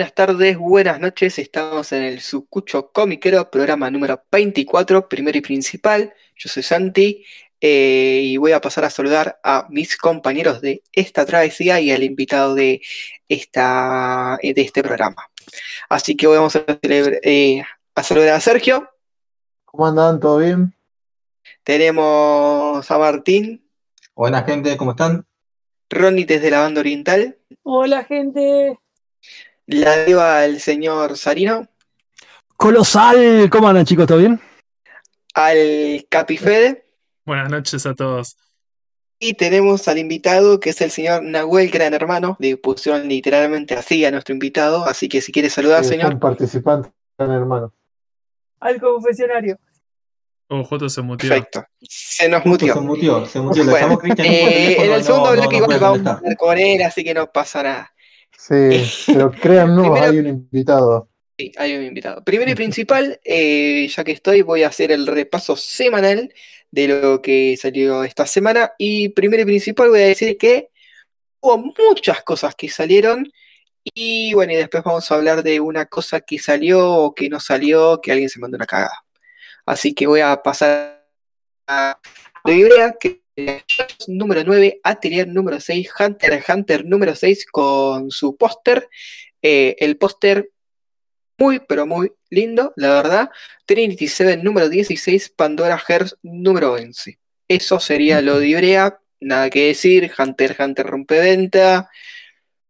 Buenas tardes, buenas noches, estamos en el Sucucho Comiquero, programa número 24, primero y principal. Yo soy Santi eh, y voy a pasar a saludar a mis compañeros de esta travesía y al invitado de, esta, de este programa. Así que vamos a, eh, a saludar a Sergio. ¿Cómo andan? ¿Todo bien? Tenemos a Martín. Buena gente, ¿cómo están? Ronnie desde la banda oriental. Hola gente. La deba al señor Sarino. Colosal, ¿cómo andan chicos? ¿Todo bien? Al Capifede. Buenas noches a todos. Y tenemos al invitado que es el señor Nahuel Gran Hermano. Le pusieron literalmente así a nuestro invitado. Así que si quiere saludar, señor. Un participante, Gran Hermano. Al confesionario. Oh, Joto se mutió. Perfecto. Se nos mutió. Se mutió, se mutió. Bueno, eh, en el no, segundo no, bloque no igual puede vamos a hablar con él, así que no pasa nada. Sí, pero créannos, Primero- hay un invitado. Sí, hay un invitado. Primero y principal, eh, ya que estoy, voy a hacer el repaso semanal de lo que salió esta semana. Y primero y principal voy a decir que hubo muchas cosas que salieron. Y bueno, y después vamos a hablar de una cosa que salió o que no salió, que alguien se mandó una cagada. Así que voy a pasar a la idea que número 9, Atelier número 6, Hunter Hunter número 6 con su póster. Eh, el póster muy, pero muy lindo, la verdad. Trinity 7 número 16, Pandora Hearts número 11. Eso sería lo de Ibrea, nada que decir. Hunter Hunter rompeventa.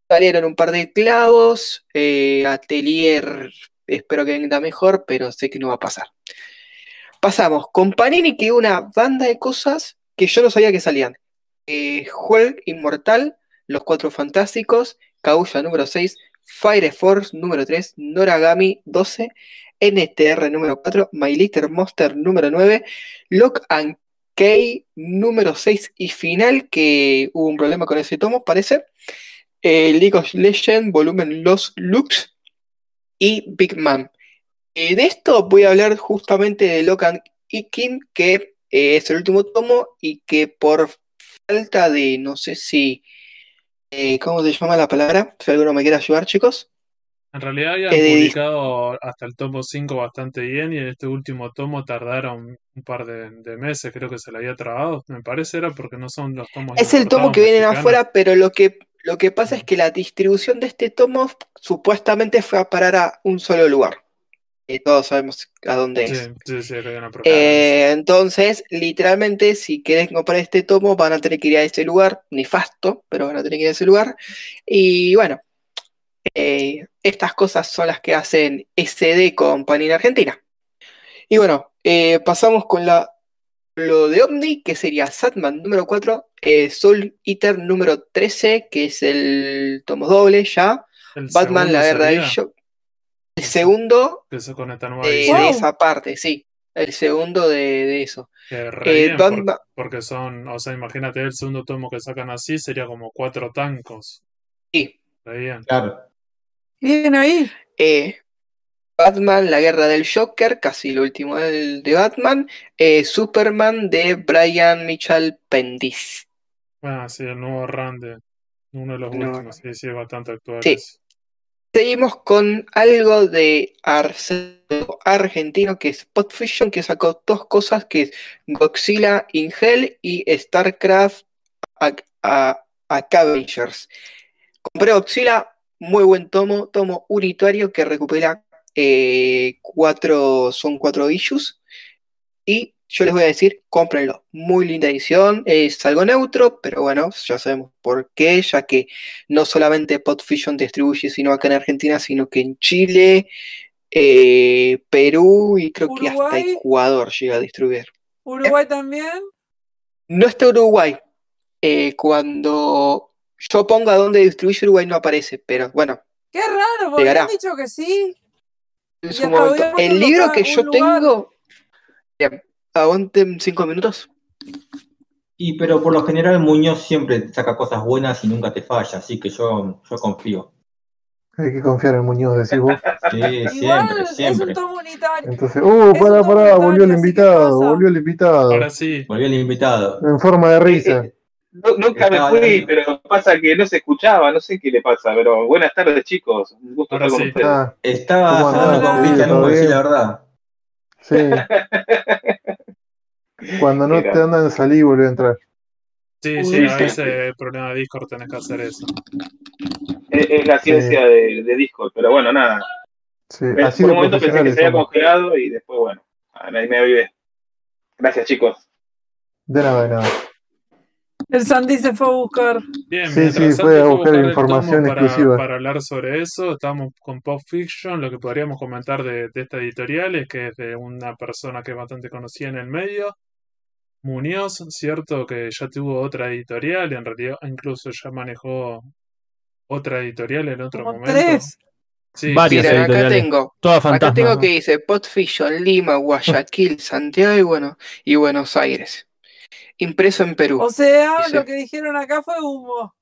Salieron un par de clavos. eh, Atelier, espero que venga mejor, pero sé que no va a pasar. Pasamos con Panini, que una banda de cosas que yo no sabía que salían. Eh, Hulk Inmortal, Los Cuatro Fantásticos, Kaguya número 6, Fire Force número 3, Noragami 12, NTR número 4, My Little Monster número 9, Lock and Key número 6 y final, que hubo un problema con ese tomo, parece. Eh, League of Legends, volumen Los Lux y Big Man. Eh, de esto voy a hablar justamente de Lock and Ikin, que eh, es el último tomo y que por falta de, no sé si, eh, ¿cómo se llama la palabra? Si alguno me quiere ayudar, chicos. En realidad habían Eh, publicado hasta el tomo 5 bastante bien y en este último tomo tardaron un par de, de meses, creo que se le había trabado, me parece era porque no son los tomos Es el tomo que vienen afuera, pero lo que, lo que pasa es que la distribución de este tomo supuestamente fue a parar a un solo lugar. Y todos sabemos a dónde es. Sí, sí, sí. Eh, entonces, literalmente, si querés comprar este tomo, van a tener que ir a ese lugar, nefasto, pero van a tener que ir a ese lugar. Y bueno, eh, estas cosas son las que hacen SD con Panini Argentina. Y bueno, eh, pasamos con la, lo de Omni, que sería Satman número 4, eh, Soul Eater número 13, que es el tomo doble ya, El Batman, la guerra del show. El segundo que eso con esta nueva de, de esa parte, sí. El segundo de, de eso. Eh, por- porque son, o sea, imagínate el segundo tomo que sacan así, sería como cuatro tancos. sí, Re bien. Claro. Bien ahí. eh, Batman, la guerra del Joker, casi lo último del- de Batman. eh, Superman de Brian Mitchell Bendis. Ah, sí, el nuevo run de uno de los No. últimos, sí, sí, es bastante actual. Sí. Seguimos con algo de Arcelo argentino que es Potfiction, que sacó dos cosas que es Godzilla in Hell y StarCraft a. Compré Godzilla, muy buen tomo, tomo unitario que recupera eh, cuatro, son cuatro issues. Y yo les voy a decir, cómprenlo. Muy linda edición, es algo neutro, pero bueno, ya sabemos por qué, ya que no solamente Podfision distribuye, sino acá en Argentina, sino que en Chile, eh, Perú y creo que hasta. Ecuador llega a distribuir. Uruguay también. No está Uruguay. Eh, cuando yo ponga dónde distribuye Uruguay no aparece, pero bueno, Qué raro, porque han dicho que sí. en su momento. El libro que yo lugar. tengo. Bien, aguanten cinco minutos. Y pero por lo general Muñoz siempre saca cosas buenas y nunca te falla, así que yo, yo confío. Hay que confiar en Muñoz, decís vos. Sí, Igual siempre, es un siempre. tomo unitario. Entonces, uh, pará, pará, volvió el invitado, volvió el invitado. Ahora sí, Volvió el invitado. En forma de risa. nu- nunca me fui, pero pasa que no se escuchaba, no sé qué le pasa, pero buenas tardes chicos, un gusto Ahora estar con sí. ustedes. Ah, Estaba ¿Cómo hablando con Hugo, decir bien? la verdad. sí. Cuando no Mira. te andan de salir, vuelve a entrar. Sí, sí, a veces sí. el problema de Discord tenés que hacer eso. Es, es la ciencia de, de Discord, pero bueno, nada. Sí, Pe- así Por de un momento pensé que se había congelado y después, bueno, ah, me, me avivé. Gracias chicos. De nada, de nada. El Sandy se fue a buscar. Bien, Sí, sí, fue a buscar información para, exclusiva. para hablar sobre eso, estamos con Pop Fiction, lo que podríamos comentar de, de esta editorial es que es de una persona que es bastante conocida en el medio, Muñoz, cierto que ya tuvo otra editorial, en realidad incluso ya manejó otra editorial en otro Como momento. tres. Sí, Varias Miren, acá tengo, Toda acá fantasma. tengo ¿no? que dice Potfision, Lima, Guayaquil, Santiago y bueno, y Buenos Aires. Impreso en Perú. O sea, Dice. lo que dijeron acá fue humo.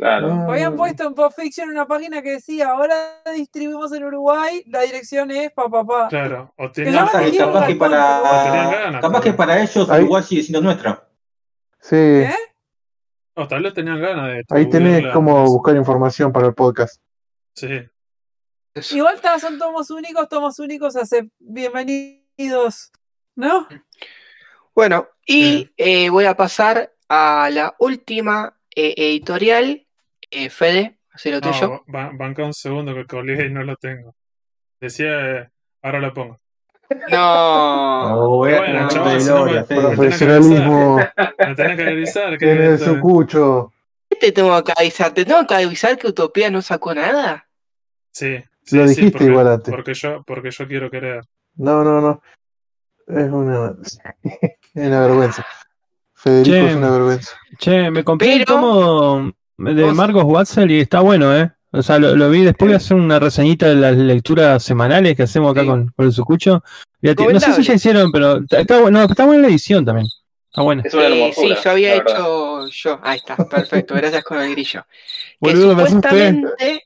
Claro. Ah, Habían puesto en Pop Fiction una página que decía, ahora distribuimos en Uruguay, la dirección es pa pa pa. Claro, o Que tenían, Capaz, dijeron capaz que la para, ganas. capaz que para ellos Ahí- Uruguay sigue siendo nuestra. Sí, ¿Eh? o tal vez tenían ganas de ahí tenés distribuirla, como buscar información para el podcast. Sí, Eso. Igual son tomos únicos, tomos únicos, hace bienvenidos, ¿no? Bueno, y eh, voy a pasar a la última eh, editorial. Eh, Fede, hace lo tuyo. no, ba- banca un segundo que colgué y no lo tengo. Decía, eh, ahora lo pongo. No. Voy Bueno, no me- Fede. Profe- Profesionalismo Me tenés que avisar que tiene esto- su cucho. ¿Qué te tengo que avisar? ¿Te tengo que avisar que Utopía no sacó nada? Sí, sí, Lo sí, dijiste porque, igual antes. porque yo, porque yo quiero querer. No, no, no. Es una, es una vergüenza. Federico Che. es una vergüenza. Che, me compré el Pero- tomo de Marcos Watzel y está bueno, ¿eh? O sea, lo, lo vi después de hacer una reseñita de las lecturas semanales que hacemos acá Sí. con, con el Sucucho. Fíjate, no sé si ya hicieron, pero está, está bueno, está buena la edición también. Está buena. Es Eh, sí, yo había verdad. hecho yo. Ahí está, perfecto. Gracias con el grillo. Que Boludo, supuestamente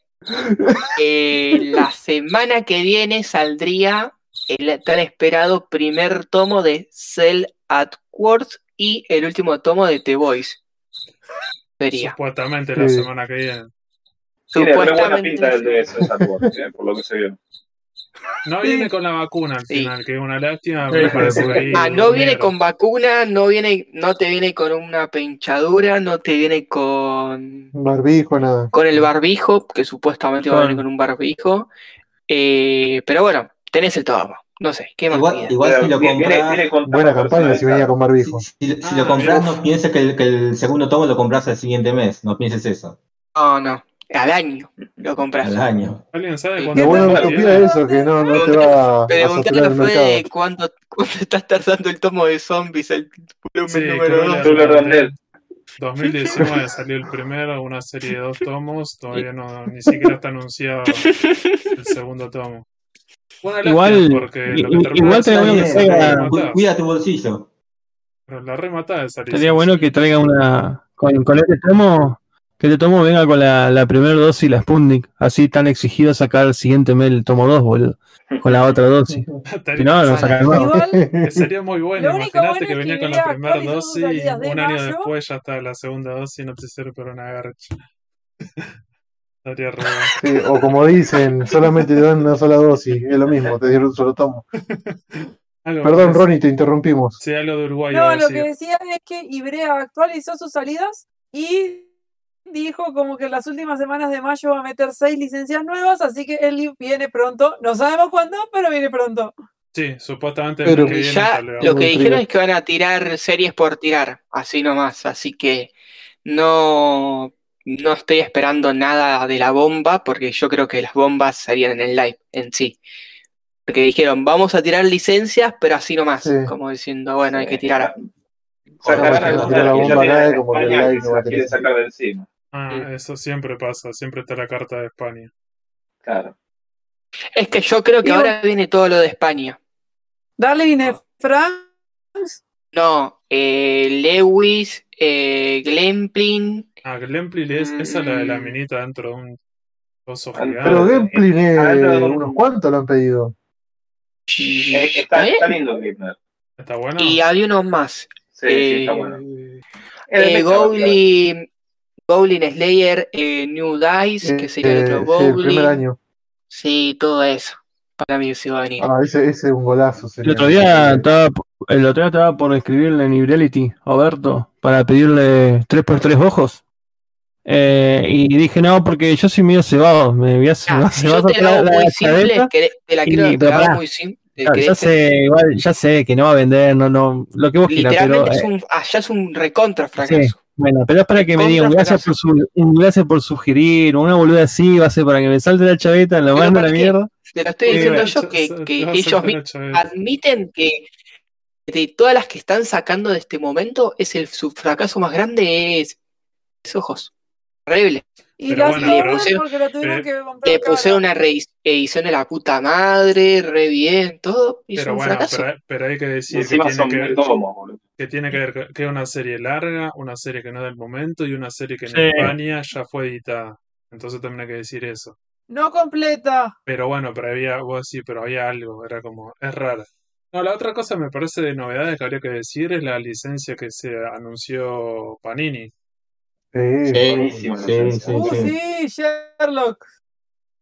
eh, la semana que viene saldría el tan esperado primer tomo de Cell at Words y el último tomo de The Voice. Supuestamente la Sí. semana que viene. Tiene buena pinta el de eh, por lo que se vio. No viene con la vacuna al Sí. final, que es una lástima. Sí, Me parece hijo que de ahí Ah, no viene con vacuna, no viene, no te viene con una pinchadura, no te viene con, Barbijo, nada. con el barbijo, que supuestamente va a venir Con- un barbijo. Eh, pero bueno, tenés el tomo. No sé, ¿qué más Igual, igual si lo compras, Buena campaña si venía con barbijo. si, si- si Ah, lo compras no pienses que el, que el segundo tomo lo compras el siguiente mes, no pienses eso, No, no, al año lo compras. al año. ¿Alguien sabe Sí. cuánto Lo bueno de tiempo Utopía tiene? es eso, que no, no te va a Preguntale a cuánto, cuánto estás tardando el tomo de zombies, el volumen Sí, número creo dos. que Tú lo rendés. 2019 salió el primero, una serie de dos tomos, todavía no, ni siquiera está anunciado el segundo tomo. Igual- porque lo que i- termina igual te salir digo que rematada. Cuida tu bolsillo. Pero la rematada de esa Estaría bueno que traiga una. Con, con este tomo. Que este tomo venga con la, la primera dosis y la Sputnik. Así tan exigido sacar el siguiente mes el tomo 2, boludo. Con la otra dosis. Estaría- Si no, no sacan. Igual, sería muy bueno. Imagínate bueno que venía que con la primera dosis y un año mayo. después ya está la segunda dosis y no te sirve para una garcha. Estaría re bueno. Sí, o como dicen, solamente te dan una sola dosis, es lo mismo, te dieron un solo tomo. Perdón. Ronnie, te interrumpimos. Sí, algo de Uruguay no, lo que decía es que Ibrea actualizó sus salidas y dijo como que en las últimas semanas de mayo va a meter seis licencias nuevas, así que el viene pronto. No sabemos cuándo, pero viene pronto. Sí, supuestamente Pero que viene ya lo que dijeron es que van a tirar series por tirar, así nomás, así que no, no estoy esperando nada de la bomba, porque yo creo que las bombas serían en el live en sí. Porque dijeron, vamos a tirar licencias, pero así nomás, Sí. como diciendo, bueno, hay que tirar. Sacar de encima. Ah, eso siempre pasa, siempre está la carta de España. Claro. Es que yo creo que Digo- ahora viene todo lo de España. Darling en France, No, eh, Lewis, eh, Glemplin, Ah, Glemplin es esa es la de la Mm. minita dentro de un oso gigante. Pero eh, adentro de un- unos cuantos lo han pedido. Eh, Está, ¿eh? está lindo Grimner. ¿Está bueno? y había unos más. Sí, sí, está Eh, bueno. Es Eh, Goblin, Goblin Slayer, eh, New Dice, que sería el Eh, otro sí, el primer Goblin. año. Sí, todo eso. Para mí se va a venir. Ah, ese, ese es un golazo. El otro día estaba, el otro día estaba por escribirle en Ibrality a Berto para pedirle 3x3 ojos. Eh, y dije, no, porque yo soy medio cebado. Me voy a, Ah, va yo te la hago la muy simple, cabeza. que te la y- quiero te pero la hago pará. muy simple. Claro, ¿querés ya sé, igual, ya sé que no va a vender, no, no, lo que vos quieras, pero Literalmente es eh, un, allá es un recontra fracaso. Sí. bueno, pero es para que me digan, gracias por, fracaso. su, un gracias por sugerir, una boluda así, va a ser para que me salte la chaveta, lo mando a la mierda. Te lo estoy Sí, diciendo yo que, ellos admiten que de todas las que están sacando de este momento, es el su fracaso más grande es, es ojos. Horrible. Y Pero las bueno, le pusieron- porque la tuvieron eh, que comprar Le cara. pusieron una reedición de la puta madre, re bien, todo. Y Pero un bueno, fracaso. pero, pero hay que decir que tiene que, mil tomos, boludo. que tiene que ver que- que es una serie larga, una serie que no es del momento y una serie que en Sí. España ya fue editada. Entonces también hay que decir eso. No completa. Pero bueno, pero había, vos sí, pero había algo, era como, es rara. No, la otra cosa me parece de novedades que habría que decir es la licencia que se anunció Panini. Sí, Buenísimo, sí, sí, sí, sí, Uh, sí. sí, Sherlock.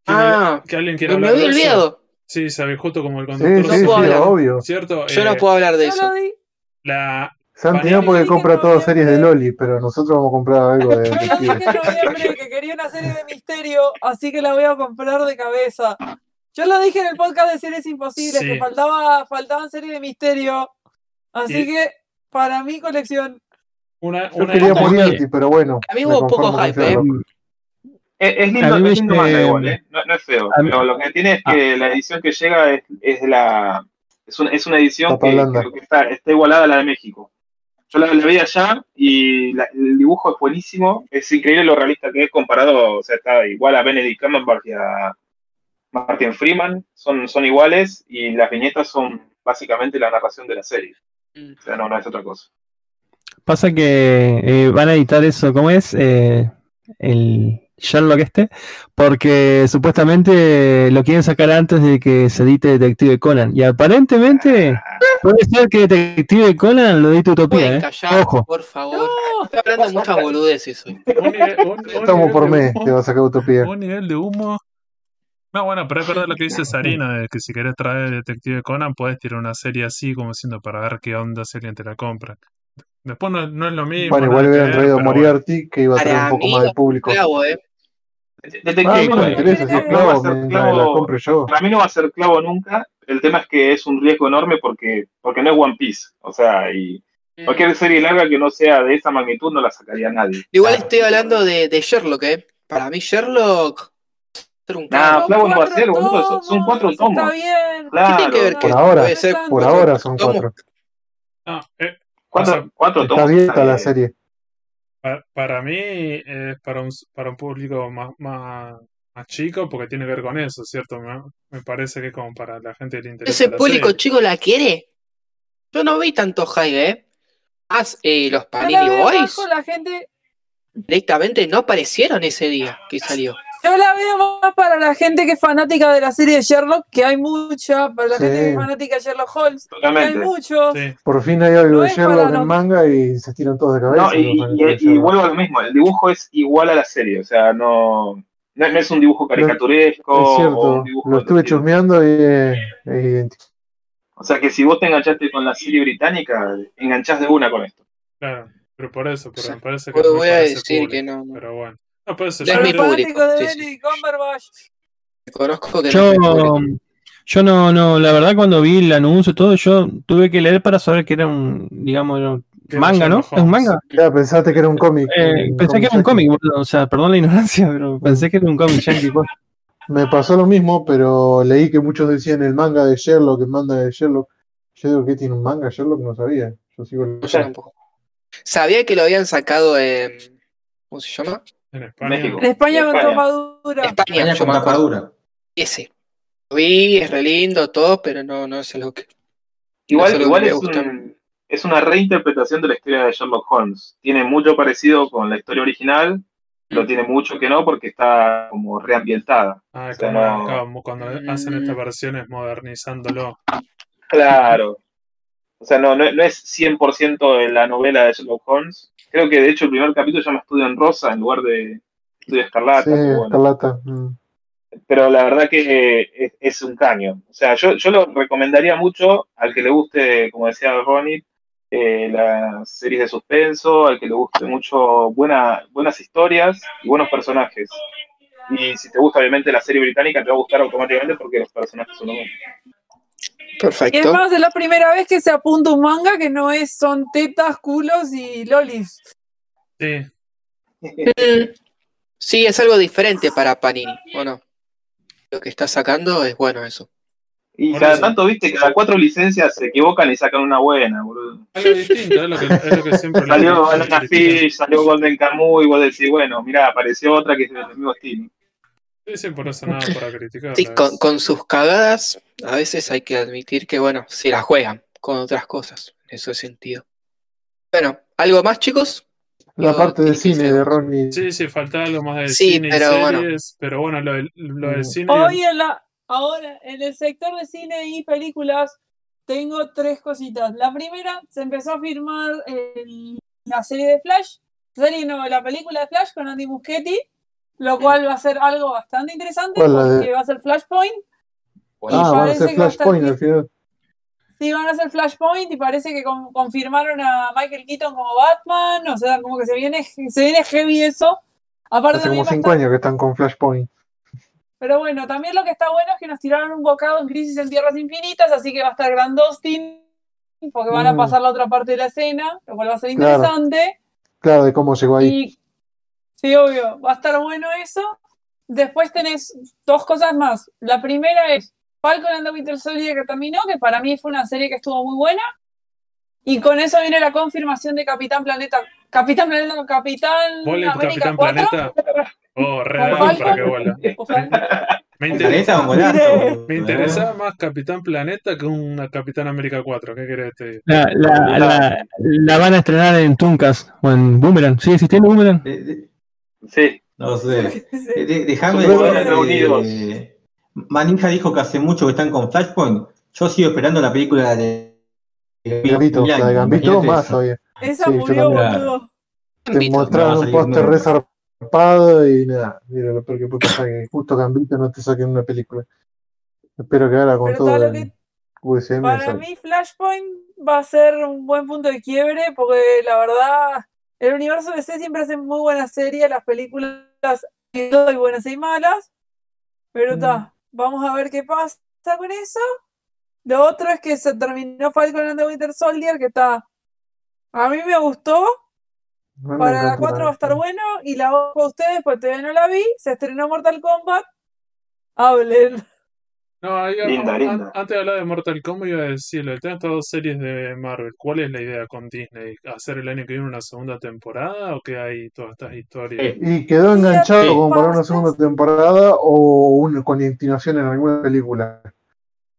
¿Quién Ah, que alguien quiera me, me hablar había olvidado. Sí, sabe, justo como el Sí, conductor. No sí, puedo sí, hablar. obvio. ¿Cierto? Yo no Eh, puedo hablar de eso. lo di. la, Santi no porque compra todas series de. Loli, pero nosotros vamos a comprar algo de Yo dije en noviembre que quería una serie de misterio, así que la voy a comprar de cabeza. Yo lo dije en el podcast de Series Imposibles, Sí. que faltaba, faltaban series de misterio. Así Y- que, para mi colección, una, Yo una quería Moriarty, pero bueno. A mí hubo poco hype, ¿eh? Es, lindo, es lindo manga igual, ¿eh? No, no es feo. mí- Pero lo que tiene es Ah. que la edición que llega es, es la. Es una, es una edición que, está, está igualada a la de México. Yo la, la vi allá y la- el dibujo es buenísimo. Es increíble lo realista que es comparado. O sea, está igual a Benedict Cumberbatch y a Martin Freeman. Son, son iguales y las viñetas son básicamente la narración de la serie. Mm. O sea, no, no es otra cosa. Pasa que eh, van a editar eso, ¿cómo es? Eh, el Sherlock este, porque supuestamente lo quieren sacar antes de que se edite Detective Conan. Y aparentemente puede ser que Detective Conan lo edite Utopía, ¿eh? callar, Ojo. por favor. ¡No! Estoy hablando muchas boludeces hoy. un nivel, un- un Estamos nivel por de mes humo- que va a sacar Utopía. un nivel de humo. No, bueno, pero es verdad lo que dice Sarina, de que si querés traer Detective Conan, puedes tirar una serie así, como siendo para ver qué onda si alguien te la compra. Después no, no es lo mismo. Bueno, igual ver, traído. Moriarty, que iba a traer un poco mí, más de público. Clavo, ¿eh? Detective a mí no me Conan interesa si no- es no va a clavo, ser mientras la clavo- compre yo. Para mí no va a ser clavo nunca. El tema es que es un riesgo enorme porque, porque no es One Piece. O sea, y cualquier serie larga que no sea de esa magnitud no la sacaría nadie. Igual estoy hablando de, de Sherlock, ¿eh? Para mí Sherlock... un Nah, clavo. No va a ser, boludo, son- cuatro tomos. Está bien. Claro. ¿Qué tiene que ver Por que ahora, puede ser Por ahora son cuatro. No, eh, Cuatro, cuatro Está tomos. abierta la eh, serie. pa- para mí es para un, para un público más, más, más chico porque tiene que ver con eso, ¿cierto? Me, me parece que es como para la gente que le interesa ¿Ese la público serie. chico la quiere? Yo no vi tanto hype, ¿eh? Más eh, los Panini Boys con la gente. directamente no aparecieron ese día que salió. Yo la veo más para la gente que es fanática de la serie de Sherlock, que hay mucha, para la Sí. gente que es fanática de Sherlock Holmes, que hay Totalmente. muchos. Sí. Por fin hay algo No de Sherlock en manga y se tiran todos de cabeza. No, y, vuelvo a lo mismo, el dibujo es igual a la serie, o sea, no, no, no es un dibujo caricaturesco Es o cierto, un dibujo lo estuve chusmeando y es, es idéntico. O sea que si vos te enganchaste con la serie británica, enganchás de una con esto. Claro, pero por eso, pero me parece que Voy, no es voy a decir público, que no, no. Pero bueno. No, No es mi no- público, de sí, sí. Reconozco que no Yo, público. yo no, no, la verdad cuando vi el anuncio y todo, yo tuve que leer para saber que era un, digamos, era un manga, ¿no? ¿Es un manga? Ya pensaste que era un cómic. Eh, pensé que era un cómic, boludo, o sea, perdón la ignorancia, pero pensé que era un cómic yankee. pues. Me pasó lo mismo, pero leí que muchos decían el manga de Sherlock, el manga de Sherlock. Yo digo que tiene un manga Sherlock, no sabía. Yo sigo el... Sabía que lo habían sacado en. ¿Cómo se llama? En España. México. En España con España. topadura. España, España con me tapa acuerdo. dura. Ese. Lo vi, es re lindo, todo, pero no, no es algo que. Igual, es lo igual que es, un- es una reinterpretación de la historia de Sherlock Holmes. Tiene mucho parecido con la historia original, Mm. pero tiene mucho que no porque está como reambientada. Ah, O sea, como, no- como cuando hacen estas versiones modernizándolo. Claro. O sea, no, no, no es 100% de la novela de Sherlock Holmes, creo que de hecho el primer capítulo se llama Estudio en Rosa en lugar de Estudio Escarlata. Sí, bueno. Escarlata. mm. Pero la verdad que es, es un caño. O sea, yo, yo lo recomendaría mucho al que le guste, como decía Ronnie, eh, las series de suspenso, al que le guste mucho buena, buenas historias y buenos personajes. Y si te gusta obviamente la serie británica, te va a gustar automáticamente porque los personajes son los mismos. Y es Perfecto. más, es la primera vez que se apunta un manga que no es son tetas, culos y lolis. Sí, Mm, Sí, es algo diferente para Panini, ¿o no? Lo que está sacando es bueno eso. Y Por cada eso. tanto, viste, cada cuatro licencias se equivocan y sacan una buena, boludo. algo distinto, es lo que, es lo que siempre Salió Banana. Fish, salió Golden Kamuy, y vos decís, bueno, mirá, apareció otra que es del mismo estilo. Sí, sí, por eso nada para criticar. Sí, con, con sus cagadas, a veces hay que admitir que, bueno, se la juegan con otras cosas, en ese sentido. Bueno, ¿algo más, chicos? La Yo- parte del sí, cine de Ronnie. Sí, sí, falta algo más del Sí, cine pero y bueno. series, pero bueno, lo del, Mm. cine... Hoy en la, ahora, en el sector de cine y películas, tengo tres cositas. La primera, se empezó a filmar el- la serie de Flash, serie no, la película de Flash con Andy Muschietti, lo cual va a ser algo bastante interesante ¿Cuál, la de- porque va a ser Flashpoint. Ah, van a parece ser Flashpoint bien. al final. Sí, van a hacer Flashpoint y parece que con- confirmaron a Michael Keaton como Batman, o sea, como que se viene, se viene heavy eso. Aparte Hace como cinco estar- años que están con Flashpoint. Pero bueno, también lo que está bueno es que nos tiraron un bocado en Crisis en Tierras Infinitas, así que va a estar Grand Austin, porque van a Mm. pasar la otra parte de la escena, lo cual va a ser Claro. interesante. Claro, de cómo llegó ahí. Y sí, obvio, va a estar bueno eso. Después tenés dos cosas más. La primera es Falcon and the Winter Soldier que terminó, que para mí fue una serie que estuvo muy buena. Y con eso viene la confirmación de Capitán Planeta. Capitán Planeta, no, Capitán ¿Vos le América Capitán 4. Planeta? Oh, re Con dale para Falcon. que vuela. Ojalá. Me interesa, me interesaba más Capitán Planeta que una Capitán América 4. ¿Qué querés que te diga? La, la, la, la van a estrenar en Tuncas o en Boomerang. ¿Sigue existiendo Boomerang? De- de- Sí, No sé. De- Déjame reunidos. eh, Maninja dijo que hace mucho que están con Flashpoint. Yo sigo esperando la película de Gambito, la de Gambito más todavía. Esa Sí, murió, boludo. Te mostraron un póster nuevo. re zarpado y nada. Mira, lo peor que puede pasar es que justo Gambito no te saquen una película. Espero que ahora con Pero todo todo lo el que- USM Para mí, Flashpoint va a ser un buen punto de quiebre porque la verdad, el universo DC siempre hace muy buenas series, las películas y buenas y malas. Pero está, vamos a ver qué pasa con eso. Lo otro es que se terminó Falcon and the Winter Soldier, que está. A mí me gustó. No me Para la encanta 4 va a estar bueno. Y la 2 para ustedes, pues todavía no la vi. Se estrenó Mortal Kombat. Hablen. No, ahí, Linda, an- linda. antes de hablar de Mortal Kombat iba a decirle, el tema de estas dos series de Marvel, ¿cuál es la idea con Disney? ¿Hacer el año que viene una segunda temporada o qué hay todas estas historias? Eh, Y quedó enganchado Sí. como para una segunda temporada o una continuación en alguna película.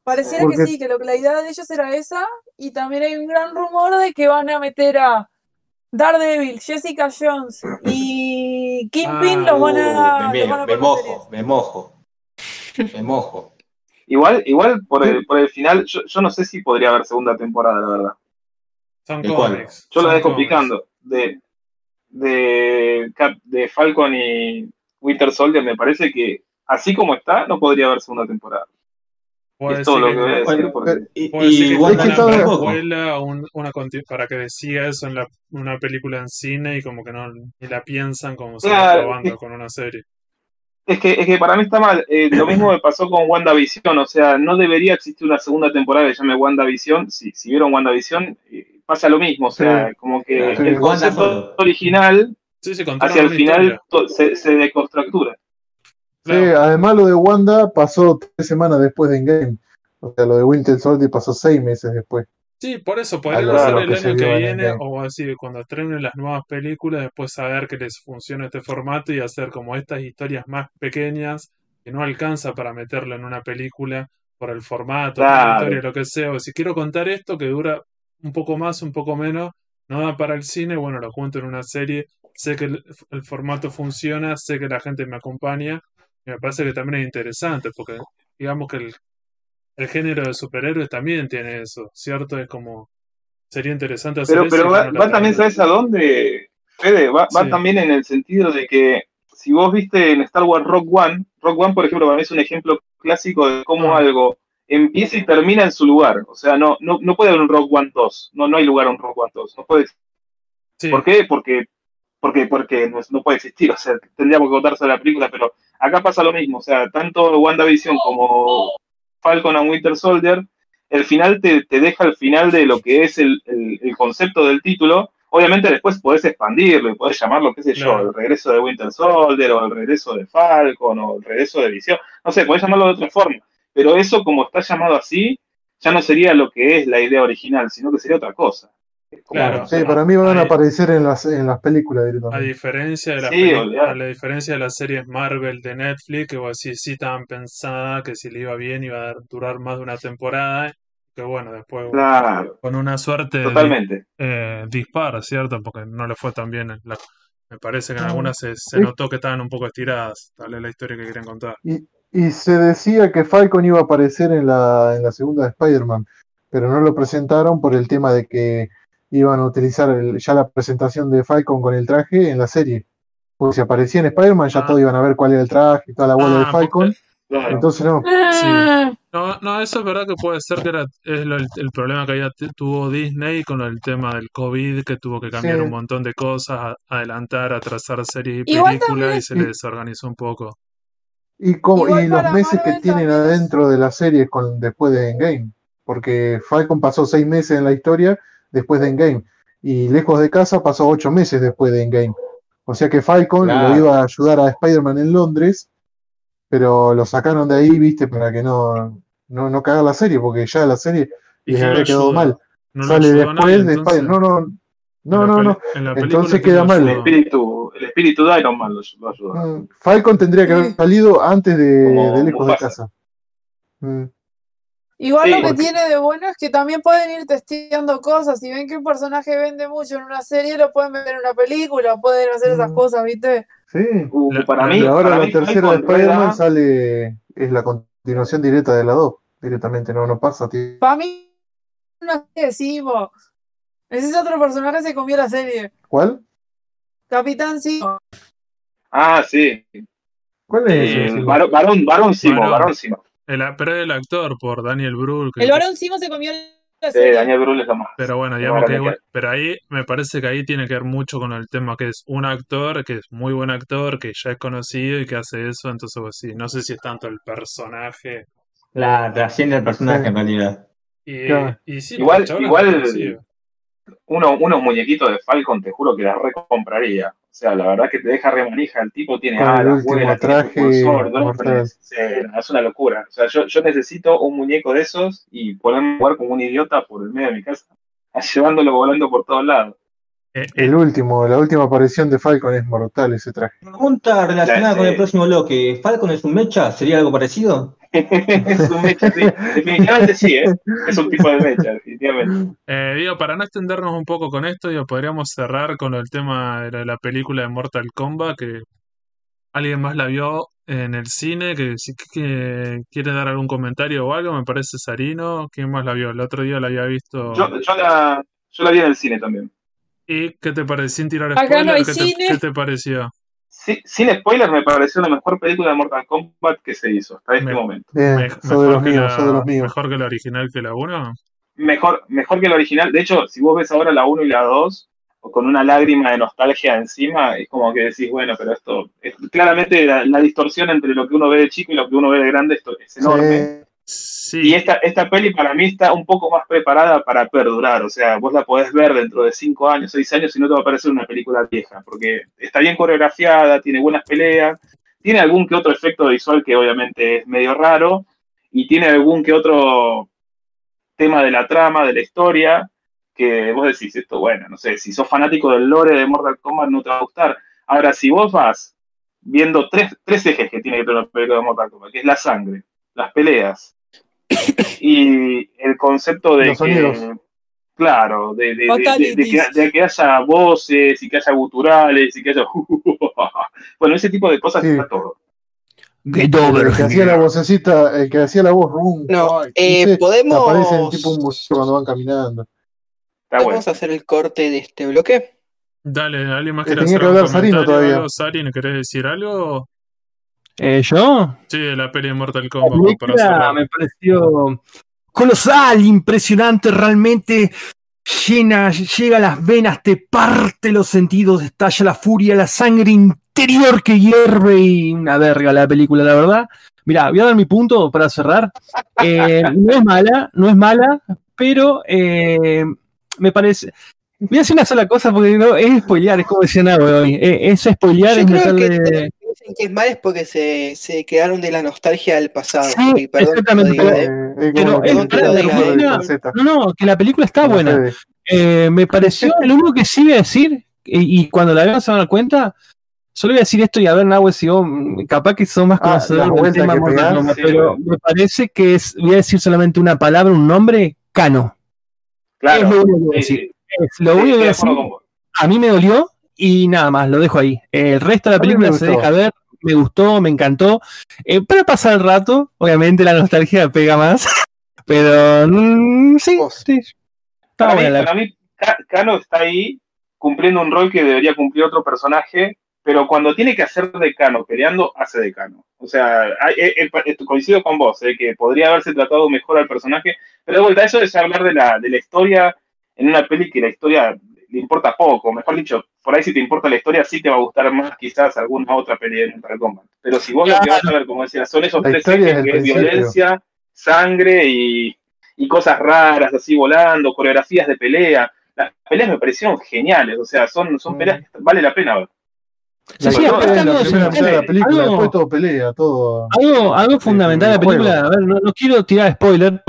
Pareciera Porque- que sí, que lo que la idea de ellos era esa, y también hay un gran rumor de que van a meter a Daredevil, Jessica Jones y Kingpin Ah, los van a, Uh, me, los van a me mojo, me mojo. Me mojo. Igual, igual por el, por el final, yo, yo no sé si podría haber segunda temporada, la verdad. Son cómics. Yo lo dejo picando. De, de, de Falcon y Winter Soldier, me parece que así como está, no podría haber segunda temporada. Puede es todo lo que voy a que- decir. Bueno, porque- Y, puede y que Wanda es que una precuela un- una para que decía eso en la, una película en cine y como que no ni la piensan como se Claro, está probando es- con una serie. Es que, es que para mí está mal. Eh, lo mismo me pasó con WandaVision. O sea, no debería existir una segunda temporada que se llame WandaVision. Si, si vieron WandaVision, eh, pasa lo mismo. O sea, Sí. como que Sí. el concepto original Sí, hacia el final se, se deconstructura. Sí, además lo de Wanda pasó tres semanas después de Endgame. O sea, lo de Winter Soldier pasó seis meses después. Sí, por eso podrían hacer el año que en viene, Endgame. o así, cuando estrenen las nuevas películas, después saber que les funciona este formato y hacer como estas historias más pequeñas que no alcanza para meterlo en una película por el formato, la historia, lo que sea. O si quiero contar esto que dura un poco más, un poco menos, no da para el cine, bueno, lo cuento en una serie, sé que el, el formato funciona, sé que la gente me acompaña, y me parece que también es interesante, porque digamos que el, el género de superhéroes también tiene eso, ¿cierto? Es como, sería interesante hacer Pero, eso pero va, no va también. ¿sabes a dónde? Fede, va, va también en el sentido de que si vos viste en Star Wars Rock One, Rock One, por ejemplo, para mí es un ejemplo clásico de cómo Ah. algo empieza y termina en su lugar. O sea, no, no, no puede haber un Rock One 2. No, no hay lugar a un Rock One 2. No puede Sí, ¿Por qué? Porque, porque, porque no, no puede existir, o sea, tendríamos que votar sobre la película, pero acá pasa lo mismo, o sea, tanto WandaVision como Falcon and Winter Soldier, el final te, te deja el final de lo que es el, el- el concepto del título, obviamente después podés expandirlo y podés llamarlo, qué sé yo, el regreso de Winter Soldier o el regreso de Falcon o el regreso de Visión, no sé, podés llamarlo de otra forma, pero eso como está llamado así, ya no sería lo que es la idea original, sino que sería otra cosa. Claro. Sí, para mí van a aparecer en las, en las películas A directamente. diferencia de la Sí, peli- olvidate. a la diferencia de las series Marvel de Netflix, que vos sí estaban pensadas, que si le iba bien iba a durar más de una temporada, que bueno, después Claro, con una suerte de totalmente. eh, dispara, ¿cierto? Porque no le fue tan bien. en la- me parece que en algunas se, se Sí. notó que estaban un poco estiradas, tal vez la historia que querían contar. Y, y se decía que Falcon iba a aparecer en la, en la segunda de Spider-Man, pero no lo presentaron por el tema de que iban a utilizar el- ya la presentación de Falcon con el traje en la serie. Porque si aparecía en Spider-Man ya Ah. todos iban a ver cuál era el traje y toda la bola Ah, de Falcon. Claro. Entonces no. Ah, No, no, eso es verdad que puede ser que era es lo- el, el problema que t- tuvo Disney con el tema del COVID, que tuvo que cambiar Sí. un montón de cosas, a- adelantar, atrasar series y Igual películas también y se le desorganizó un poco. Y, como, Igual y los meses que tienen adentro de la serie con, después de Endgame. Porque Falcon pasó seis meses en la historia después de Endgame. Y Lejos de Casa pasó ocho meses después de Endgame. O sea que Falcon Claro. lo iba a ayudar a Spider-Man en Londres, pero lo sacaron de ahí, viste, para que no, no, no cagar la serie, porque ya la serie ¿Y les había quedado ayuda? mal. No Sale después nadie, de. Spider-Man. No, no, no, no, no. En la Entonces película, ¿quién queda mal. El espíritu, el espíritu de Iron Man lo, lo ayuda. Mm, Falcon tendría que haber salido antes de, Lejos de. Casa. Mm. Igual Sí, lo que porque- tiene de bueno es que también pueden ir testeando cosas. Si ven que un personaje vende mucho en una serie, lo pueden vender en una película, pueden hacer esas Mm. cosas, ¿viste? Sí. Uh, para mí, Y ahora para la mí tercera de Spider-Man sale, es la continuación directa de la 2, directamente, no, no pasa, tío. Para mí, una serie de Simo. Ese otro personaje se comió la serie. ¿Cuál? Capitán Simo. Ah, sí. ¿Cuál es Eh, varón Simo, varón Simo. El, pero el actor por Daniel Brühl. que- El varón Simo se comió la Sí. Daniel Brühl es más. Pero bueno, digamos que igual- pero ahí me parece que ahí tiene que ver mucho con el tema que es un actor, que es muy buen actor, que ya es conocido y que hace eso, entonces pues sí, no sé si es tanto el personaje. La trasciende el personaje Sí. en realidad. Y, Claro. y sí, Igual- igual-. Uno, unos muñequitos de Falcon, te juro que la recompraría. O sea, la verdad que te deja remanija. El tipo tiene el alas, vuela, tiene traje. Sí, es una locura. O sea, yo, yo necesito un muñeco de esos y ponerme a jugar como un idiota por el medio de mi casa, llevándolo volando por todos lados. Eh, eh, El último, la última aparición de Falcon es mortal ese traje. Pregunta relacionada La- con el próximo bloque. ¿Falcon es un mecha? ¿Sería algo parecido? Es un mecha, sí. Definitivamente sí, ¿eh? Es un tipo de mecha, definitivamente. eh, digo, para no extendernos un poco con esto, digo, podríamos cerrar con el tema de la, la película de Mortal Kombat, que alguien más la vio en el cine, que si que quiere dar algún comentario o algo, me parece Sarino, ¿quién más la vio? El otro día la había visto. Yo, yo, la, yo la vi en el cine también. ¿Y qué te pareció? Sin tirar Acá spoiler, no hay ¿qué, te, qué te pareció? Sí, sin spoiler, me pareció la mejor película de Mortal Kombat que se hizo hasta este Me- momento. Bien, Me- sos de los que míos, de los míos. mejor que la original que la 1. Mejor, mejor que la original. De hecho, si vos ves ahora la 1 y la 2, con una lágrima de nostalgia encima, es como que decís, bueno, pero esto, es, claramente la, la distorsión entre lo que uno ve de chico y lo que uno ve de grande esto es enorme. Sí, Sí, Y esta, esta peli para mí está un poco más preparada para perdurar. O sea, vos la podés ver dentro de 5 años, 6 años y no te va a parecer una película vieja, porque está bien coreografiada, tiene buenas peleas, tiene algún que otro efecto visual que obviamente es medio raro, y tiene algún que otro tema de la trama, de la historia, que vos decís esto, bueno, no sé, si sos fanático del lore de Mortal Kombat no te va a gustar. Ahora, si vos vas viendo tres, tres ejes que tiene que tener una película de Mortal Kombat, que es la sangre, las peleas y el concepto de Los que, sonidos. claro, de, de- de- de- de que, de que haya voces y que haya guturales y que haya... bueno, ese tipo de cosas Sí. está todo. Get el que hacía la vocecita, el que hacía la voz rum, No, ay, eh, dice, podemos- aparece en tipo un museo cuando van caminando. Está bueno. Vamos a hacer el corte de este bloque. Dale, ¿alguien más quiere tenía hacer que un hablar Sarino comentario o todavía. algo? Sari, ¿no querés decir algo? Eh, ¿Yo? Sí, la peli de Mortal Kombat, para me pareció colosal, impresionante, realmente llena, llega a las venas, te parte los sentidos, estalla la furia, la sangre interior que hierve y una verga la película, la verdad. Mira, voy a dar mi punto para cerrar. Eh, no es mala, no es mala, pero eh, me parece. Voy a decir una sola cosa porque no, es spoilear, es como decía Nabo hoy. Eh, es spoilear, Yo es creo que meterle. todos los que dicen que es mal es porque se, se quedaron de la nostalgia del pasado. Sí, Y perdón que lo exactamente, diga, pero- ¿eh? Eh, pero no la No, no, que la película está buena. Eh, me pareció, lo único que sí voy a decir, y, y cuando la vean se van a dar cuenta, solo voy a decir esto y a ver, Nahue, si vos, capaz que son más Ah, conocedores del tema sí, pero me parece que es, voy a decir solamente una palabra, un nombre, Cano. Claro. Es lo único que voy a Sí, decir. sí. Es lo Sí, único que voy a de decir. A mí me dolió y nada más, lo dejo ahí. El resto de la película se deja ver, me gustó, me encantó. Eh, para pasar el rato, obviamente la nostalgia pega más, pero mm, sí, sí. Para mí, la para mí, Ka- Kano está ahí cumpliendo un rol que debería cumplir otro personaje, pero cuando tiene que hacer de Kano peleando, hace de Kano. O sea, hay- eh, eh, coincido con vos, eh, que podría haberse tratado mejor al personaje, pero de vuelta, eso es hablar de la, de la historia en una peli que la historia le importa poco. Mejor dicho, por ahí si te importa la historia, sí te va a gustar más quizás alguna otra peli de Mortal Kombat. Pero si vos lo que vas a ver, como decía, son esos La tres ejes que es violencia, sangre y, y cosas raras así volando, coreografías de pelea. Las peleas me parecieron geniales, o sea, son, son Mm. peleas que vale la pena ver. La algo algo- después todo pelea, todo. Algo, algo fundamental de la película, a ver, no, no quiero tirar spoiler,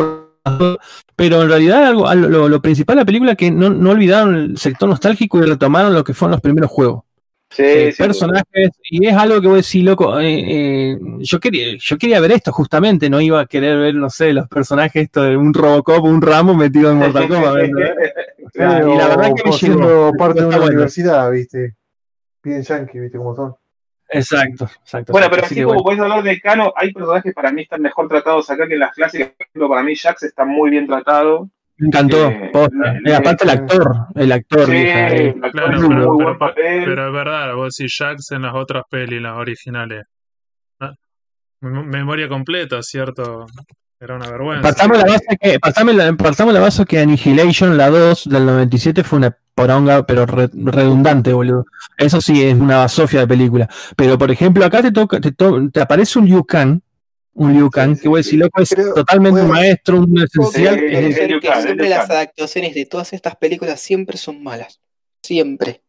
pero en realidad algo, algo- lo, lo principal de la película es que no, no olvidaron el sector nostálgico y retomaron lo que fueron los primeros juegos. Sí, Eh, duda. personajes, y es algo que voy a decir, loco, eh, eh, yo, quería, yo quería ver esto justamente, no iba a querer ver, no sé, los personajes esto de un Robocop, un Ramo metido en Mortal Kombat. Sí, y la verdad que me siendo llegó. parte de una bueno. universidad, viste. Bien yankee, viste cómo son. Exacto, exacto. Bueno, pero así como bueno. podés hablar de Kano, hay personajes que para mí están mejor tratados acá que en las clásicas. Por ejemplo, para mí Jax está muy bien tratado. Me encantó, eh, Eh, aparte el actor, el actor, Sí, vieja, eh. el actor Claro, pero, muy pero, buen papel. pero es verdad, vos decís Jax en las otras pelis, las originales. Ah, mem- Memoria completa, ¿cierto? Era una vergüenza. Partamos la base que, partamos la, partamos la base que Annihilation, la 2 del 97, fue una poronga, pero re- redundante, boludo. Eso sí es una basofia de película. Pero por ejemplo, acá te toca, te, to- te aparece un Liu Kang, un Liu Kang, sí, que voy a decir, loco, es totalmente un maestro, un esencial. Sí, es- es es siempre las adaptaciones de todas estas películas siempre son malas. Siempre.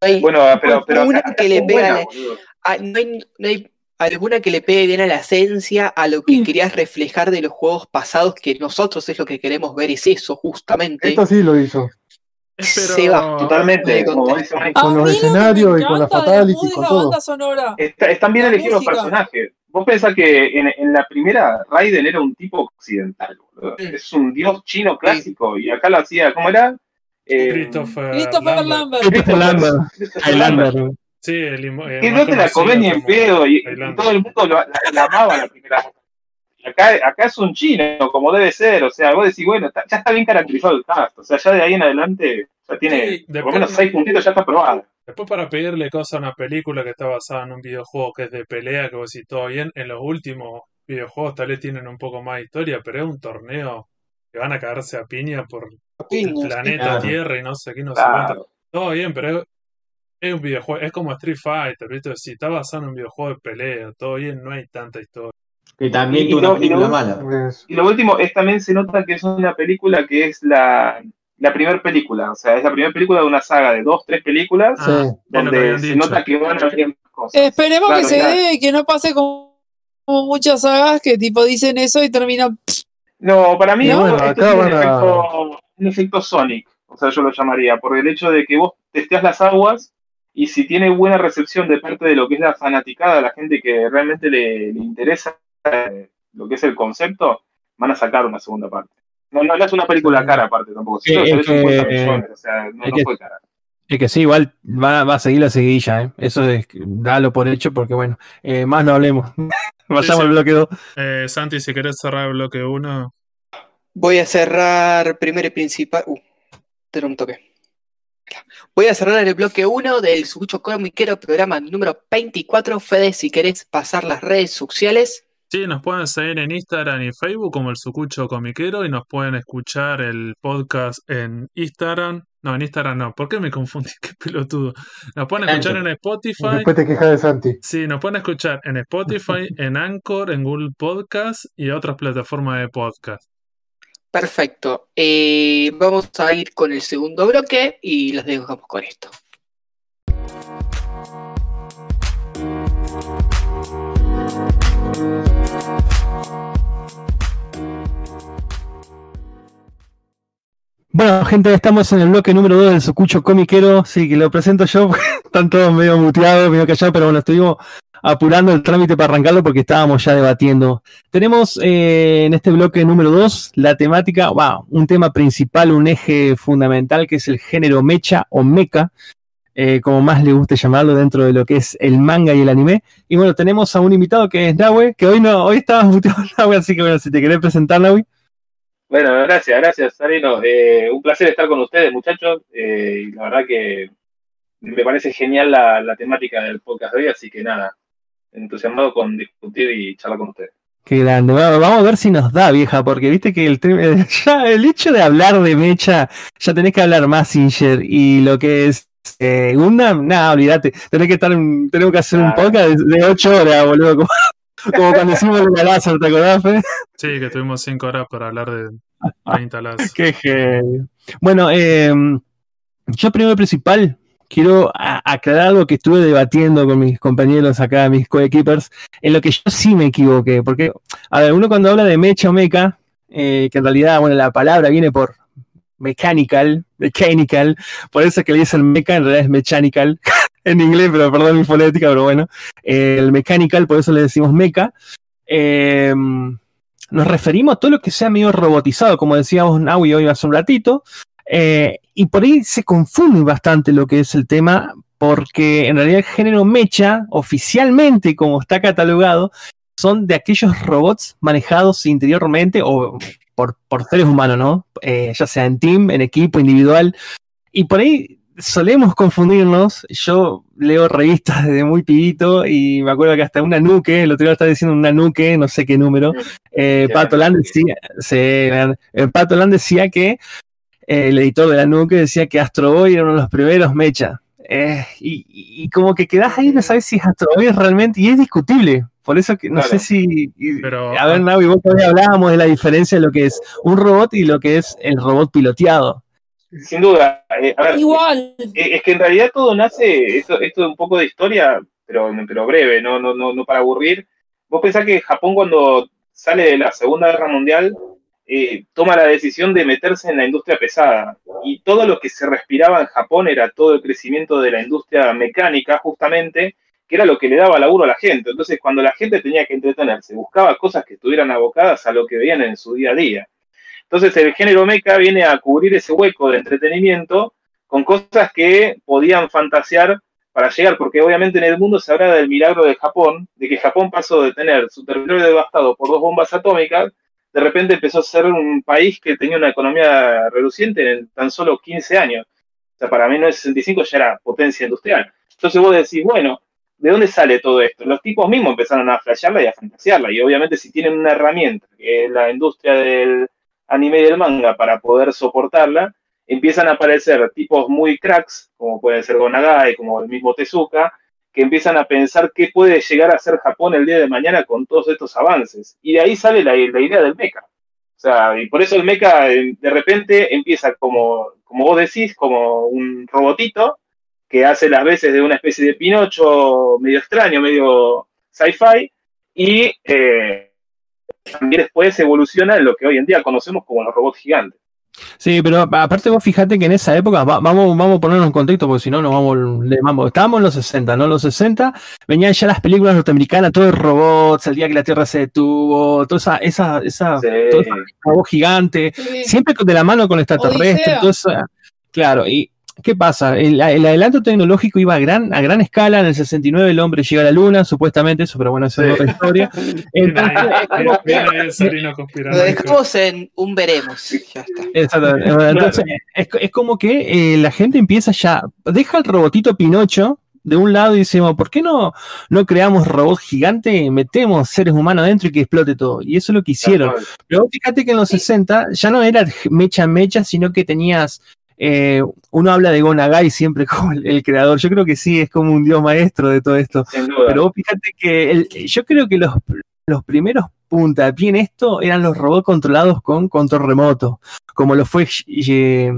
No hay, Bueno, pero, pero una acá- acá que le pega la- no hay, no hay alguna que le pegue bien a la esencia, a lo que Mm. querías reflejar de los juegos pasados, que nosotros es lo que queremos ver, es eso, justamente. Esta sí lo hizo. Se va, Totalmente, como Con los escenarios y con la fatality, con la todo. banda sonora. Está- están bien La elegidos los música. personajes. Vos pensás que en, en la primera Raiden era un tipo occidental, boludo. Mm. Es un dios chino clásico y acá lo hacía, ¿cómo era? Eh, Christopher, Christopher Lambert. Lambert. Christopher Lambert, Christopher Lambert. Sí, el, el Que no te la comés ni en pedo y, y todo el mundo lo, la, la amaba la primera. Acá, acá es un chino, como debe ser. O sea, vos decís, bueno, está- ya está bien caracterizado el cast. O sea, ya de ahí en adelante ya tiene Sí, por lo después- menos seis puntitos, ya está aprobado. Después para pedirle cosas a una película que está basada en un videojuego que es de pelea, que vos decís todo bien, en los últimos videojuegos tal vez tienen un poco más de historia, pero es un torneo que van a cagarse a piña por el planeta Claro. Tierra y no sé qué, no sé cuánto. Claro. Todo bien, pero es, es un videojuego, es como Street Fighter, ¿viste? Si está basado en un videojuego de pelea, todo bien, no hay tanta historia. Que también Y- tuvo y una lo- y lo- película mala. Es- Y lo último es también se nota que es una película que es la, la primera película. O sea, es la primera película de una saga de dos, tres películas. Ah, es donde se dicho. nota que van a haber más cosas. Esperemos Claro, que se dé y que no pase como, como muchas sagas que tipo dicen eso y terminan. No, para mí No, bueno, esto tiene un efecto, un efecto Sonic, o sea, yo lo llamaría, por el hecho de que vos testeas las aguas y si tiene buena recepción de parte de lo que es la fanaticada, la gente que realmente le, le interesa lo que es el concepto, van a sacar una segunda parte. No, no, no es una película cara aparte tampoco, Eh, es se ve 50 que- millones, o sea, no, es no que- fue cara. Es que sí, igual va, va a seguir la seguidilla, ¿eh? Eso es, dalo por hecho, porque bueno, eh, más no hablemos. Vayamos sí. al bloque 2. Eh, Santi, si querés cerrar el bloque 1, Voy a cerrar primero y principal. Uh, tener un toque. Voy a cerrar el bloque 1 del Sucucho Comiquero, programa número 24. Fede, si querés pasar las redes sociales. Sí, nos pueden seguir en Instagram y Facebook como el Sucucho Comiquero y nos pueden escuchar el podcast en Instagram. No, en Instagram no. ¿Por qué me confundí? Qué pelotudo. Nos pueden escuchar en Spotify. Después te quejas de Santi. Sí, nos pueden escuchar en Spotify, en Anchor, en Google Podcast y otras plataformas de podcast. Perfecto. Eh, vamos a ir con el segundo bloque y los dejamos con esto. Bueno, gente, estamos en el bloque número 2 del Sucucho Comiquero. Sí, que lo presento yo, están todos medio muteados, medio callados, pero bueno, estuvimos apurando el trámite para arrancarlo porque estábamos ya debatiendo. Tenemos eh, en este bloque número 2 la temática, wow, un tema principal, un eje fundamental que es el género mecha o mecha, eh, como más le guste llamarlo dentro de lo que es el manga y el anime. Y bueno, tenemos a un invitado que es Nahue, que hoy no, hoy estabas muteado Nahue, así que bueno, si te querés presentar, Nahue. Bueno, gracias, gracias, Sarino. Eh, un placer estar con ustedes, muchachos. Eh, y la verdad que me parece genial la, la temática del podcast de hoy, así que nada, entusiasmado con discutir y charlar con ustedes. Qué grande. Bueno, vamos a ver si nos da, vieja, porque viste que el, ya el hecho de hablar de mecha, ya tenés que hablar más Singer y lo que es eh, Gundam, nada, olvídate. Tenés que estar, en- tenemos que hacer un podcast de, de 8 horas, boludo. Como, como cuando hicimos la láser, ¿te acordás, Fe? Sí, que tuvimos 5 horas para hablar de 30 las. Qué genio. Bueno, eh, yo primero y principal quiero aclarar algo que estuve debatiendo con mis compañeros acá, mis coequippers, en lo que yo sí me equivoqué. Porque, a ver, uno cuando habla de mecha o mecha, eh, que en realidad, bueno, la palabra viene por mechanical, mechanical, por eso es que le dicen mecha, en realidad es mechanical, en inglés, pero perdón mi fonética, pero bueno, el mechanical, por eso le decimos mecha. Eh, nos referimos a todo lo que sea medio robotizado, como decíamos Naui hoy hace un ratito, eh, y por ahí se confunde bastante lo que es el tema, porque en realidad el género mecha, oficialmente como está catalogado, son de aquellos robots manejados interiormente o por, por seres humanos, ¿no? Eh, ya sea en team, en equipo, individual, y por ahí solemos confundirnos. Yo leo revistas desde muy pibito y me acuerdo que hasta una nuque, el otro día estaba diciendo una nuque, no sé qué número, eh, Qué Pato. Land decía, sí, eh, Pato Land decía que eh, el editor de la nuque decía que Astro Boy era uno de los primeros mecha. Eh, y, y- y como que quedás ahí, no sabes si es Astro Boy realmente, y es discutible. Por eso que no Claro. sé si. y- Pero- a ver, Navi, vos todavía hablábamos de la diferencia de lo que es un robot y lo que es el robot piloteado. Sin duda. eh, a ver, Igual. eh, es que en realidad todo nace, esto, esto es un poco de historia, pero, pero breve, no, no, no, no para aburrir. Vos pensás que Japón cuando sale de la Segunda Guerra Mundial eh, toma la decisión de meterse en la industria pesada y todo lo que se respiraba en Japón era todo el crecimiento de la industria mecánica justamente, que era lo que le daba laburo a la gente. Entonces cuando la gente tenía que entretenerse, buscaba cosas que estuvieran abocadas a lo que veían en su día a día. Entonces el género mecha viene a cubrir ese hueco de entretenimiento con cosas que podían fantasear para llegar, porque obviamente en el mundo se habla del milagro de Japón, de que Japón pasó de tener su territorio devastado por dos bombas atómicas, de repente empezó a ser un país que tenía una economía reduciente en tan solo 15 años. O sea, para 1965 ya era potencia industrial. Entonces vos decís, bueno, ¿de dónde sale todo esto? Los tipos mismos empezaron a flashearla y a fantasearla, y obviamente si tienen una herramienta, que es la industria del anime y del manga, para poder soportarla, empiezan a aparecer tipos muy cracks, como puede ser Gonagai, como el mismo Tezuka, que empiezan a pensar qué puede llegar a ser Japón el día de mañana con todos estos avances. Y de ahí sale la, la idea del mecha. O sea, y por eso el mecha eh, de repente empieza como, como vos decís, como un robotito que hace las veces de una especie de Pinocho medio extraño, medio sci-fi, y eh, también después evoluciona en lo que hoy en día conocemos como los robots gigantes. Sí, pero aparte vos fijate que en esa época, va- vamos, vamos a ponernos en contexto, porque si no nos vamos. Estábamos en los 60, ¿no? En los 60 venían ya las películas norteamericanas, todo de robots, el día que la Tierra se detuvo, toda esa, esa, esa, Sí. todo ese robot gigante, Sí. siempre de la mano con extraterrestres, todo eso. Claro, y ¿qué pasa? El, el adelanto tecnológico iba a gran, a gran escala. En el 69 el hombre llega a la luna, supuestamente, eso, pero bueno, eso es otra historia. Entonces, Lo dejamos en un veremos. Ya está. Exactamente. Entonces, es, es como que eh, la gente empieza ya, deja el robotito Pinocho de un lado y decimos, ¿por qué no, no creamos robot gigante, metemos seres humanos adentro y que explote todo? Y eso es lo que hicieron. Pero vos fíjate que en los 60 ya no era mecha mecha, sino que tenías. Eh, uno habla de Gonagai siempre como el, el creador. Yo creo que sí, es como un dios maestro de todo esto. Pero vos fíjate que el- yo creo que los, los primeros puntapié en esto eran los robots controlados con control remoto, como lo fue eh,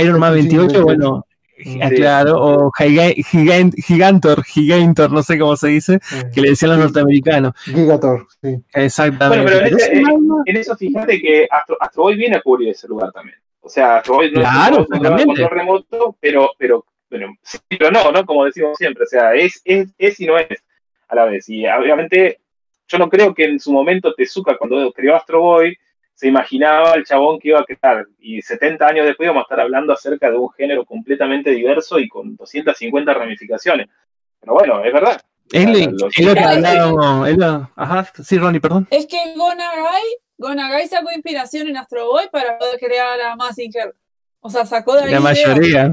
Iron Man 28, bueno, Sí. ah, claro, o Giga- Gigan- Gigantor, Gigantor, no sé cómo se dice, Eh, que le decían los norteamericanos. Gigator, sí. Exactamente. Bueno, pero en ese- eso fíjate que Astro, Astro Boy viene a cubrir ese lugar también. O sea, Astro Boy no Claro, es control remoto, pero, pero, pero, sí, pero no, ¿no? Como decimos siempre, o sea, es, es, es y no es a la vez. Y obviamente, yo no creo que en su momento Tezuka, cuando creó Astro Boy, se imaginaba el chabón que iba a crear. Y 70 años después íbamos a estar hablando acerca de un género completamente diverso y con 250 ramificaciones. Pero bueno, es verdad. es lo- lo que lo- Ajá, sí, Ronnie, perdón. Es que Gonagai, Gonagai sacó inspiración en Astro Boy para poder crear a Mazinger. O sea, sacó de ahí. La mayoría.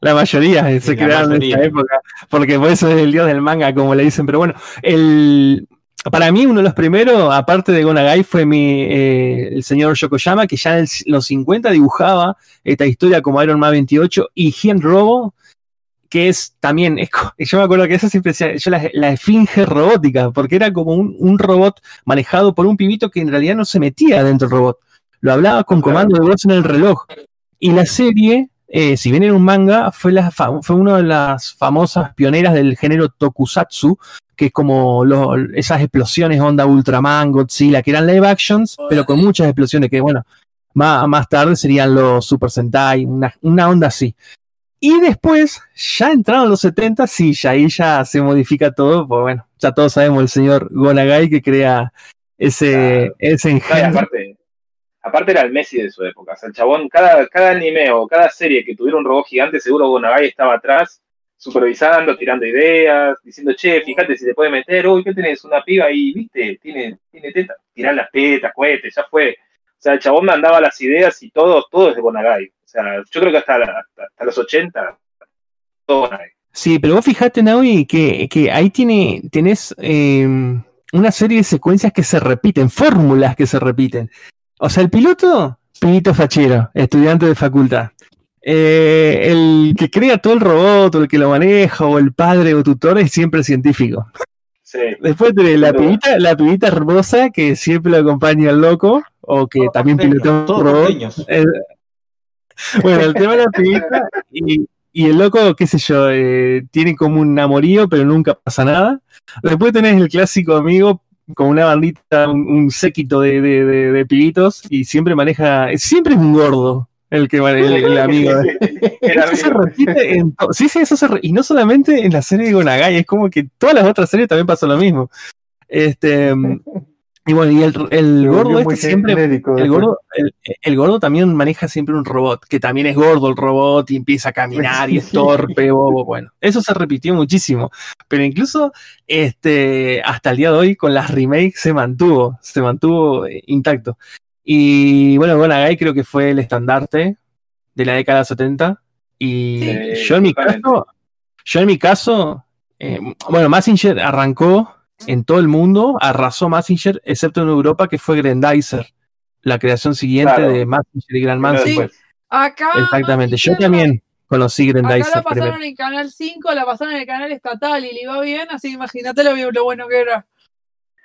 La mayoría se la crearon en mayoría. esa época, porque por eso es el dios del manga, como le dicen. Pero bueno, el, para mí uno de los primeros, aparte de Gonagai, fue mi, eh, el señor Yokoyama, que ya en el- los 50 dibujaba esta historia como Iron Man 28 y Gen Robo, que es también, es yo me acuerdo que eso siempre decía, yo la, la esfinge robótica, porque era como un, un robot manejado por un pibito que en realidad no se metía dentro del robot, lo hablaba con comando de voz en el reloj. Y la serie, eh, si bien era un manga, fue, la fa- fue una de las famosas pioneras del género tokusatsu, que es como lo- esas explosiones onda Ultraman, Godzilla, que eran live actions, pero con muchas explosiones que, bueno, más, más tarde serían los Super Sentai, una, una onda así. Y después, ya entraron los 70, sí, ya ahí ya se modifica todo, pues bueno, ya todos sabemos el señor Gonagai que crea ese, Claro. ese aparte, aparte era el Messi de su época. O sea, el chabón, cada, cada anime o cada serie que tuviera un robot gigante, seguro Gonagai estaba atrás, supervisando, tirando ideas, diciendo, che, fíjate si te puede meter, uy, ¿qué tenés? Una piba ahí, viste, tiene, tiene tetas, tirar las tetas, cohetes, ya fue. O sea, el chabón mandaba las ideas y todo, todo es de Gonagai. Sea, yo creo que hasta, la- hasta, hasta los 80, todo Gonagai. Sí, pero vos fijate, Naui, que, que ahí tiene, tenés eh, una serie de secuencias que se repiten, fórmulas que se repiten. O sea, el piloto, pibito fachero, estudiante de facultad. Eh, el que crea todo el robot, o el que lo maneja, o el padre o tutor, es siempre científico. Sí. Después tenés la pibita, la pibita hermosa que siempre lo acompaña al loco, o que Todos también pilotea un robot. Eh, bueno, el tema de la pibita y, y el loco, qué sé yo, eh, tiene como un amorío, pero nunca pasa nada. Después tenés el clásico amigo con una bandita, un, un séquito de, de- de- de pibitos y siempre maneja, siempre es un gordo el que el, el amigo. Eso se repite en sí, sí, eso se re- y no solamente en la serie de Gonagai, es como que todas las otras series también pasa lo mismo. Este y bueno, y el, el gordo este siempre genérico el gordo, el, el gordo también maneja siempre un robot, que también es gordo el robot y empieza a caminar y es torpe, bobo. Bueno, eso se repitió muchísimo. Pero incluso este, hasta el día de hoy con las remakes se mantuvo, se mantuvo eh, intacto. Y bueno, Gonagai creo que fue el estandarte de la década 70. Y Sí, yo en mi caso, yo en mi caso, eh, bueno, Massinger arrancó en todo el mundo, arrasó Massinger, excepto en Europa, que fue Grandizer, la creación siguiente Claro. de Massinger y Grandman. Primero Sí. después. Acá. Exactamente, yo Mazinger, también conocí Acá Grandizer la pasaron primero. en Canal 5, la pasaron en el canal estatal y le iba bien, así que imagínate lo, bien- lo bueno que era.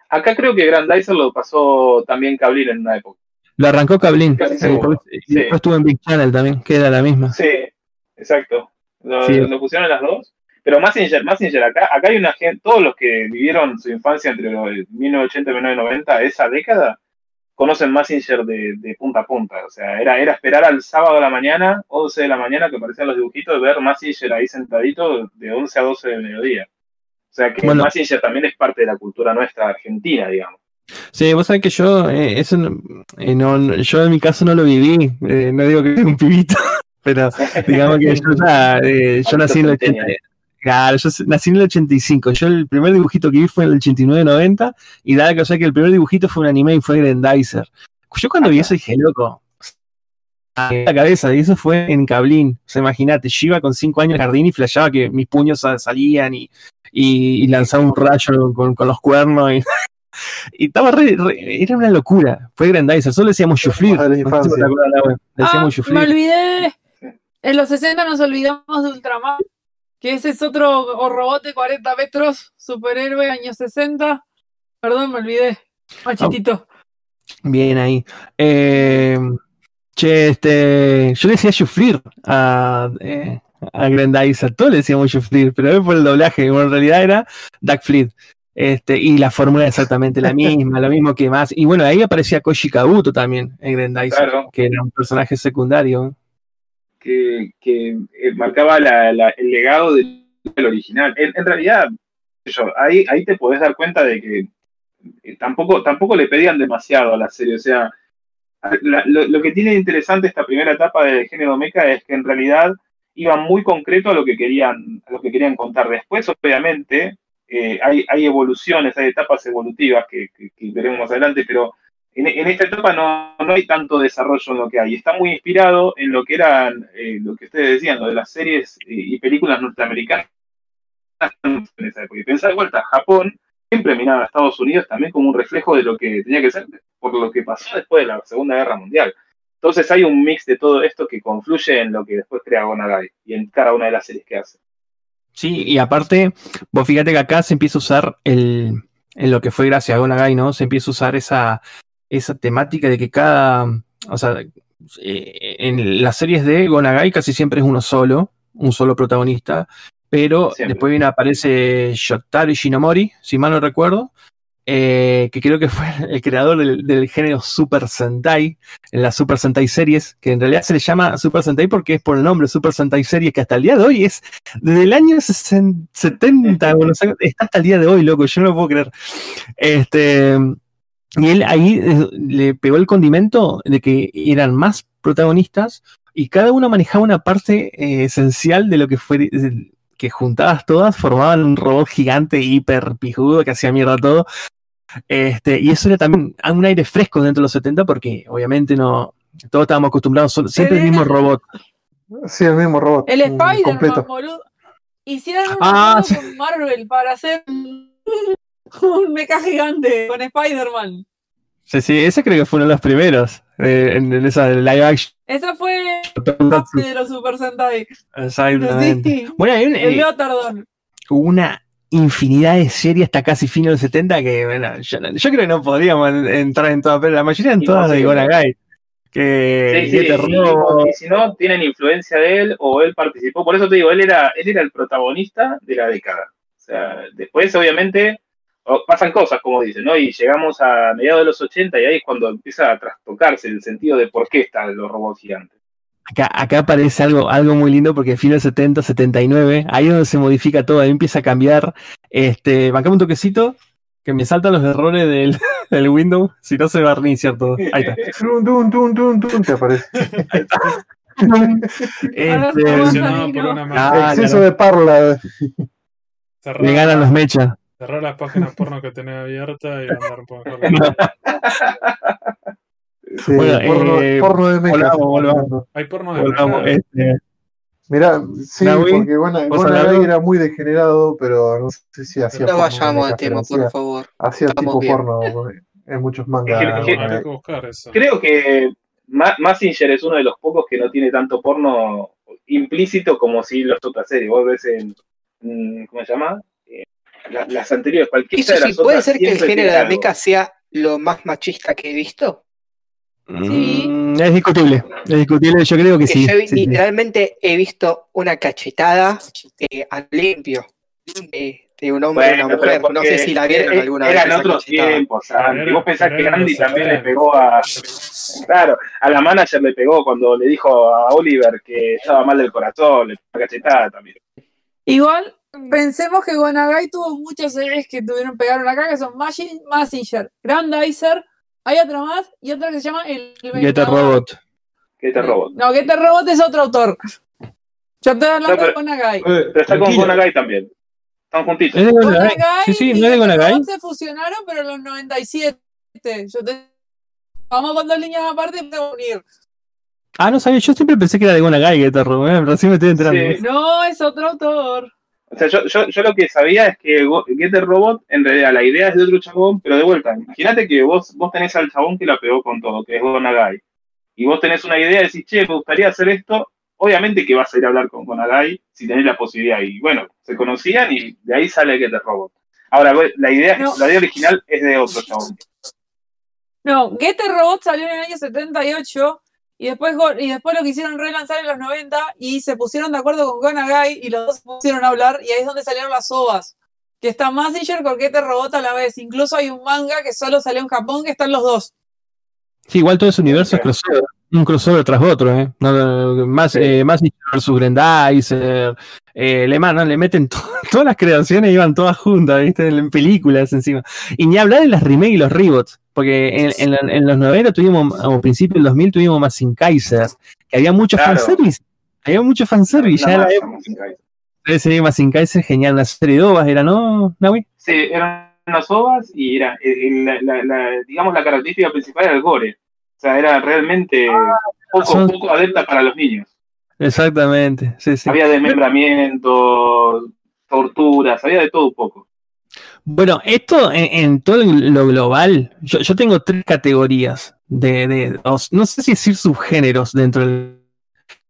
Acá creo que Grandizer lo pasó también Cablín en una época. Lo arrancó Cablín, Casi y después estuvo en Big Channel también, que era la misma. Sí, exacto. Lo, Sí. lo pusieron las dos. Pero Massinger, Massinger acá, acá hay una gente, todos los que vivieron su infancia entre los 1980 y 1990, esa década, conocen Massinger de, de punta a punta. O sea, era, era esperar al sábado a la mañana, 11 de la mañana, que aparecían los dibujitos, ver Massinger ahí sentadito de 11 a 12 del mediodía. O sea que Bueno. Massinger también es parte de la cultura nuestra argentina, digamos. Sí, vos sabés que yo, eh, eso no, eh, no- yo en mi caso no lo viví, eh, no digo que soy un pibito, Pero digamos que yo ya, eh, yo nací en el 80. Claro, yo nací en el 85. Yo el primer dibujito que vi fue en el 89-90. Y dada que o sea que el primer dibujito fue un anime y fue Grandizer. Yo cuando vi eso dije, loco. en la cabeza, y eso fue en Cablín. O sea, imagínate, yo iba con 5 años al jardín y flashaba que mis puños sa- salían y, y, y lanzaba un rayo con, con los cuernos. Y, y estaba re, re- era una locura. Fue Grandizer. Solo decíamos No Lau, Ah, me olvidé. En los 60 nos olvidamos de Ultraman, que ese es otro o robot de 40 metros, superhéroe, años 60. Perdón, me olvidé. Machitito. Bien ahí. Eh, che, este, yo le decía Chuflir a, eh, a todos le decíamos Chuflir, pero es por el doblaje, bueno, en realidad era Duck Fleet. Este, y la fórmula era exactamente la misma, lo mismo que más. Y bueno, ahí aparecía Koji Kabuto también en Grandizer, Claro. que era un personaje secundario. Que, eh, marcaba el legado del, original. En, realidad, ahí, ahí te podés dar cuenta de que eh, tampoco, tampoco le pedían demasiado a la serie. O sea, lo, lo que tiene de interesante esta primera etapa del género mecha es que en realidad iba muy concreto a lo que querían, lo que querían contar. Después, obviamente, eh, hay, hay evoluciones, hay etapas evolutivas que- que veremos más adelante, pero en, esta etapa no, no hay tanto desarrollo en lo que hay. Está muy inspirado en lo que eran, eh, lo que ustedes decían, lo de las series eh, y películas norteamericanas en esa época. Y pensar de vuelta, Japón siempre miraba a Estados Unidos también como un reflejo de lo que tenía que ser por lo que pasó después de la Segunda Guerra Mundial. Entonces hay un mix de todo esto que confluye en lo que después crea Gonagai y en cada una de las series que hace. Sí, y aparte, vos fíjate que acá se empieza a usar el, en lo que fue gracias a Gonagai, ¿no? Se empieza a usar esa, esa temática de que cada, o sea, eh, en las series de Gonagai casi siempre es uno solo, un solo protagonista, pero Siempre. después viene, aparece Shotaro Shinomori, si mal no recuerdo, eh, que creo que fue el creador del, del género Super Sentai, en las Super Sentai series, que en realidad se le llama Super Sentai porque es por el nombre Super Sentai series, que hasta el día de hoy es desde el año 60, 70, bueno, o sea, está hasta el día de hoy, loco, yo no lo puedo creer. Este, y él ahí eh, le pegó el condimento de que eran más protagonistas y cada uno manejaba una parte eh, esencial de lo que fue, de- que juntadas todas formaban un robot gigante hiper pijudo que hacía mierda todo. Este, y eso era también un aire fresco dentro de los 70 porque obviamente no, todos estábamos acostumbrados solo- siempre el mismo robot. Sí, el mismo robot. El mm, Spider-Man, boludo. Hicieron un Ah, sí. con Marvel para hacer un, mecha gigante con Spider-Man. Sí, sí, ese creo que fue uno de los primeros eh, en, en esa live action. Esa fue de los Super Sentai. Exactamente. Sí. Bueno, hay un- El eh, una infinidad de series hasta casi fin de los 70 que, bueno, yo, no- yo creo que no podríamos en- entrar en todas, pero la mayoría en todas de. Gonagai. Que Sí, sí, Getter y- Robo, y si no, tienen influencia de él o él participó. Por eso te digo, él era, él era el protagonista de la década. O sea, después, obviamente, o- pasan cosas, como dicen, ¿no? Y llegamos a mediados de los 80 y ahí es cuando empieza a trastocarse el sentido de por qué están los robots gigantes. acá, acá aparece algo, algo muy lindo porque fin de los 70, 79, ahí es donde se modifica todo, ahí empieza a cambiar. Este, bancame un toquecito, que me saltan los errores del, del Windows, si no se va a reiniciar todo. Ahí está. Tun, tun, tun, te aparece. Este, por Salino. una Ah. Exceso claro. de parla. Le ganan los mechas. Cerrar las páginas porno que tenés abiertas y andar un poco. Sí, Bueno, porno, eh, porno de mecha. volvamos, volvamos. Hay porno de Volvamos, este, Mirá, sí, Nahui, porque bueno, ¿vos bueno, hablando? era muy degenerado, pero no sé si hacía No vayamos al tema, por hacía, favor. hacía Estamos tipo bien. porno en muchos mangas. Es que- Hay que buscar eso. Creo que Ma- Mazinger es uno de los pocos que no tiene tanto porno implícito como si los otras series. Vos ves en, ¿cómo se llama? Eh, la- las anteriores, cualquiera Eso de las sí, puede otras ser que el género de algo. mecha sea lo más machista que he visto. Sí. mm, es discutible, es discutible, yo creo que Que sí. yo sí, sí. literalmente he visto una cachetada eh, a limpio de, de un hombre a Bueno, una pero mujer. No sé si la vieron er- alguna vez. Eran otros tiempos, Vos pensás era- que eran Andy también le 70. pegó a. Claro, a la manager le pegó cuando le dijo a Oliver que estaba mal del corazón, le pegó una cachetada también. Igual, pensemos que Gonagai tuvo muchas series que tuvieron pegaron acá, que son Magi- Mazinger, Grandizer, hay otra más y otra que se llama El Getter Vengador. Robot. Getter Robot. No, Getter Robot es otro autor. Yo estoy hablando No, pero- de Gonagai. Eh, Pero está con. Gonagai también. Están juntitos. ¿Es de Gonagai? Sí, sí, y ¿no es de Getter Gonagai? Se fusionaron, pero en los 97. Yo te... Vamos con dos líneas aparte para unir. Ah, no sabía, yo siempre pensé que era de Gonagai, Getter Robot, eh, recién me estoy enterando. Sí. No, es otro autor. O sea, yo, yo, yo lo que sabía es que Go- Getter Robot, en realidad, la idea es de otro chabón, pero de vuelta, imagínate que vos, vos tenés al chabón que la pegó con todo, que es Gonagai, y vos tenés una idea y decís, che, me gustaría hacer esto, obviamente que vas a ir a hablar con Gonagai si tenés la posibilidad, y bueno, se conocían y de ahí sale Getter Robot. Ahora, la idea, No. la idea original es de otro chabón. No, Getter Robot salió en el año 78 y después, y después lo quisieron relanzar en los 90 y se pusieron de acuerdo con Gonagai y los dos se pusieron a hablar y ahí es donde salieron las ovas. Que está Mazinger con Getter Robot a la vez. Incluso hay un manga que solo salió en Japón que están los dos. Sí, igual todo ese universo es crossover, un crossover tras otro, ¿eh? No, no, más, Sí. eh, más versus Grendizer, eh, le, man- le meten to- todas las creaciones, iban todas juntas, ¿viste? En películas encima. Y ni hablar de las remakes y los reboots, porque en, en la- en los 90 tuvimos, a principios del 2000 tuvimos más sin Kaiser, que había mucho Claro. fanservice. Había mucho fanservice. Una Ya la masa, época Mazinger Kai. ese más sin Kaiser, genial, una serie de ovas, ¿era, no, Nawi? Sí, eran unas ovas y era, eh, eh, la, la- la- digamos, la característica principal era el gore. O sea, era realmente poco, son- poco adepta para los niños. Exactamente, sí, sí. Había desmembramiento, torturas, había de todo un poco. Bueno, esto en, en todo lo global, yo, yo tengo tres categorías de, no sé si decir subgéneros dentro del.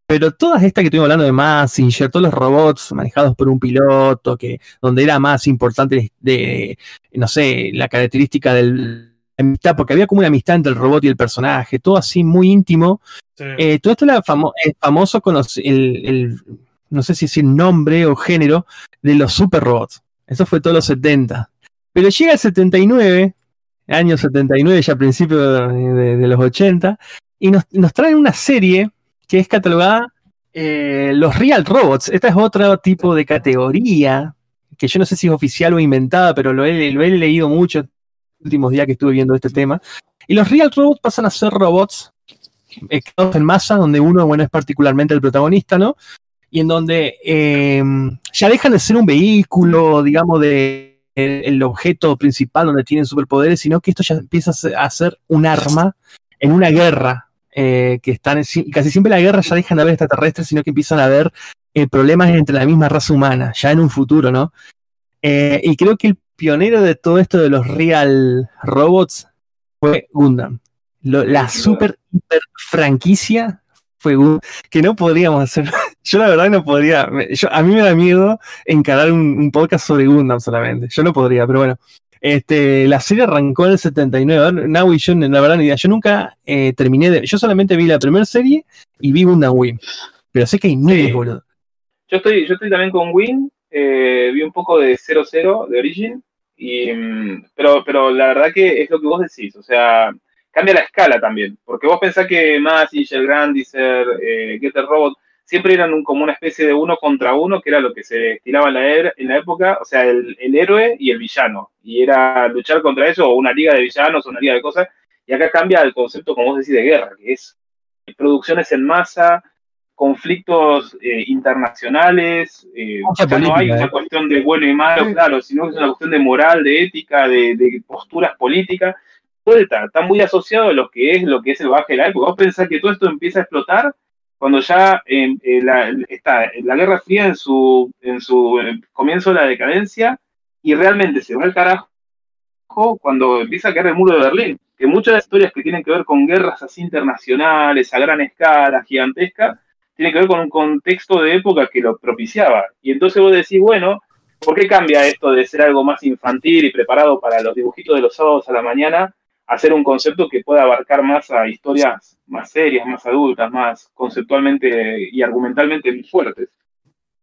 Pero todas estas que estuvimos hablando de Massinger, todos los robots manejados por un piloto, que donde era más importante de, no sé, la característica del la amistad, porque había como una amistad entre el robot y el personaje, todo así muy íntimo. Sí. Eh, todo esto era famo- famoso el, el- no sé si decir nombre o género, de los super robots. Eso fue todos los 70. Pero llega el 79, año 79, ya a principios de, de- los 80, y nos, traen una serie que es catalogada eh, los Real Robots. Esta es otro tipo de categoría, que yo no sé si es oficial o inventada, pero lo he, leído mucho en los últimos días que estuve viendo este tema. Y los Real Robots pasan a ser robots eh, en masa, donde uno, bueno, es particularmente el protagonista, ¿no? Y en donde eh, ya dejan de ser un vehículo, digamos, de el, el objeto principal donde tienen superpoderes, sino que esto ya empieza a ser, un arma en una guerra, eh, que están, en- casi siempre la guerra ya dejan de haber extraterrestres, sino que empiezan a haber eh, problemas entre la misma raza humana, ya en un futuro, ¿no? Eh, y creo que el pionero de todo esto de los real robots fue Gundam. Lo- la super hiper franquicia fue Gundam, que no podríamos hacer. Yo la verdad no podría. yo- a mí me da miedo encarar un, un podcast sobre Gundam solamente. Yo no podría, pero bueno. Este, la serie arrancó en el 79. A ver, Now y yo, la verdad, ni idea. Yo nunca eh, terminé de. Yo solamente vi la primera serie y vi Gundam Wing. Pero sé que hay miles, Sí. boludo. Yo estoy, yo estoy también con Win, eh, vi un poco de 00 de Origin, y, mm, pero, pero la verdad que es lo que vos decís, o sea, cambia la escala también, porque vos pensás que Mazinger, Grandizer, eh, Getter Robot, siempre eran un- como una especie de uno contra uno, que era lo que se estilaba en la, er- en la época, o sea, el, el héroe y el villano, y era luchar contra eso, o una liga de villanos, o una liga de cosas, y acá cambia el concepto, como vos decís, de guerra, que es producciones en masa, conflictos eh, internacionales, eh, no hay una eh. cuestión de bueno y malo, claro, sino que es una cuestión de moral, de ética, de, de posturas políticas. Vuelta, está muy asociado a lo que es lo que es el baje la época. Vos pensás que todo esto empieza a explotar cuando ya eh, la, está la Guerra Fría en su, en su eh, comienzo de la decadencia y realmente se va al carajo cuando empieza a caer el muro de Berlín. Que muchas de las historias que tienen que ver con guerras así internacionales, a gran escala, gigantesca, tienen que ver con un contexto de época que lo propiciaba. Y entonces vos decís, bueno, ¿por qué cambia esto de ser algo más infantil y preparado para los dibujitos de los sábados a la mañana a ser un concepto que pueda abarcar más a historias más serias, más adultas, más conceptualmente y argumentalmente fuertes?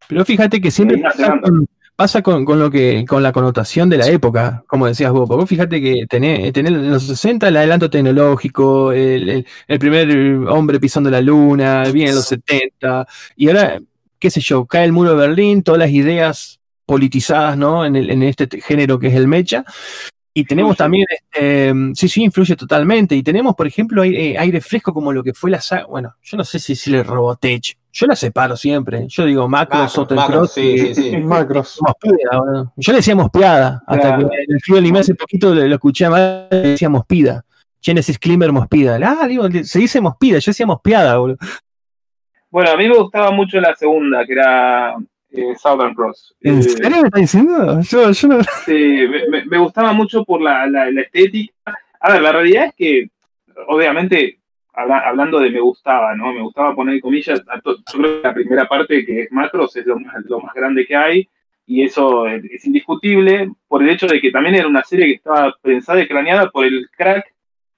Pero fíjate que siempre pasa, con, pasa con- con lo que, con la connotación de la época, como decías vos. Porque vos fíjate que tenés, tenés en los 60 el adelanto tecnológico, el, el- el primer hombre pisando la luna, viene en los 70, y ahora, qué sé yo, cae el muro de Berlín, todas las ideas politizadas, ¿no? En, el- en este género que es el mecha. Y tenemos Influye. también, este, sí, sí, influye totalmente. Y tenemos, por ejemplo, aire, aire fresco como lo que fue la saga. Bueno, yo no sé si decirle Robotech. Yo la separo siempre. Yo digo Macro, Macro, Soto Macro, Cross. sí, sí, sí. Macros. Yo le decía Mospeada, hasta Claro. que en el frío anime hace poquito lo, lo escuché a más, le decía Mospida. Genesis Climber Mospida. Ah, digo, se dice Mospida, yo decía Mospeada, boludo. Bueno, a mí me gustaba mucho la segunda, que era eh, Southern Cross. ¿En Eh, serio me estás diciendo? Yo, yo no. Sí, me, me- gustaba mucho por la, la- la estética. A ver, la realidad es que, obviamente, habla- hablando de me gustaba, ¿no? Me gustaba poner comillas. a to- yo creo que la primera parte, que es Macros, es lo más, lo más grande que hay. Y eso es, indiscutible por el hecho de que también era una serie que estaba pensada y craneada por el crack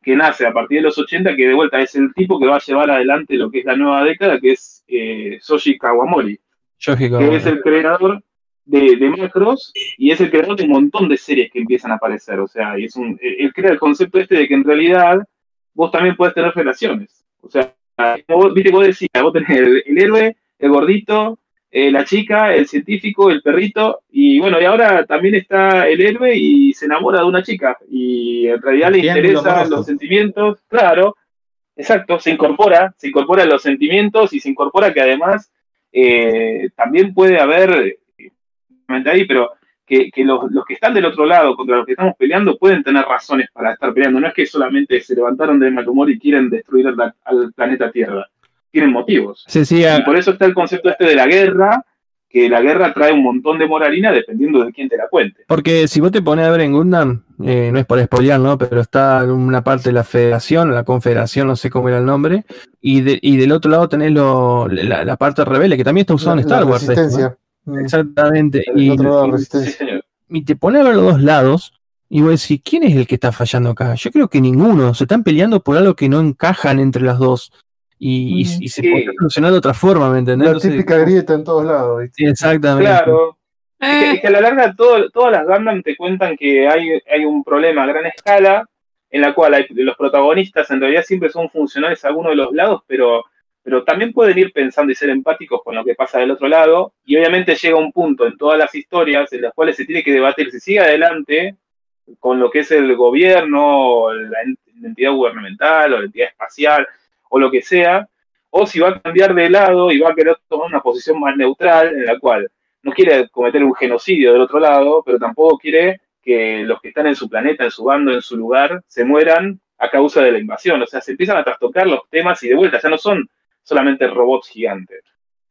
que nace a partir de los 80, que de vuelta es el tipo que va a llevar adelante lo que es la nueva década, que es eh, Soshi Kawamori Que es el creador de, de Macros y es el creador de un montón de series que empiezan a aparecer. O sea, y es un, él crea el concepto este de que en realidad vos también podés tener relaciones. O sea, vos, viste, vos decías, vos tenés el, el héroe, el gordito, eh, la chica, el científico, el perrito, y bueno, y ahora también está el héroe y se enamora de una chica, y en realidad le interesan los sentimientos, claro, exacto, se incorpora, se incorpora los sentimientos y se incorpora que además eh, también puede haber, eh, ahí, pero que, que los, los que están del otro lado contra los que estamos peleando pueden tener razones para estar peleando. No es que solamente se levantaron de mal humor y quieren destruir al, al planeta Tierra. Tienen motivos. Sí, sí, a- Y por eso está el concepto este de la guerra, que la guerra trae un montón de moralina dependiendo de quién te la cuente. porque si vos te pones a ver en Gundam, eh, no es por spoilear, ¿no? Pero está en una parte de la federación, la confederación, no sé cómo era el nombre, y, de- y del otro lado tenés lo, la, la parte rebelde, que también está usado en Star la Wars. esto, ¿no? resistencia. Mm. Exactamente. El Y, otro lado, y- Sí, resistencia. señor. y te pones a ver los dos lados y vos decís, ¿quién es el que está fallando acá? Yo creo que ninguno. Se están peleando por algo que no encajan entre las dos. Y, y- Ujú. y se Sí. puede solucionar de otra forma, ¿me entendés? La Entonces, típica grieta en todos lados. ¿viste? exactamente. Claro. Eh, es que a la larga todo- todas las Gundam te cuentan que hay, hay un problema a gran escala en la cual los protagonistas en realidad siempre son funcionales a alguno de los lados, pero, pero también pueden ir pensando y ser empáticos con lo que pasa del otro lado. Y obviamente llega un punto en todas las historias en las cuales se tiene que debatir si sigue adelante con lo que es el gobierno, la entidad gubernamental o la entidad espacial o lo que sea, o si va a cambiar de lado y va a querer tomar una posición más neutral en la cual no quiere cometer un genocidio del otro lado, pero tampoco quiere que los que están en su planeta, en su bando, en su lugar, se mueran a causa de la invasión. O sea, se empiezan a trastocar los temas y de vuelta ya no son solamente robots gigantes.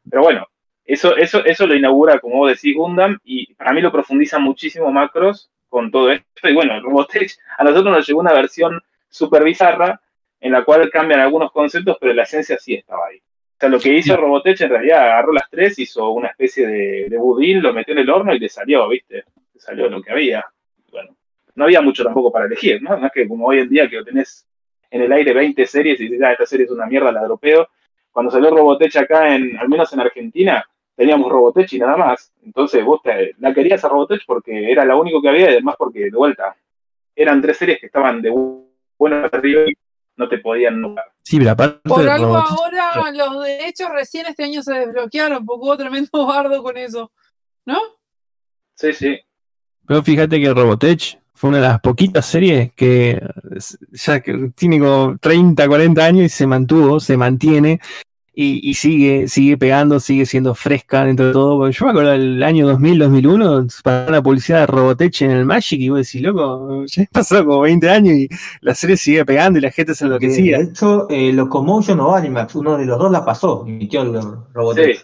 Pero bueno, eso, eso, eso lo inaugura, como vos decís, Gundam, y para mí lo profundiza muchísimo Macros con todo esto. Y bueno, Robotech, a nosotros nos llegó una versión súper bizarra en la cual cambian algunos conceptos, pero la esencia sí estaba ahí. O sea, lo que hizo Robotech en realidad agarró las tres, hizo una especie de, de budín, lo metió en el horno y le salió, ¿viste? Le salió lo que había. Bueno, no había mucho tampoco para elegir, ¿no? No es que como hoy en día que tenés en el aire 20 series y dices, ah, esta serie es una mierda, la dropeo. Cuando salió Robotech acá, en, al menos en Argentina, teníamos Robotech y nada más. Entonces vos te- la querías a Robotech porque era la único que había y además porque, de vuelta, eran tres series que estaban de bu- bueno arriba no te podían nombrar. Sí, pero aparte por algo ahora los derechos recién este año se desbloquearon, porque hubo tremendo bardo con eso. ¿No? Sí, sí. Pero fíjate que Robotech fue una de las poquitas series que ya que tiene como 30, 40 años y se mantuvo, se mantiene y, y sigue, sigue pegando, sigue siendo fresca dentro de todo. Porque Yo me acuerdo del año 2000, 2001, para una publicidad de Robotech en el Magic y vos decís, loco, ya pasó como 20 años y la serie sigue pegando y la gente se De enloquecía. hecho, eh, Locomotion o Animax, uno de los dos la pasó, emitió el Robotech. Sí.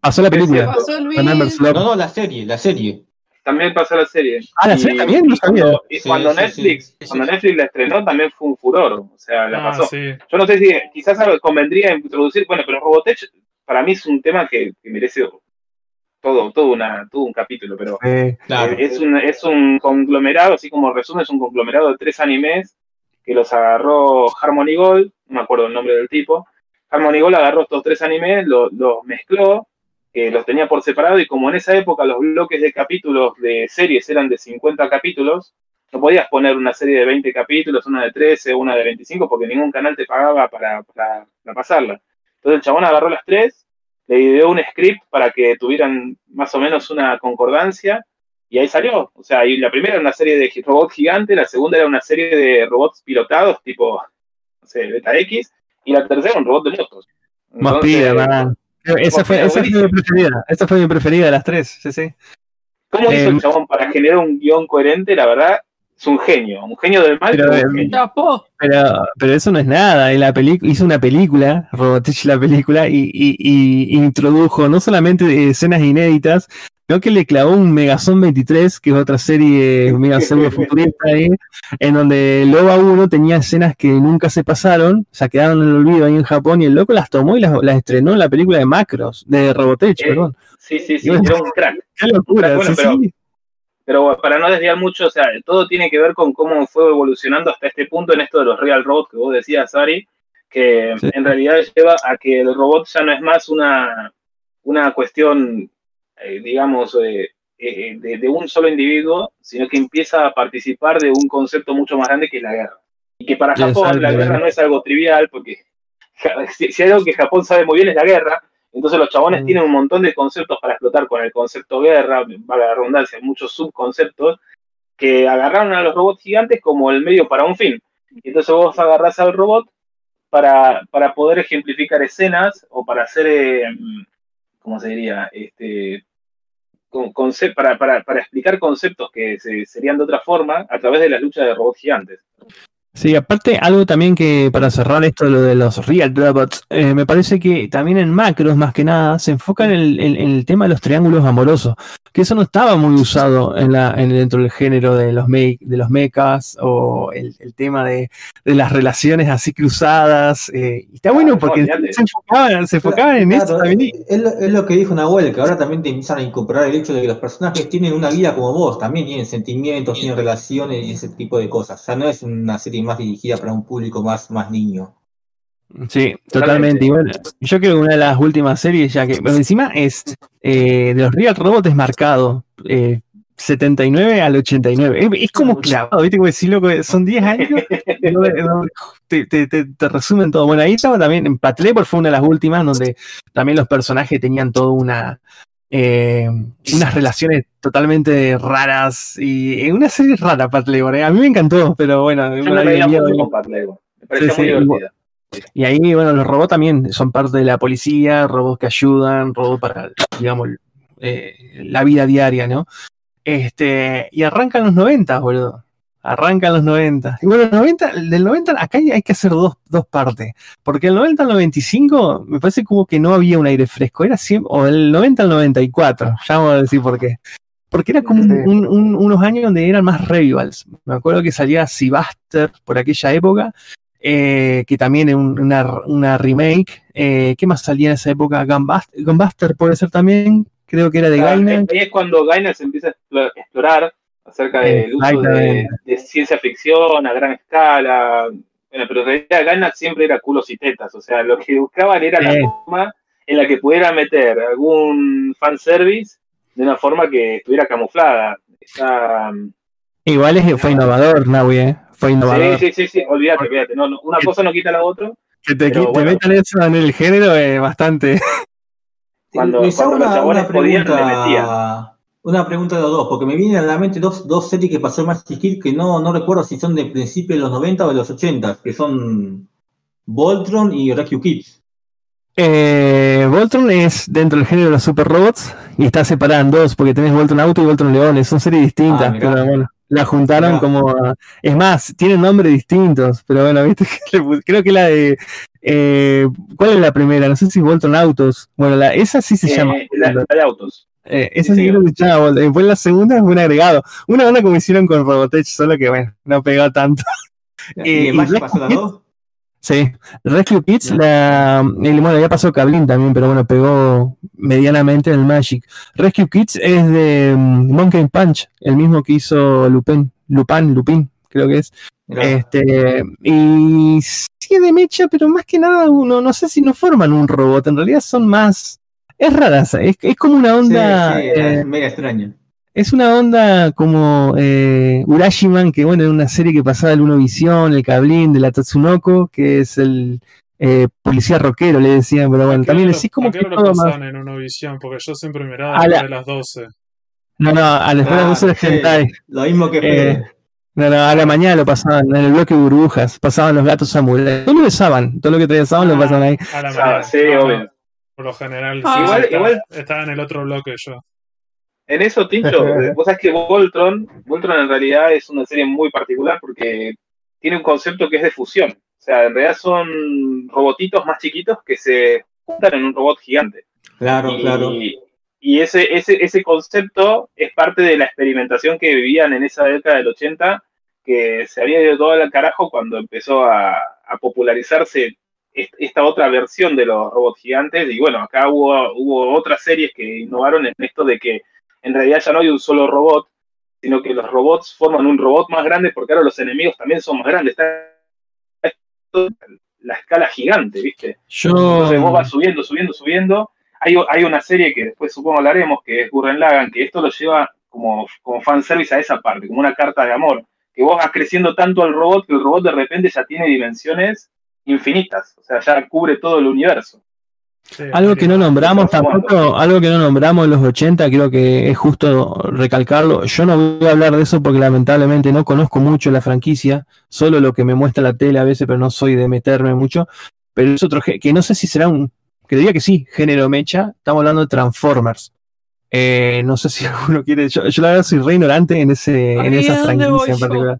Pasó la película. Pasó. No, no, la serie, la serie. También pasó la serie. Ah, ¿la serie también? No y cuando, sabía. y Sí, cuando sí, Netflix, sí. Sí, cuando. Netflix la estrenó también fue un furor. O sea, la Ah, pasó. sí. Yo no sé si quizás algo convendría introducir, bueno, pero Robotech para mí es un tema que, que merece todo, todo, una, todo un capítulo, pero Eh, Claro. eh, es, un, es un conglomerado, así como resumen, es un conglomerado de tres animes que los agarró Harmony Gold, no me acuerdo el nombre del tipo. Harmony Gold agarró estos tres animes, lo- los mezcló, que los tenía por separado, y como en esa época los bloques de capítulos de series eran de 50 capítulos, no podías poner una serie de 20 capítulos, una de 13, una de 25, porque ningún canal te pagaba para, para- para pasarla. Entonces el chabón agarró las tres, le ideó un script para que tuvieran más o menos una concordancia, Y ahí salió. O sea, y la primera era una serie de robots gigantes, la segunda era una serie de robots pilotados, tipo, no sé, Beta X, y la tercera un robot de motos. Más Entonces, pida, man. Esa fue, esa fue mi preferida. Esa fue mi preferida de las tres, sí, sí. ¿Cómo hizo el chabón para generar un guion coherente? La verdad, es un genio. Un genio del mal, Pero, pero pero eso no es nada. En la hizo una película, Robotech la película, y, y- y introdujo no solamente escenas inéditas, sino que le clavó un Megazón 23, que es otra serie mega pseudo futurista ahí, en donde el OVA 1 tenía escenas que nunca se pasaron, o sea, quedaron en el olvido ahí en Japón, y el loco las tomó y las, las estrenó en la película de Macros, de Robotech, Eh, perdón. Sí, sí, sí, bueno. era un crack. Qué locura, bueno, sí, pero- sí. Pero para no desviar mucho, o sea, todo tiene que ver con cómo fue evolucionando hasta este punto en esto de los real robots que vos decías, Ari, que Sí. en realidad lleva a que el robot ya no es más una, una cuestión, eh, digamos, eh, eh, de, de un solo individuo, sino que empieza a participar de un concepto mucho más grande que es la guerra. Y que para Japón la guerra no es algo trivial, porque si, si hay algo que Japón sabe muy bien es la guerra, entonces los chabones Mm. tienen un montón de conceptos para explotar con el concepto guerra, valga la redundancia, muchos subconceptos, que agarraron a los robots gigantes como el medio para un fin. Y entonces vos agarrás al robot para, para poder ejemplificar escenas o para hacer, eh, ¿cómo se diría? Este, para, para, para explicar conceptos que se- serían de otra forma a través de las luchas de robots gigantes. Sí, aparte, algo también que para cerrar esto, lo de los real robots, eh, me parece que también en macros, más que nada, se enfoca en el, en- en el tema de los triángulos amorosos, que eso no estaba muy usado en la, en, dentro del género de los, me, de los mechas o el, el tema de, de las relaciones así cruzadas. eh, y está bueno no, porque se enfocaban, se enfocaban en eso Claro, también. Es, lo- es lo que dijo Nahuel, que ahora también te empiezan a incorporar el hecho de que los personajes tienen una vida como vos, también tienen sentimientos, tienen relaciones y ese tipo de cosas. O sea, no es una serie más dirigida para un público más, más niño. Sí, totalmente. Y bueno, yo creo que una de las últimas series, ya que pero encima es eh, de los Real Robots es marcado eh, 79 al 89. Es, es como clavado, ¿viste? Como decir, loco, son 10 años, y no- no- te, te- te- te resumen todo. Bueno, ahí estaba también, en Pat Labor fue una de las últimas, donde también los personajes tenían toda una. Eh, unas relaciones totalmente raras y eh, una serie rara Pat Labor, eh. a mí me encantó pero bueno Yo me me da reía miedo, mucho ¿no? con Pat Lego. Me parecía Sí, muy sí, divertida. Y ahí, bueno, los robots también son parte de la policía, robots que ayudan, robots para, digamos, eh, la vida diaria, ¿no? Este, y arrancan los 90, boludo. Arrancan los 90. Y bueno, el 90, del 90 acá hay, hay que hacer dos, dos partes. Porque el 90 al 95 me parece como que no había un aire fresco. Era siempre, o el 90 al 94, ya vamos a decir por qué. Porque era como un- un- unos años donde eran más revivals. Me acuerdo que salía Seabuster por aquella época eh, que también es un- una, una remake. Eh, ¿Qué más salía en esa época? Gunbuster, Gunbuster puede ser también, creo que era de Ah. Ahí es cuando Gainac se empieza a explo- explorar acerca del uso de, ciencia ficción a gran escala. Bueno, pero en realidad Gainac siempre era culos y tetas, o sea, lo que buscaban era Sí. la forma en la que pudiera meter algún fanservice de una forma que estuviera camuflada. Esa- Igual es, fue innovador, Naui, eh. Fue innovador. sí, sí, sí, sí, olvídate, olvídate. No, no, una cosa no quita la otra. Que te, Pero te bueno. metan eso en el género es bastante. Cuando- cuando los una, chabones una podían, le una pregunta de los dos, porque me vienen a la mente dos, dos series que pasó en Magic Kid que no, no recuerdo si son de principio de los 90 o de los 80, que son Voltron y Rescue Kids. Eh, Voltron es dentro del género de los super robots y está separada en dos, porque tenés Voltron Auto y Voltron Leones, son series distintas, Ah, pero bueno, la juntaron Mirá. como. Es más, tienen nombres distintos, pero bueno, viste que le pus- creo que la de. eh, ¿Cuál es la primera? No sé si Voltron Autos. Bueno, la, esa sí se Eh, llama. la, la de autos. Eh, esa sí, que Voltron. Después la segunda es un agregado. Una onda como hicieron con Robotech, solo que bueno, no pegó tanto. ¿Y Eh, y Magic Rescue pasó Kids- dos? Sí, Rescue Kids, la, el- bueno, ya pasó Cablin también, pero bueno, pegó medianamente en el Magic. Rescue Kids es de mm, Monkey Punch, el mismo que hizo Lupin, Lupin, Lupin, creo que es. Este, y sí de mecha, pero más que nada, uno, no sé si no forman un robot, en realidad son más. Es rara, es, es como una onda. sí, eh, es mega extraña. es una onda como eh, Urashiman, que bueno, era una serie que pasaba el Unovisión, el Cablín, de la Tatsunoko, que es el eh, policía rockero, le decían, pero bueno, ¿A también lo- como a qué que hora lo más. pasaban en Unovisión? Porque yo siempre miraba A después la- de las 12. No, no, a las Ah, 12 de sí, hentai. Lo mismo que Eh. No, no, a la mañana lo pasaban, en el bloque burbujas, pasaban los gatos samurai. Todo lo que saben, todo lo que traían Saban lo pasaban ahí. A la Ah, mañana. sí, No, no, obvio. Por lo general, Ah. sí, Igual- estaba, igual- estaba en el otro bloque yo. En eso, Tincho, vos sabés que Voltron, Voltron en realidad es una serie muy particular porque tiene un concepto que es de fusión. O sea, en realidad son robotitos más chiquitos que se juntan en un robot gigante. Claro, y, claro. y ese, ese, ese concepto es parte de la experimentación que vivían en esa década del 80, que se había ido todo al carajo cuando empezó a, a popularizarse esta otra versión de los robots gigantes. Y bueno, acá hubo, hubo otras series que innovaron en esto de que en realidad ya no hay un solo robot, sino que los robots forman un robot más grande porque ahora los enemigos también son más grandes. Está la escala gigante, ¿viste? Yo. Entonces vos vas subiendo, subiendo, subiendo. Hay, hay una serie que después supongo hablaremos, que es Gurren Lagann, que esto lo lleva como, como fanservice a esa parte, como una carta de amor. Que vos vas creciendo tanto al robot que el robot de repente ya tiene dimensiones infinitas. O sea, ya cubre todo el universo. Sí, Algo que no nombramos tampoco, algo que no nombramos en los 80, creo que es justo recalcarlo. Yo no voy a hablar de eso porque lamentablemente no conozco mucho la franquicia, solo lo que me muestra la tele a veces, pero no soy de meterme mucho. Pero es otro que no sé si será un, creería que sí, género mecha. Estamos hablando de Transformers. Eh, no sé si alguno quiere. Yo, yo la verdad soy re ignorante en ese, en esa franquicia en particular.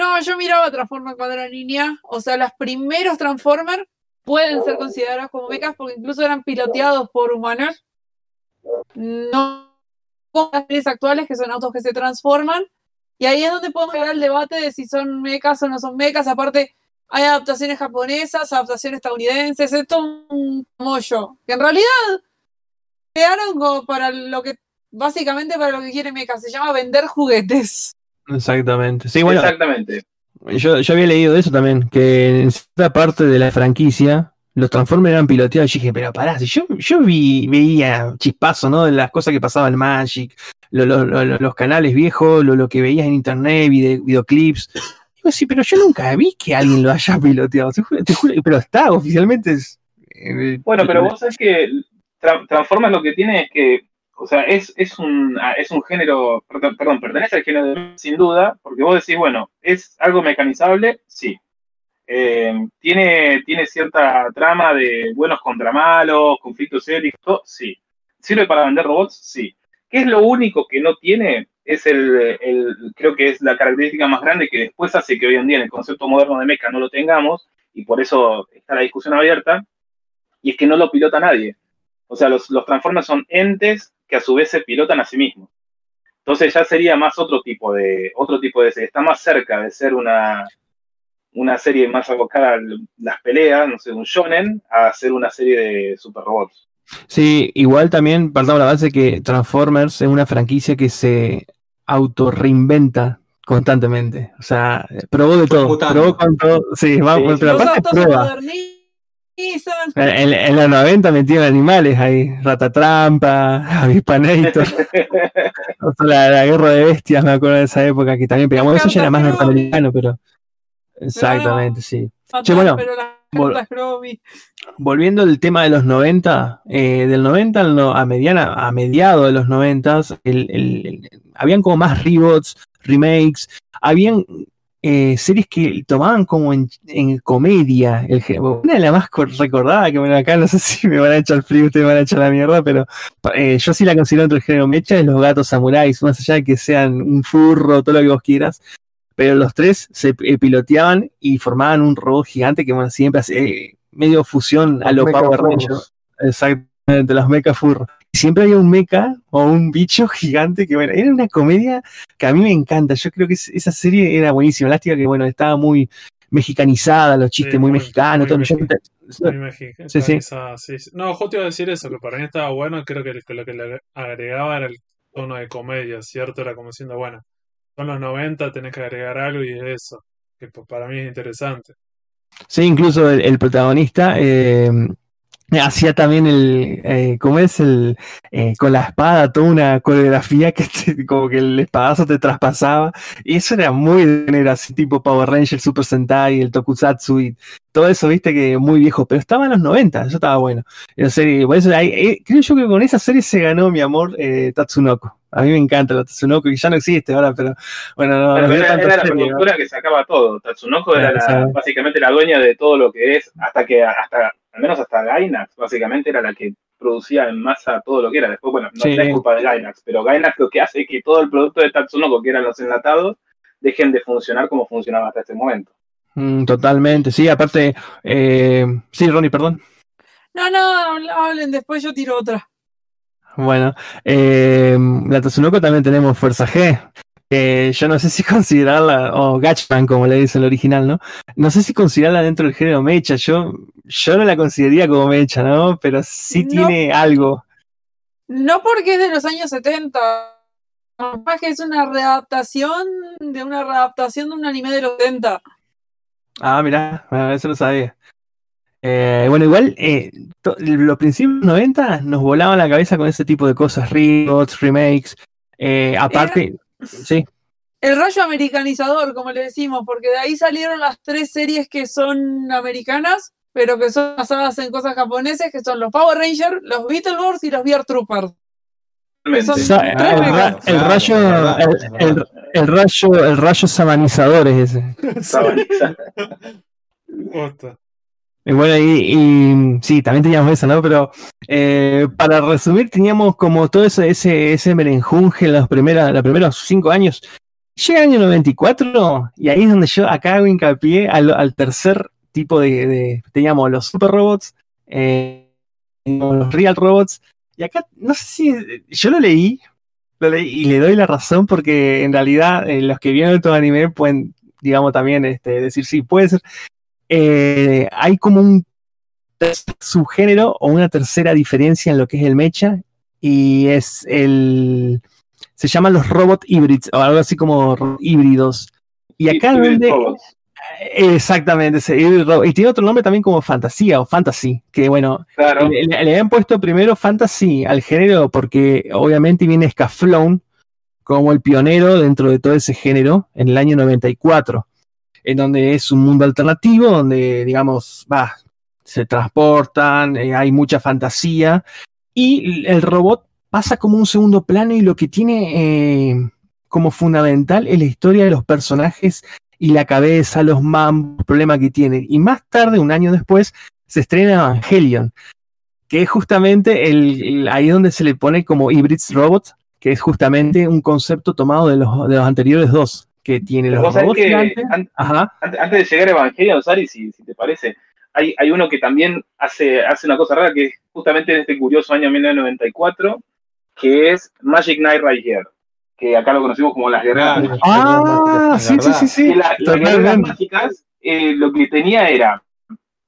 No, yo miraba Transformers cuando era niña. O sea, los primeros Transformers pueden ser considerados como mechas porque incluso eran piloteados por humanos. No como las series actuales que son autos que se transforman. Y ahí es donde podemos llegar al debate de si son mechas o no son mechas. Aparte, hay adaptaciones japonesas, adaptaciones estadounidenses. Esto es un mollo. Que en realidad crearon para lo que, básicamente para lo que quiere mecha. Se llama vender juguetes. Exactamente. Sí, bueno, Exactamente. Yo, yo había leído eso también, que en cierta parte de la franquicia los Transformers eran piloteados. Y dije, pero pará, si yo, yo vi, veía chispazo, ¿no? De las cosas que pasaban en Magic, lo- lo- lo- lo- los canales viejos, lo, lo que veías en internet, vide- videoclips. Digo, sí, pero yo nunca vi que alguien lo haya piloteado. Te juro, te juro, pero está, oficialmente es. eh, Bueno, pero vos sabés que Tra- Transformers lo que tiene es que, o sea, es, es, un, ah, es un género, perdón, pertenece al género de sin duda, porque vos decís, bueno, ¿es algo mecanizable? Sí. Eh, ¿tiene, ¿Tiene cierta trama de buenos contra malos, conflictos éticos? Sí. ¿Sirve para vender robots? Sí. ¿Qué es lo único que no tiene? Es el, el- creo que es la característica más grande que después hace que hoy en día en el concepto moderno de mecha no lo tengamos, y por eso está la discusión abierta, y es que no lo pilota nadie. O sea, los, los Transformers son entes que a su vez se pilotan a sí mismos. Entonces ya sería más otro tipo de, otro tipo de serie. Está más cerca de ser una, una serie más abocada a las peleas, no sé, un shonen, a ser una serie de super robots. Sí, igual también partamos de la base que Transformers es una franquicia que se autorreinventa constantemente. O sea, probó de todo. Probó con todo. Sí, va, Sí, pero aparte prueba. Modernizan. En, en los 90 metieron animales ahí, Ratatrampa, Avispanator, o sea, la, la guerra de bestias, me acuerdo de esa época que también pegamos. Eso ya era más norteamericano, pero. Exactamente, sí. Che, bueno, vol-. Volviendo al tema de los 90, eh, del 90 al no- a mediana, a mediado de los 90, el, el- el- habían como más reboots, remakes, habían eh, series que tomaban como en, en comedia. El, una de las más cor- recordadas que bueno, acá no sé si me van a echar frío, ustedes me van a echar la mierda, pero eh, yo sí la considero entre el género mecha, es los gatos samuráis, más allá de que sean un furro, todo lo que vos quieras. Pero los tres se eh, piloteaban y formaban un robot gigante que bueno, siempre hace eh, medio fusión a Los lo Power. Rangers. Exactamente, los mecha furros. Siempre había un mecha o un bicho gigante que bueno, era una comedia que a mí me encanta. Yo creo que es- esa serie era buenísima. Lástima que bueno, estaba muy mexicanizada, los chistes Sí, muy, muy- mexicanos, muy todo. Yo- Muy mexicana, Sí, sí. sí. No, justo iba a decir eso, que para mí estaba bueno, creo que, que lo que le agregaba era el tono de comedia, ¿cierto? Era como diciendo, bueno, son los 90, tenés que agregar algo y es eso, que para mí es interesante. Sí, incluso el, el protagonista eh, hacía también el, eh, ¿cómo es? El, eh, con la espada, toda una coreografía que te- como que el espadazo te traspasaba. Y eso era muy de así tipo Power Ranger, Super Sentai, el Tokusatsu y todo eso, viste que muy viejo, pero estaba en los 90, eso estaba bueno. La serie, por eso, ahí, eh, creo yo que con esa serie se ganó mi amor eh, Tatsunoko. A mí me encanta la Tatsunoko, que ya no existe ahora, pero bueno, no, Pero era, era la productora que sacaba todo. Tatsunoko era Claro, la- básicamente la dueña de todo lo que es, hasta que, hasta, al menos hasta Gainax, básicamente era la que producía en masa todo lo que era. Después, bueno, no, Sí. es culpa de Gainax, pero Gainax lo que hace es que todo el producto de Tatsunoko, que eran los enlatados, dejen de funcionar como funcionaba hasta ese momento. Mm, totalmente, sí, aparte, eh, sí, Ronnie, perdón. No, no, hablen, después yo tiro otra. Bueno, eh, la Tatsunoko también tenemos Fuerza G, que yo no sé si considerarla, o Gatchman como le dice el original, ¿no? No sé si considerarla dentro del género mecha, yo, yo no la consideraría como mecha, ¿no? Pero sí No. tiene algo. No porque es de los años 70, más que es una readaptación de una readaptación de un anime de los 70. Ah, mirá, eso no sabía. Eh, bueno, igual, eh, los principios 90 nos volaban la cabeza con ese tipo de cosas, reboots, remakes. eh, aparte, sí, El rayo americanizador, como le decimos, porque de ahí salieron las tres series que son americanas, pero que son basadas en cosas japonesas, que son los Power Rangers, los Beetleborgs y los Bear Troopers. Tres el, ra- rayo, el, rayo, el rayo sabanizador es ese. Sabaniza. Y bueno, y, sí, también teníamos esa, ¿no? Pero eh, para resumir, teníamos como todo ese, ese, ese merenjunje en los, primera, los primeros cinco años. Llega el año 94 y ahí es donde yo acá hago hincapié al, tercer tipo de, Teníamos los super robots, eh, los real robots. Y acá, no sé si. Yo lo leí, lo leí y le doy la razón porque en realidad eh, los que vieron todo anime pueden, digamos, también este, decir sí, puede ser eh, hay como un subgénero o una tercera diferencia en lo que es el mecha y es el se llaman los robot hybrids o algo así como híbridos. Y acá exactamente y tiene otro nombre también como fantasía o fantasy que bueno Claro. le, le- habían puesto primero fantasy al género porque obviamente viene Scaflón como el pionero dentro de todo ese género en el año 94, en donde es un mundo alternativo, donde digamos, va, se transportan, eh, hay mucha fantasía y el robot pasa como un segundo plano y lo que tiene eh, como fundamental es la historia de los personajes y la cabeza, los mambos, problemas que tienen. Y más tarde, un año después, se estrena Evangelion, que es justamente el, ahí donde se le pone como Hybrids Robots, que es justamente un concepto tomado de los, de los anteriores dos, que tiene los que gigantes. an- Ajá. antes, antes de llegar a Evangelion, Sari, si, si te parece, hay, hay uno que también hace, hace una cosa rara, que es justamente en este curioso año 1994, que es Magic Knight Right Here, que acá lo conocimos como las guerreras Claro. Ah, Es sí, sí, sí, sí. La- las guerreras Totalmente. mágicas, eh, lo que tenía era,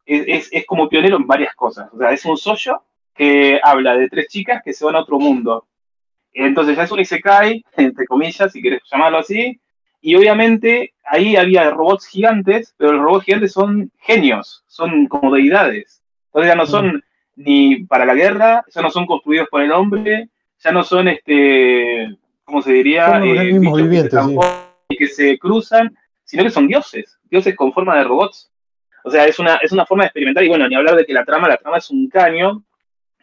es, es- es como pionero en varias cosas. O sea, es un sollo que habla de tres chicas que se van a otro mundo. Entonces ya es un Isekai, entre comillas, si quieres llamarlo así. Y obviamente ahí había robots gigantes, pero los robots gigantes son genios, son como deidades. Entonces ya no son ni para la guerra, ya no son construidos por el hombre, ya no son, este, ¿cómo se diría? Bichos que se sí. y que se cruzan, sino que son dioses, dioses con forma de robots. O sea, es una, es una forma de experimentar, y bueno, ni hablar de que la trama, la trama es un caño,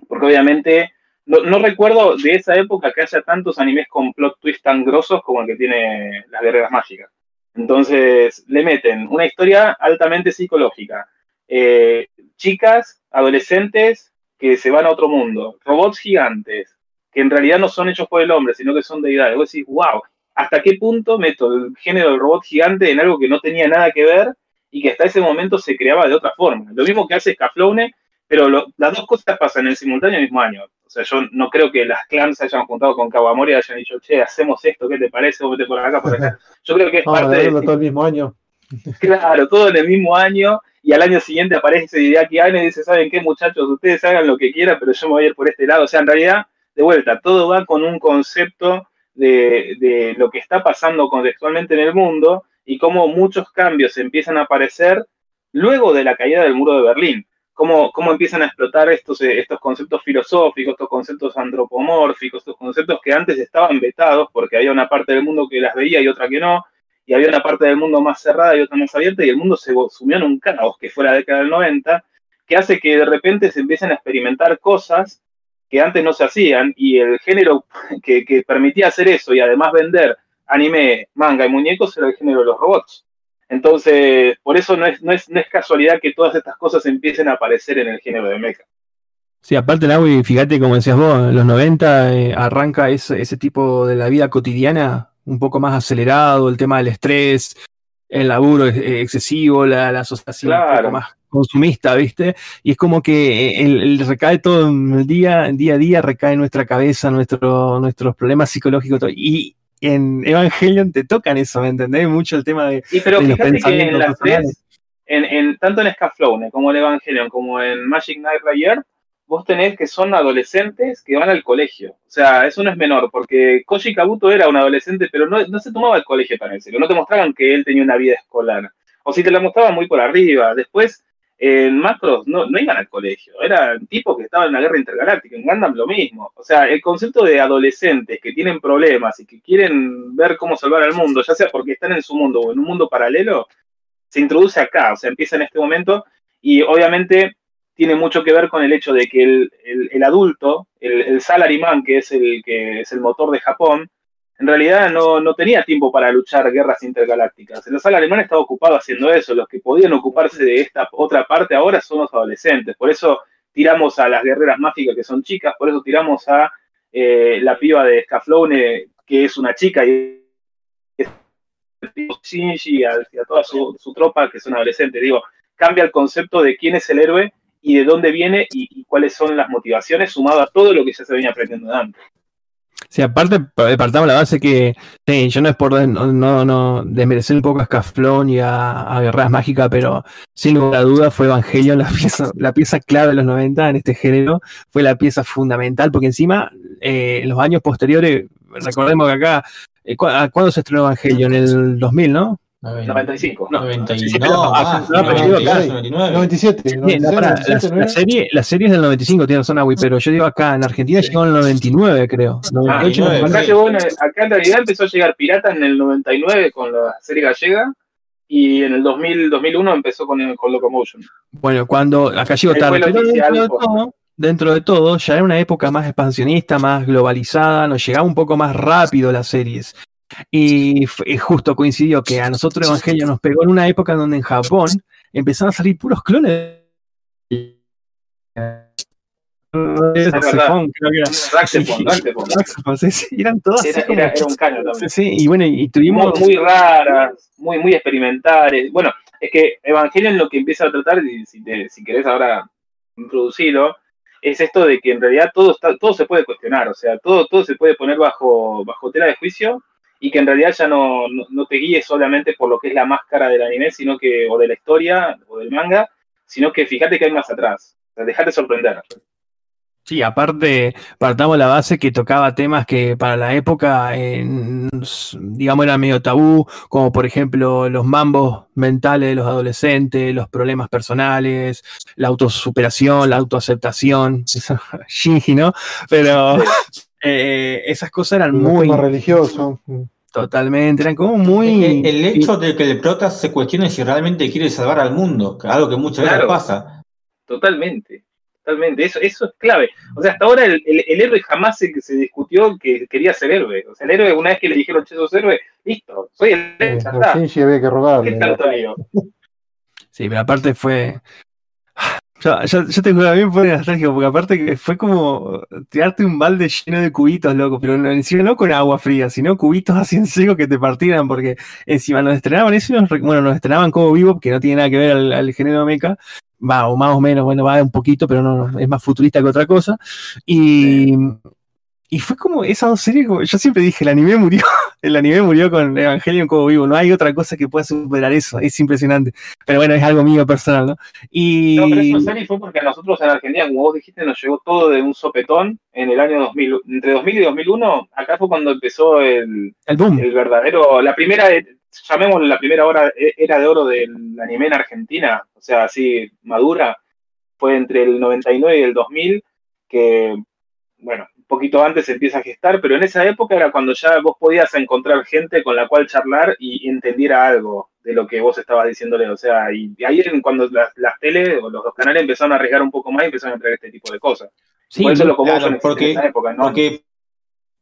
porque obviamente no, recuerdo de esa época que haya tantos animes con plot twists tan grosos como el que tiene las guerreras mágicas. Entonces, le meten una historia altamente psicológica. Eh, chicas, adolescentes que se van a otro mundo, robots gigantes, que en realidad no son hechos por el hombre, sino que son deidades. Vos decís, wow, ¿hasta qué punto meto el género del robot gigante en algo que no tenía nada que ver y que hasta ese momento se creaba de otra forma? Lo mismo que hace Scaflone, pero las dos cosas pasan en simultáneo el mismo año. O sea, yo no creo que las clans se hayan juntado con Kawamori y hayan dicho, che, hacemos esto, ¿qué te parece? Vos vete por acá, por acá. Yo creo que es Vamos a parte de, todo el mismo año. Claro, todo en el mismo año y al año siguiente aparece Hideaki Anno y dice, ¿saben qué muchachos? Ustedes hagan lo que quieran, pero yo me voy a ir por este lado. O sea, en realidad, de vuelta, todo va con un concepto de, de lo que está pasando contextualmente en el mundo y cómo muchos cambios empiezan a aparecer luego de la caída del muro de Berlín. Cómo, cómo empiezan a explotar estos, eh, estos conceptos filosóficos, estos conceptos antropomórficos, estos conceptos que antes estaban vetados porque había una parte del mundo que las veía y otra que no, y había una parte del mundo más cerrada y otra más abierta, y el mundo se sumió en un caos que fue la década del 90, que hace que de repente se empiecen a experimentar cosas que antes no se hacían y el género que, que permitía hacer eso y además vender anime, manga y muñecos era el género de los robots. Entonces, por eso no es, no es, no es casualidad que todas estas cosas empiecen a aparecer en el género de mecha. Sí, aparte Naui, fíjate como decías vos, en los 90 eh, arranca ese, ese tipo de la vida cotidiana un poco más acelerado, el tema del estrés, el laburo eh, excesivo, la, la asociación un poco más consumista, ¿viste? Y es como que eh, el, el recae todo el día, día a día, recae en nuestra cabeza, nuestro, nuestros problemas psicológicos. todo. Y en Evangelion te tocan eso, ¿me entendés? Mucho el tema de... Y pero de los fíjate que en las tres, en, en- tanto en Scaflowne como en Evangelion, como en Magic Knight Rayer, vos tenés que son adolescentes que van al colegio. O sea, eso no es menor, porque Koji Kabuto era un adolescente, pero no, no se tomaba el colegio tan en serio. No te mostraban que él tenía una vida escolar. O si te la mostraban muy por arriba. Después, en Macros no, iban al colegio. Eran tipos que estaban en la guerra intergaláctica. En Gundam lo mismo. O sea, el concepto de adolescentes que tienen problemas y que quieren ver cómo salvar al mundo, ya sea porque están en su mundo o en un mundo paralelo, se introduce acá, o sea, empieza en este momento y obviamente tiene mucho que ver con el hecho de que el adulto, el, el salaryman, que es el, que es el motor de Japón, en realidad no, no tenía tiempo para luchar guerras intergalácticas. El salaryman estaba ocupado haciendo eso, los que podían ocuparse de esta otra parte ahora son los adolescentes, por eso tiramos a las guerreras mágicas que son chicas, por eso tiramos a eh, la piba de Scaflowne, que es una chica y Shinji a, a toda su, tropa que son adolescentes. Digo, cambia el concepto de quién es el héroe y de dónde viene y, y cuáles son las motivaciones, sumado a todo lo que ya se venía aprendiendo antes. Sí, aparte, pa- partamos la base que, yo no es por no, no, no desmerecer un poco a Scaflón y a, a Guerras Mágicas, pero sin lugar a duda fue Evangelion la pieza, la pieza clave de los 90 en este género, fue la pieza fundamental, porque encima, eh, en los años posteriores, recordemos que acá, eh, ¿cu- a- ¿cuándo se estrenó Evangelion? En el 2000, ¿no? 95. No, 90 y- sí, pero- no, ah, más, no, pero digo acá, 92, 99. 97. Sí, 96, no, pará, la, 97, ¿no la era? serie, la serie es del 95, tiene razón, Agui, pero yo digo acá, en Argentina llegó en el 99, creo. 98, 99, Acá, sí. llegó en el- acá en realidad empezó a llegar Pirata en el 99 con la serie gallega y en el 2000, 2001 empezó con, con Locomotion. Bueno, cuando acá llegó Ahí tarde, fue el pero oficial, dentro de, pues. todo, dentro de todo, ya era una época más expansionista, más globalizada, nos llegaba un poco más rápido las series. Y justo coincidió que a nosotros Evangelio nos pegó en una época donde en Japón empezaron a salir puros clones. Saxofón, creo que era. Raxefon, Raxefon. Saxofón, sí, sí, eran todas Era, como- era, era un caño también. Sí, y bueno, y tuvimos muy raras, muy, muy experimentales. Bueno, es que Evangelion lo que empieza a tratar, y si, te- si querés ahora introducirlo, es esto de que en realidad todo, está, todo se puede cuestionar, o sea, todo, todo se puede poner bajo, bajo tela de juicio y que en realidad ya no, no, no te guíes solamente por lo que es la máscara del anime, sino que, o de la historia, o del manga, sino que fíjate que hay más atrás. O sea, dejate sorprender. Sí, aparte, partamos la base que tocaba temas que para la época, eh, digamos, era medio tabú, como por ejemplo los mambos mentales de los adolescentes, los problemas personales, la autosuperación, la autoaceptación, Shinji, ¿no? Pero eh, esas cosas eran muy, mm. totalmente, eran como muy... El, el hecho de que el prota se cuestione si realmente quiere salvar al mundo, algo que muchas veces pasa. Totalmente, totalmente. Eso, eso es clave. O sea, hasta ahora el, el- el héroe jamás se, se discutió que quería ser héroe. O sea, el héroe, una vez que le dijeron, che, sos héroe, listo, soy el héroe, Eh, ya está. Shinji había que ¿Qué rogarle. tanto lío? Sí, pero aparte fue. Yo, yo, te juro, a mí me pone nostálgico, porque aparte que fue como tirarte un balde lleno de cubitos, loco, pero no, encima no con agua fría, sino cubitos así en seco que te partieran, porque encima nos estrenaban eso, nos bueno, nos estrenaban como vivo, que no tiene nada que ver al, al género mecha, va, o más o menos, bueno, va un poquito, pero no, es más futurista que otra cosa. Y, y fue como esa dos series, como- yo siempre dije, el anime murió, el anime murió con Evangelion como vivo, no hay otra cosa que pueda superar eso, es impresionante. Pero bueno, es algo mío personal, ¿no? Y No, pero eso serie fue porque a nosotros en Argentina, como vos dijiste, nos llegó todo de un sopetón en el año 2000. Entre 2000 y 2001, acá fue cuando empezó el, el boom. el verdadero, la primera, llamémosle la primera hora, eh, era de oro del anime en Argentina, o sea, así madura, fue entre el 99 y el 2000, que, bueno, poquito antes se empieza a gestar, pero en esa época era cuando ya vos podías encontrar gente con la cual charlar y entendiera algo de lo que vos estabas diciéndole, o sea, y, y ahí era cuando las, las teles o los, los canales empezaron a arriesgar un poco más y empezaron a traer este tipo de cosas. Sí, Por eso lo claro, son porque- en esa época, ¿no? Porque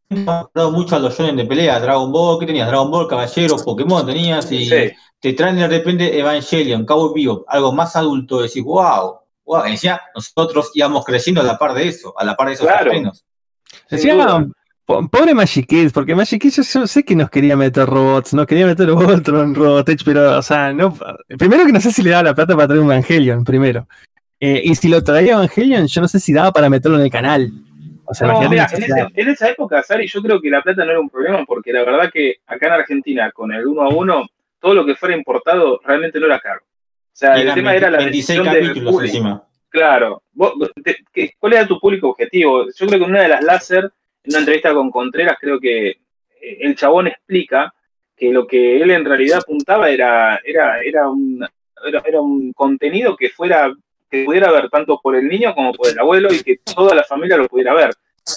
hemos hablado mucho a los shonen de pelea, Dragon Ball, ¿qué tenías? Dragon Ball, Caballero, Pokémon tenías y Sí. te traen de repente Evangelion, Cabo Vivo, algo más adulto, decís, wow, wow, encima nosotros íbamos creciendo a la par de eso, a la par de esos Claro. estrenos. Decía, pobre Magic Kids, porque Magic Kids yo, yo sé que nos quería meter robots, nos quería meter Voltron, Robotech, pero, o sea, no. Primero que no sé si le daba la plata para traer un Evangelion, primero. Eh, y si lo traía Evangelion, yo no sé si daba para meterlo en el canal. O sea, No, mira, en, necesidad. ese- en esa época, Sari, yo creo que la plata no era un problema porque la verdad que acá en Argentina, con el uno a uno, todo lo que fuera importado realmente no era caro. O sea, Y el tema era la 26 decisión del capítulos público. encima. Claro. Vos- te- ¿qué- ¿Cuál era tu público objetivo? Yo creo que en una de las láser, en una entrevista con Contreras, creo que eh, el chabón explica que lo que él en realidad apuntaba era, era, era, un, era, era un contenido que fuera que pudiera ver tanto por el niño como por el abuelo y que toda la familia lo pudiera ver.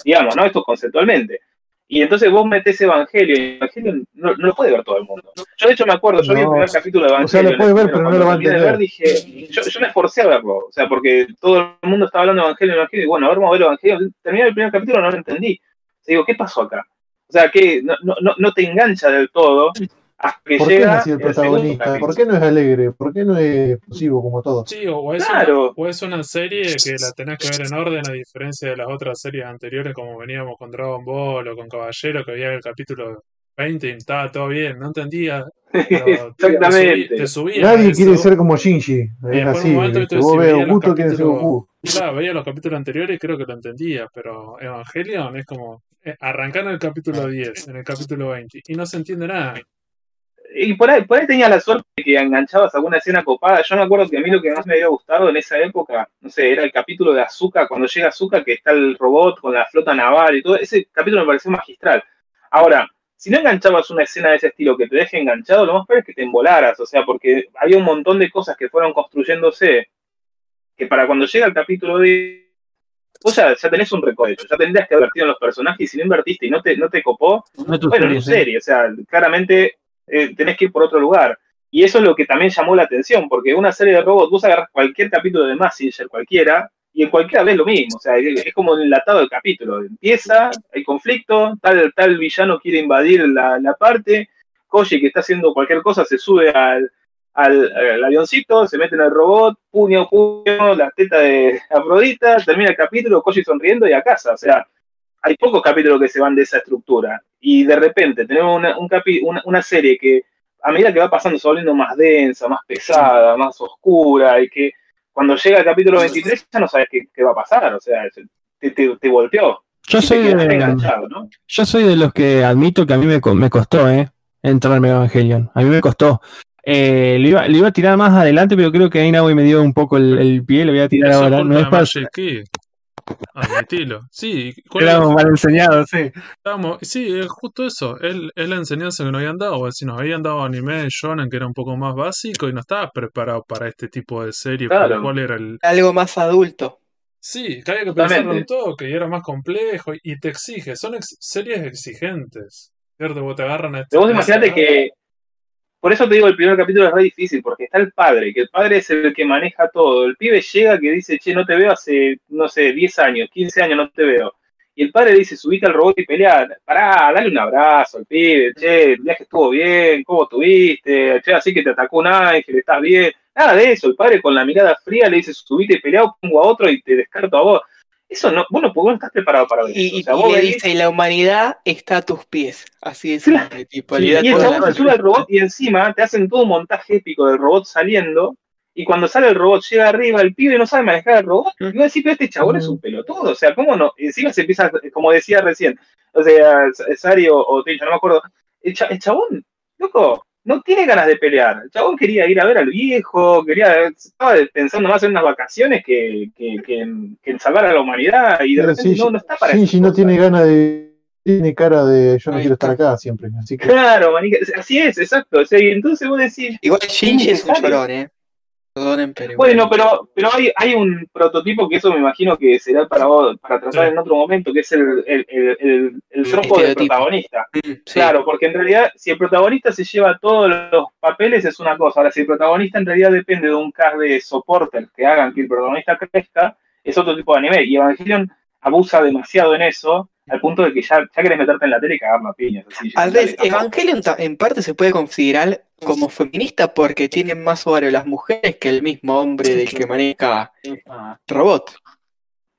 Digamos, ¿no? Esto conceptualmente. Y entonces vos metés Evangelio y Evangelio no, no lo puede ver todo el mundo. Yo de hecho me acuerdo, yo vi el primer capítulo de O sea, Evangelio. lo puede ver, pero no lo va a terminé de entender. ver, dije, yo, yo me esforcé a verlo, o sea, porque todo el mundo estaba hablando de Evangelio, Evangelio, y bueno, a ver, vamos a ver Evangelio. Terminé el primer capítulo, no lo entendí. O sea, digo, ¿qué pasó acá? O sea, que no, no- no te engancha del todo hasta que ¿Por qué no es el protagonista? ¿Por qué no es alegre? ¿Por qué no es explosivo como todos? Sí, o es, Claro. una, o es una serie que la tenés que ver en orden, a diferencia de las otras series anteriores, como veníamos con Dragon Ball o con Caballero, que había el capítulo 20 y estaba todo bien, no entendía. Exactamente. Te, subí, te subía Nadie quiere ser como Shinji. Es así. Vos ves a veía los Goku, quiere ser capítulos- Goku. Claro, veía los capítulos anteriores y creo que lo entendía, pero Evangelion es como eh, arrancar en el capítulo 10, en el capítulo 20, y no se entiende nada. Y por ahí, por ahí tenías la suerte de que enganchabas alguna escena copada. Yo me acuerdo que a mí lo que más me había gustado en esa época, no sé, era el capítulo de Azuka, cuando llega Azuka, que está el robot con la flota naval y todo. Ese capítulo me pareció magistral. Ahora, si no enganchabas una escena de ese estilo que te deje enganchado, lo más peor es que te embolaras, o sea, porque había un montón de cosas que fueron construyéndose que para cuando llega el capítulo de vos ya, ya tenés un recovecho, ya tendrías que invertir en los personajes y si no invertiste y no te, no te copó, No bueno, sí. serie, o sea, claramente eh, tenés que ir por otro lugar. Y eso es lo que también llamó la atención, porque una serie de robots, vos agarras cualquier capítulo de Massinger, cualquiera, y en cualquiera ves lo mismo, o sea, es, como enlatado del capítulo. Empieza, hay conflicto, tal, tal villano quiere invadir la, la parte, Koji que está haciendo cualquier cosa se sube al, al, al avioncito, se mete en el robot, puño, puño, la teta de Afrodita, termina el capítulo, Koji sonriendo y a casa, o sea, hay pocos capítulos que se van de esa estructura. Y de repente tenemos una, un capi- una, una serie que a medida que va pasando se va volviendo más densa, más pesada, más oscura, y que cuando llega el capítulo 23 ya no sabes qué, qué va a pasar, o sea, te, te, te golpeó. Yo soy de, ¿no? yo soy de los que admito que a mí me, co- me costó, ¿eh? Entrarme a Evangelion. A mí me costó. Eh, lo, iba, lo iba a tirar más adelante, pero creo que Ainawi me dio un poco el, el pie, lo voy a tirar ahora. No es para. Admitilo. Sí, ¿cuál Era es? mal enseñado, sí. Estábamos- sí, es justo eso. Es, es la enseñanza que nos habían dado. Si nos habían dado anime de shonen que era un poco más básico y no estaba preparado para este tipo de serie. Claro. Cuál era el. Algo más adulto. Sí, que había que pensarlo un toque y era más complejo y te exige. Son ex- series exigentes. ¿Cierto? Vos te agarran a este vos imaginate que, por eso te digo, el primer capítulo es re difícil, porque está el padre, que el padre es el que maneja todo. El pibe llega que dice, che, no te veo hace, no sé, 10 años, 15 años no te veo. Y el padre dice, subite al robot y pelea, pará, dale un abrazo al pibe, che, el viaje estuvo bien, ¿cómo estuviste? Che, así que te atacó un ángel, estás bien. Nada de eso, el padre con la mirada fría le dice, subite y pelea, pongo a otro y te descarto a vos. Eso no, vos no, vos no estás preparado para ver eso. Y, O sea, y vos le venís- dice, y la humanidad está a tus pies. Así es. Claro. tipo, Sí, le da Y el chabón se sube al robot y encima te hacen todo un montaje épico del robot saliendo. Y cuando sale el robot, llega arriba, el pibe no sabe manejar el robot. Y vos decís, pero este chabón es un pelotudo. O sea, ¿cómo no? Y encima se empieza, como decía recién, o sea, Sari o, o Trincha, no me acuerdo. El, cha- el chabón, loco, no tiene ganas de pelear. El chabón quería ir a ver al viejo, quería, estaba pensando más en unas vacaciones que, que, que en, que en salvar a la humanidad. Y de Pero repente sí, no, no está para Shinji esas no tiene ganas de. Tiene cara de yo no quiero estar acá siempre. Así que. Claro, manica, así es, exacto. O sea, y entonces vos decís, Igual Shinji es un llorón, ¿eh? Perdonen, pero. Bueno, pero, pero hay, hay un prototipo que eso me imagino que será para vos- para tratar Sí. en otro momento, que es el, el, el, el, el tropo del protagonista. Mm, sí. Claro, porque en realidad, si el protagonista se lleva todos los papeles, es una cosa. Ahora, si el protagonista en realidad depende de un cast de soportes que hagan que el protagonista crezca, es otro tipo de anime. Y Evangelion abusa demasiado en eso, al punto de que ya, ya querés meterte en la tele y cagar la piña. Así, Al tampoco. Evangelion en parte se puede considerar como feminista porque tienen más ovario las mujeres que el mismo hombre del que maneja robot.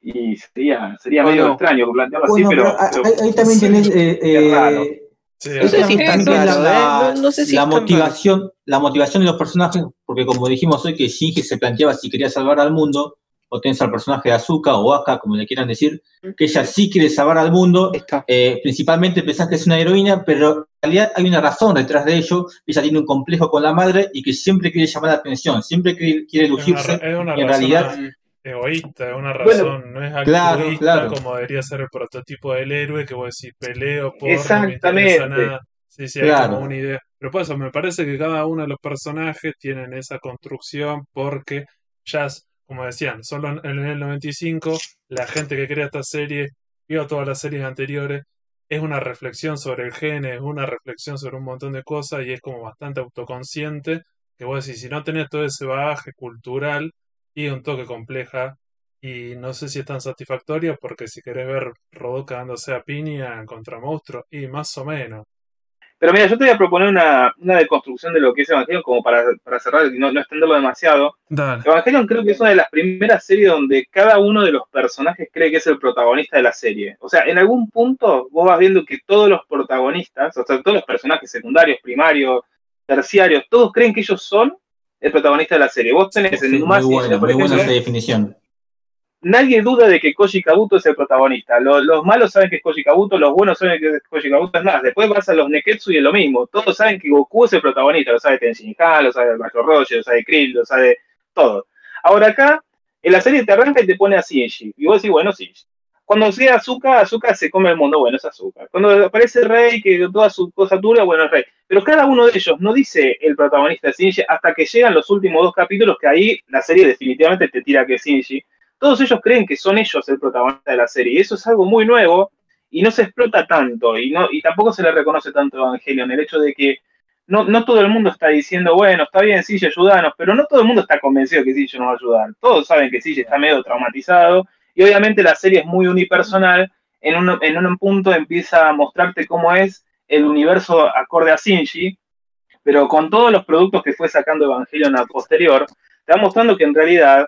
Y sería, sería Bueno. medio extraño plantearlo así, Bueno, pero, pero pero- ahí, también sí, tenés eh, es raro. eh, Sí, No sé ahí si es tan también raro, la. No- no sé si la motivación, la motivación de los personajes, porque como dijimos hoy que Shinji se planteaba si quería salvar al mundo, o tenés al personaje de Azuka o Aka, como le quieran decir, que ella sí quiere salvar al mundo, eh, principalmente pensás que es una heroína, pero en realidad hay una razón detrás de ello, ella tiene un complejo con la madre y que siempre quiere llamar la atención, siempre quiere, quiere Es una, lucirse, es una y en razón realidad egoísta, es una Bueno, razón, no es claro, altruista claro. como debería ser el prototipo del héroe que vos decís peleo por no me Exactamente. interesa nada. Sí, sí, hay Claro. como una idea. Pero por eso me parece que cada uno de los personajes tienen esa construcción porque ya, es- como decían, solo en el 95 la gente que crea esta serie vio todas las series anteriores. Es una reflexión sobre el gene, es una reflexión sobre un montón de cosas y es como bastante autoconsciente que vos decís, si no tenés todo ese bagaje cultural y un toque compleja y no sé si es tan satisfactoria porque si querés ver Rodó cagándose a piña contra monstruos y más o menos. Pero mira, yo te voy a proponer una, una deconstrucción de lo que es Evangelion como para, para cerrar y no, no extenderlo demasiado. Dale. Evangelion creo que es una de las primeras series donde cada uno de los personajes cree que es el protagonista de la serie. O sea, en algún punto vos vas viendo que todos los protagonistas, o sea, todos los personajes secundarios, primarios, terciarios, todos creen que ellos son el protagonista de la serie. Vos tenés Sí, en muy Numasi, buena, por muy buena esa definición. Nadie duda de que Koji Kabuto es el protagonista. Lo- Los, malos saben que es Koji Kabuto, los buenos saben que es Koji Kabuto. Es más, después vas a los Neketsu y es lo mismo. Todos saben que Goku es el protagonista. Lo sabe Tenshin Han, lo sabe Macho Roger, lo sabe Krill, lo sabe todo. Ahora acá, en la serie te arranca y te pone a Shinji. Y vos decís, bueno, Shinji. Cuando llega Azuka, Azuka se come el mundo, bueno, es Azuka. Cuando aparece Rey, que toda su cosa dura, bueno, es Rey. Pero cada uno de ellos no dice el protagonista Shinji hasta que llegan los últimos dos capítulos, que ahí la serie definitivamente te tira que Shinji todos ellos creen que son ellos el protagonista de la serie. Y eso es algo muy nuevo y no se explota tanto y, no, y tampoco se le reconoce tanto a Evangelion. El hecho de que no, no todo el mundo está diciendo, bueno, está bien, Sille, ayúdanos, pero no todo el mundo está convencido que Sille nos va a ayudar. Todos saben que Sille está medio traumatizado y obviamente la serie es muy unipersonal. En un, en un punto empieza a mostrarte cómo es el universo acorde a Shinji, pero con todos los productos que fue sacando Evangelion a posterior, te va mostrando que en realidad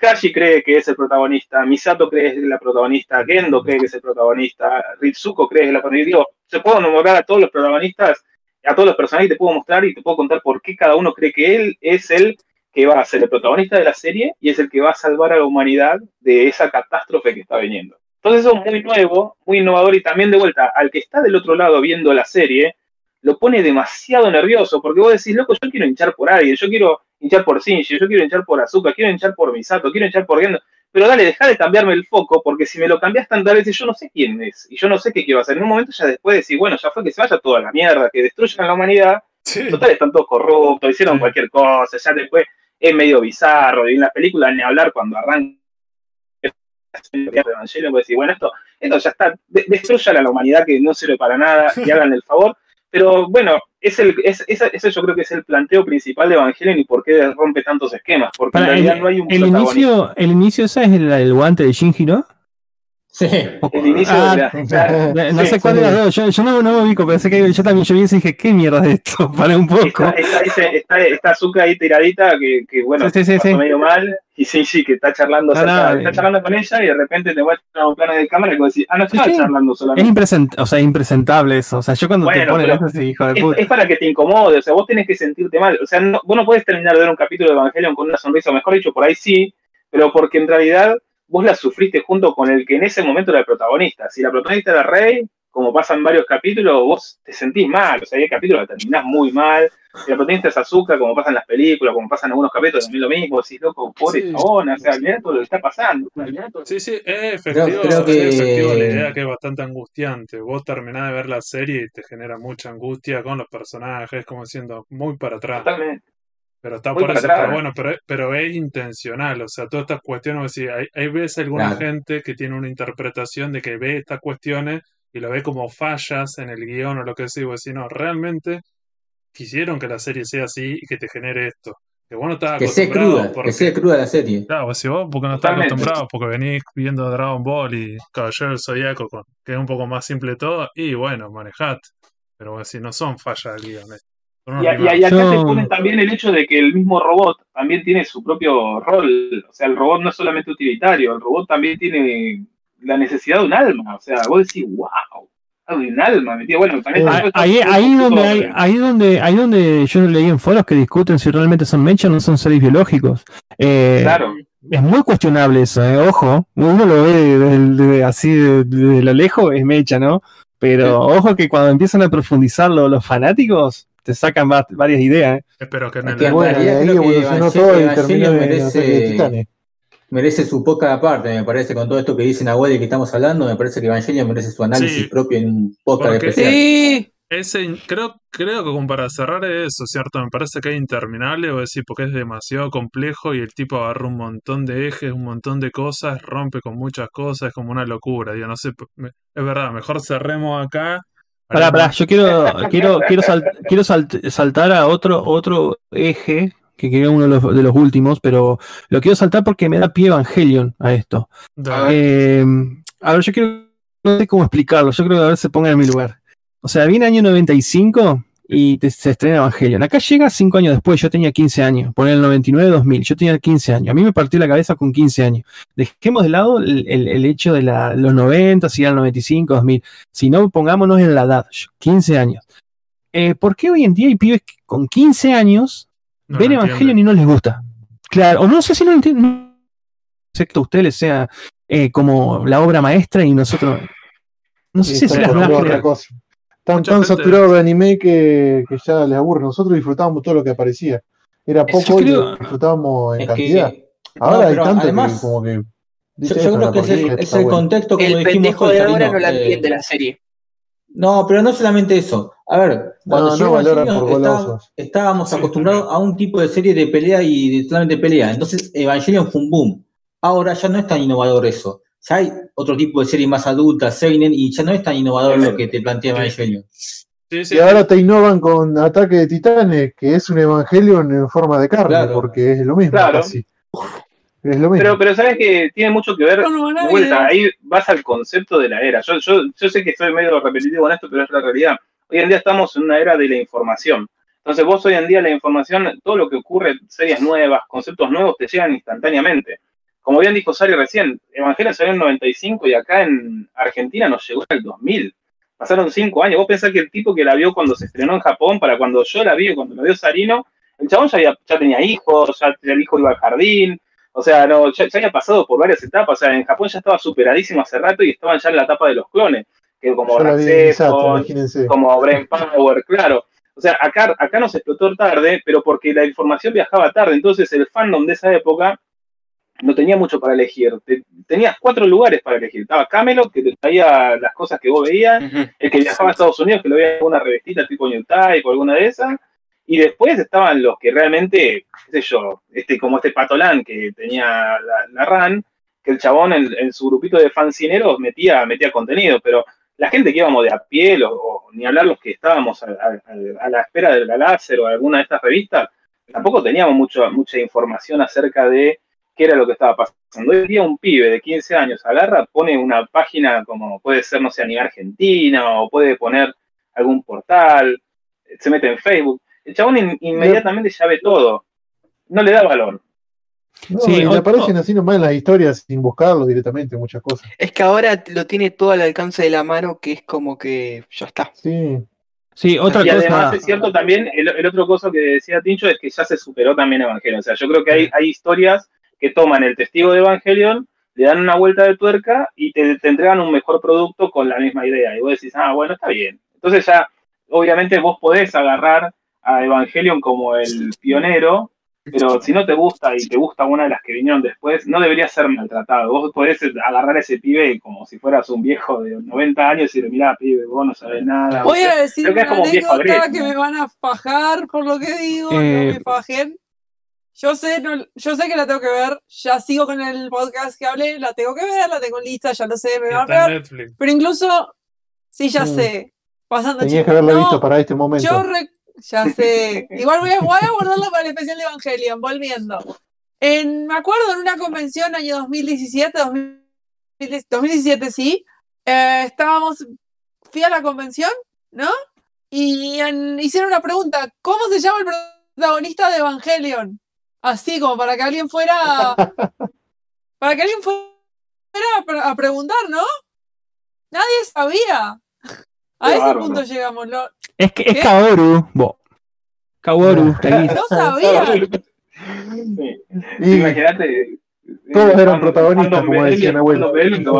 Kashi cree que es el protagonista, Misato cree que es la protagonista, Gendo cree que es el protagonista, Ritsuko cree que es la protagonista. Digo, se puedo nombrar a todos los protagonistas, a todos los personajes, te puedo mostrar y te puedo contar por qué cada uno cree que él es el que va a ser el protagonista de la serie y es el que va a salvar a la humanidad de esa catástrofe que está viniendo. Entonces eso es muy nuevo, muy innovador y también de vuelta, al que está del otro lado viendo la serie, lo pone demasiado nervioso, porque vos decís, loco, yo quiero hinchar por alguien, yo quiero hinchar por Shinji, yo quiero hinchar por Azuka, quiero hinchar por Misato, quiero hinchar por Gendo, pero dale, deja de cambiarme el foco, porque si me lo cambias tantas veces, yo no sé quién es, y yo no sé qué quiero hacer. En un momento ya después decís, bueno, ya fue que se vaya toda la mierda, que destruyan la humanidad, Sí. total, están todos corruptos, hicieron Sí. cualquier cosa, ya después es medio bizarro, y en la película ni hablar cuando arranca Evangelion, vos decís, bueno, esto, esto ya está, de- destruyan a la humanidad que no sirve para nada y hagan el favor. Pero bueno, es el, es, ese yo creo que es el planteo principal de Evangelion y por qué rompe tantos esquemas, porque Para, en el, realidad no hay un el protagonista. inicio, el inicio ese es el, el guante de Shinji, ¿no? Sí. El inicio Ah, de la- claro, Eh, No sí, sé cuál de las dos, yo, yo no, no me ubico, pensé que yo también yo vi eso y dije, ¿qué mierda es esto? Para un poco. Está, está, ahí tiradita que, que, bueno, Sí, sí, sí, pasó sí. medio mal, y Shinji que está charlando, No, no, está eh. charlando con ella y de repente te muestra un plano de cámara y vos decís, ah, no Sí, estaba sí. charlando Es solamente. impresent, o sea, impresentable eso. O sea, yo cuando te Bueno, ponen pero eso, sí, hijo de Es, puta. es para que te incomode, o sea, vos tenés que sentirte mal. O sea, no- vos no podés terminar de ver un capítulo de Evangelion con una sonrisa, o mejor dicho, por ahí sí, pero porque en realidad vos la sufriste junto con el que en ese momento era el protagonista. Si la protagonista era Rey, como pasa en varios capítulos, vos te sentís mal. O sea, hay capítulos que terminás muy mal. Si la protagonista es Azúcar, como pasa en las películas, como pasa en algunos capítulos, también lo mismo. Decís, loco, pobre Sí. chabona, o sea, mirá todo lo que está pasando. Sí, sí, es efectivo, creo que- es efectivo la idea que es bastante angustiante. Vos terminás de ver la serie y te genera mucha angustia con los personajes, como siendo muy para atrás. Totalmente. Pero está por eso, atrás. pero bueno, pero, pero es intencional, o sea, todas estas cuestiones, sí, hay, hay veces alguna Claro. gente que tiene una interpretación de que ve estas cuestiones y lo ve como fallas en el guion o lo que sea, y vos decís, no, realmente quisieron que la serie sea así y que te genere esto. Que vos no estás Que sea acostumbrado cruda, porque- que sea cruda la serie. Claro, pues si vos porque no estás Totalmente. acostumbrado, porque venís viendo Dragon Ball y Caballero del Zodíaco, con- que es un poco más simple todo, y bueno, manejate. Pero bueno, si no son fallas del guion. Son Y, y, acá te ponen también el hecho de que el mismo robot también tiene su propio rol. O sea, el robot no es solamente utilitario, el robot también tiene la necesidad de un alma. O sea, vos decís, wow, hay un alma metido. Bueno, también Eh, Ah, Ahí, ahí donde hay, ahí donde, ahí donde yo leí en foros que discuten si realmente son mechas o no son seres biológicos. Eh, Claro. Es muy cuestionable eso, eh, ojo. Uno lo ve de- de- así de, de lo lejos, es mecha, ¿no? Pero ojo que cuando empiezan a profundizar lo- los fanáticos, te sacan va- varias ideas. ¿eh? Espero que creo que evolucionó todo y la merece-. Merece su poca aparte, me parece, con todo esto que dice Nahuel y que estamos hablando, me parece que Evangelion merece su análisis Sí. propio en un podcast especial. Sí, Ese, creo, creo que como para cerrar es eso, ¿cierto? Me parece que es interminable, o decir, porque es demasiado complejo y el tipo agarra un montón de ejes, un montón de cosas, rompe con muchas cosas, es como una locura. Yo no sé, es verdad, mejor cerremos acá. Pará, pará, yo quiero, quiero, quiero, sal- quiero salt- saltar a otro, otro eje, que quería uno de los, de los últimos, pero lo quiero saltar porque me da pie Evangelion a esto. Eh, a ver, yo quiero, no sé cómo explicarlo, yo creo que a ver se pongan en mi lugar. O sea, viene año 95 y te- se estrena Evangelion. Acá llega cinco años después, yo tenía 15 años, poner el 99-2000, yo tenía 15 años. A mí me partió la cabeza con 15 años. Dejemos de lado el, el- el hecho de la- los 90, si eran 95, 2000. Si no, pongámonos en la edad, yo, 15 años. Eh, ¿Por qué hoy en día hay pibes que con 15 años No ven Evangelion entienden. y no les gusta? Claro, o no sé si no lo entienden. Que a ustedes les sea eh, como la obra maestra y nosotros. No sé Y si es están las nuevas acostumbrados a otra generaciones. cosa. Están tan gente- saturados de anime que, que ya les aburre. Nosotros disfrutábamos todo lo que aparecía. Era poco y disfrutábamos en Es cantidad. que, Ahora no, hay pero tanto además, que como que. yo, creo que es el, es el bueno. contexto, como El dijimos pendejo de ahora no la eh, entiende la serie. No, pero no solamente eso. A ver, cuando No, no llegó valoran Evangelion, por está- golosos. estábamos Sí, acostumbrados a un tipo de serie de pelea y de solamente pelea. Entonces, Evangelion fue un boom. Ahora ya no es tan innovador eso. Ya hay otro tipo de serie más adulta, Seinen, y ya no es tan innovador lo que te plantea Evangelion. Sí, sí, Y ahora te innovan con Ataque de Titanes, que es un Evangelion en forma de carne, Claro. porque es lo mismo Claro. casi. Es lo mismo. Pero, pero sabes que tiene mucho que ver de humanoides. vuelta, ahí vas al concepto de la era. Yo, yo, yo sé que estoy medio repetitivo con esto, pero es la realidad. Hoy en día estamos en una era de la información. Entonces vos hoy en día la información, todo lo que ocurre, series nuevas, conceptos nuevos, te llegan instantáneamente. Como bien dijo Sari recién, Evangelion salió en 95 y acá en Argentina nos llegó en el 2000. Pasaron cinco años. Vos pensás que el tipo que la vio cuando se estrenó en Japón, para cuando yo la vi, cuando la vio Sarino, el chabón ya, había- ya tenía hijos, ya, el hijo iba al jardín, o sea, no, ya, ya había pasado por varias etapas. O sea, en Japón ya estaba superadísimo hace rato y estaban ya en la etapa de los clones, que como imagínense. como Brain Power, claro. O sea, acá, acá nos explotó tarde, pero porque la información viajaba tarde. Entonces el fandom de esa época no tenía mucho para elegir. Te- tenías cuatro lugares para elegir. Estaba Camelot, que te traía las cosas que vos veías. El que viajaba a Estados Unidos, que lo veía en alguna revistita tipo New Type o alguna de esas. Y después estaban los que realmente, qué sé yo, este, como este Patolán que tenía la, la RAN, que el chabón en, en su grupito de fancineros metía, metía contenido, pero la gente que íbamos de a pie, o ni hablar los que estábamos a, a- a la espera de la láser o alguna de estas revistas, tampoco teníamos mucho, mucha información acerca de qué era lo que estaba pasando. Hoy día un pibe de 15 años agarra, pone una página como puede ser, no sé, a nivel Argentina, o puede poner algún portal, se mete en Facebook. El chabón in- inmediatamente ya ve todo. No le da valor. No, Sí, y o- le aparecen así nomás en las historias sin buscarlo directamente, muchas cosas. Es que ahora lo tiene todo al alcance de la mano, que es como que ya está. Sí. Sí, otra y además cosa. es cierto también, el, el otro cosa que decía Tincho es que ya se superó también Evangelion. O sea, yo creo que hay, hay historias que toman el testigo de Evangelion, le dan una vuelta de tuerca y te, te entregan un mejor producto con la misma idea. Y vos decís, ah, bueno, está bien. Entonces ya, obviamente vos podés agarrar a Evangelion como el pionero, pero si no te gusta y te gusta una de las que vinieron después, no deberías ser maltratado. Vos podés agarrar a ese pibe como si fueras un viejo de 90 años y decirle, mirá, pibe, vos no sabés nada. Voy a decir Creo que es una como un viejo anécdota agresivo. que me van a fajar por lo que digo, no Eh, me fajen. Yo sé, no- yo sé que la tengo que ver, ya sigo con el podcast que hablé, la tengo que ver, la tengo lista, ya lo sé, me va a ver. Pero incluso, sí, ya Mm. sé, pasando Tenías que haberlo no, visto para este momento. yo, re- Ya sé. Igual voy a, voy a para el especial de Evangelion, volviendo. En, me acuerdo en una convención año 2017, 2010 2017 sí, eh, estábamos, fui a la convención, ¿no? Y en- hicieron una pregunta, ¿cómo se llama el protagonista de Evangelion? Así como para que alguien fuera, para que alguien fuera a, pre- a preguntar, ¿no? Nadie sabía. A Qué ese punto llegamos. lo- Es que es ¿Qué? Kaoru. Bo. Kaoru, no sabía. Sí. Y Imagínate. Todos eran protagonistas, como decía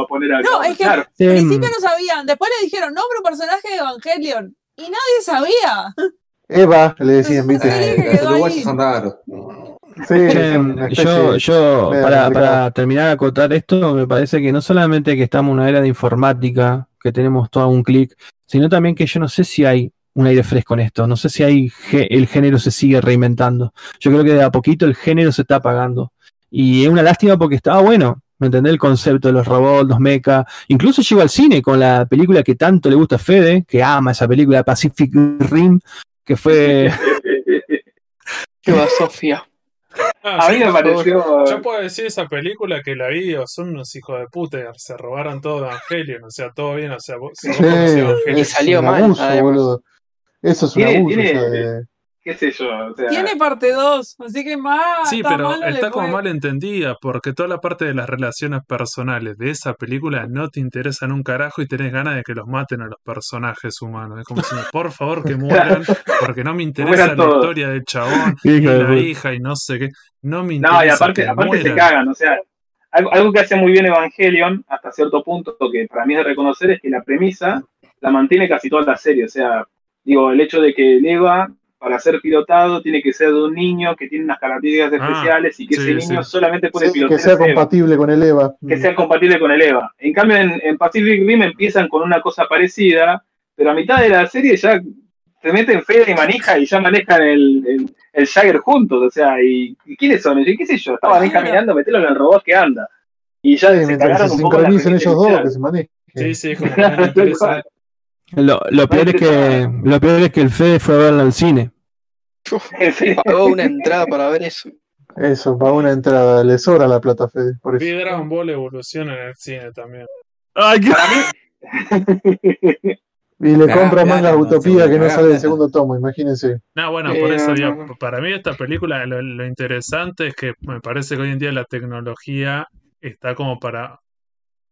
poner a No, es que. Sí, al principio no sabían. Después le dijeron, nombre un personaje de Evangelion. Y nadie sabía. Eva, le decían, ¿viste? Eh, que los ahí. son raros. Sí, especie yo, yo para, terminar de acotar esto, me parece que no solamente que estamos en una era de informática, que tenemos todo a un clic, sino también que yo no sé si hay un aire fresco en esto, no sé si hay el género se sigue reinventando. Yo creo que de a poquito el género se está apagando. Y es una lástima porque estaba bueno, ¿me entendés? El concepto de los robots, los mecha. Incluso llegó al cine con la película que tanto le gusta a Fede, que ama esa película Pacific Rim, que fue... ¿Qué va, Sofía? Ah, A mí me pareció. Yo puedo decir esa película que la vi, o son unos hijos de puta, se robaron todo Evangelion, o sea, todo bien, o sea, vos, Sí. Y salió mal, abuso, boludo. Eso es un abuso. tiene- o sea, de- ¿Qué sé yo? O sea, Tiene parte 2, así que más. Sí, pero está como mal entendida, porque toda la parte de las relaciones personales de esa película no te interesan un carajo y tenés ganas de que los maten a los personajes humanos. Es como si, por favor, que mueran, porque no me interesa la todos. historia del chabón y Hijo de la hija y no sé qué. No me interesa No, y aparte, que aparte se cagan, o sea, algo, algo que hace muy bien Evangelion, hasta cierto punto, que para mí es de reconocer, es que la premisa la mantiene casi toda la serie, o sea, digo, el hecho de que Eva, para ser pilotado, tiene que ser de un niño que tiene unas características Ah, especiales y que sí, ese niño sí. solamente puede sí, pilotar que sea Eva, compatible con el EVA. que sea compatible con el Eva. En cambio, en, en Pacific Rim empiezan con una cosa parecida, pero a mitad de la serie ya se meten Fede y manija y ya manejan el, el, el Jagger juntos, o sea, ¿y, y quiénes son? Y qué sé yo, estaban ahí caminando, metelo en el robot que anda. Y ya Sí, se se la sincronicen ellos dos, que se manejen. Sí, sí, como Lo, lo peor es que, lo peor es que el Fede fue a verla al cine. Pagó una entrada para ver eso. Eso, para una entrada. Le sobra la plata, Fede. Por Vi. Dragon Ball Evolución en el cine también. Ay, qué- Y le compra plata, manga Utopía que no sale del segundo tomo, imagínense. No, bueno, por Eh, eso digo, para mí esta película lo, lo interesante es que me parece que hoy en día la tecnología está como para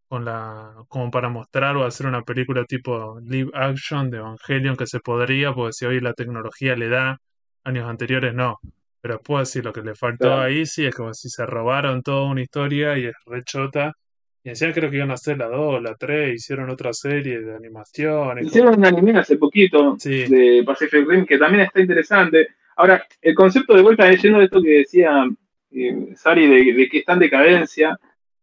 con la como para mostrar o hacer una película tipo live action de Evangelion que se podría, porque si hoy la tecnología le da, años anteriores no. Pero después sí, lo que le faltó Claro. ahí sí es como si se robaron toda una historia y es rechota. Y encima creo que iban a hacer la 2, la 3, hicieron otra serie de animación. es como- Hicieron un anime hace poquito Sí. de Pacific Rim que también está interesante. Ahora, el concepto de vuelta, leyendo esto que decía eh, Sari de, de que está en decadencia,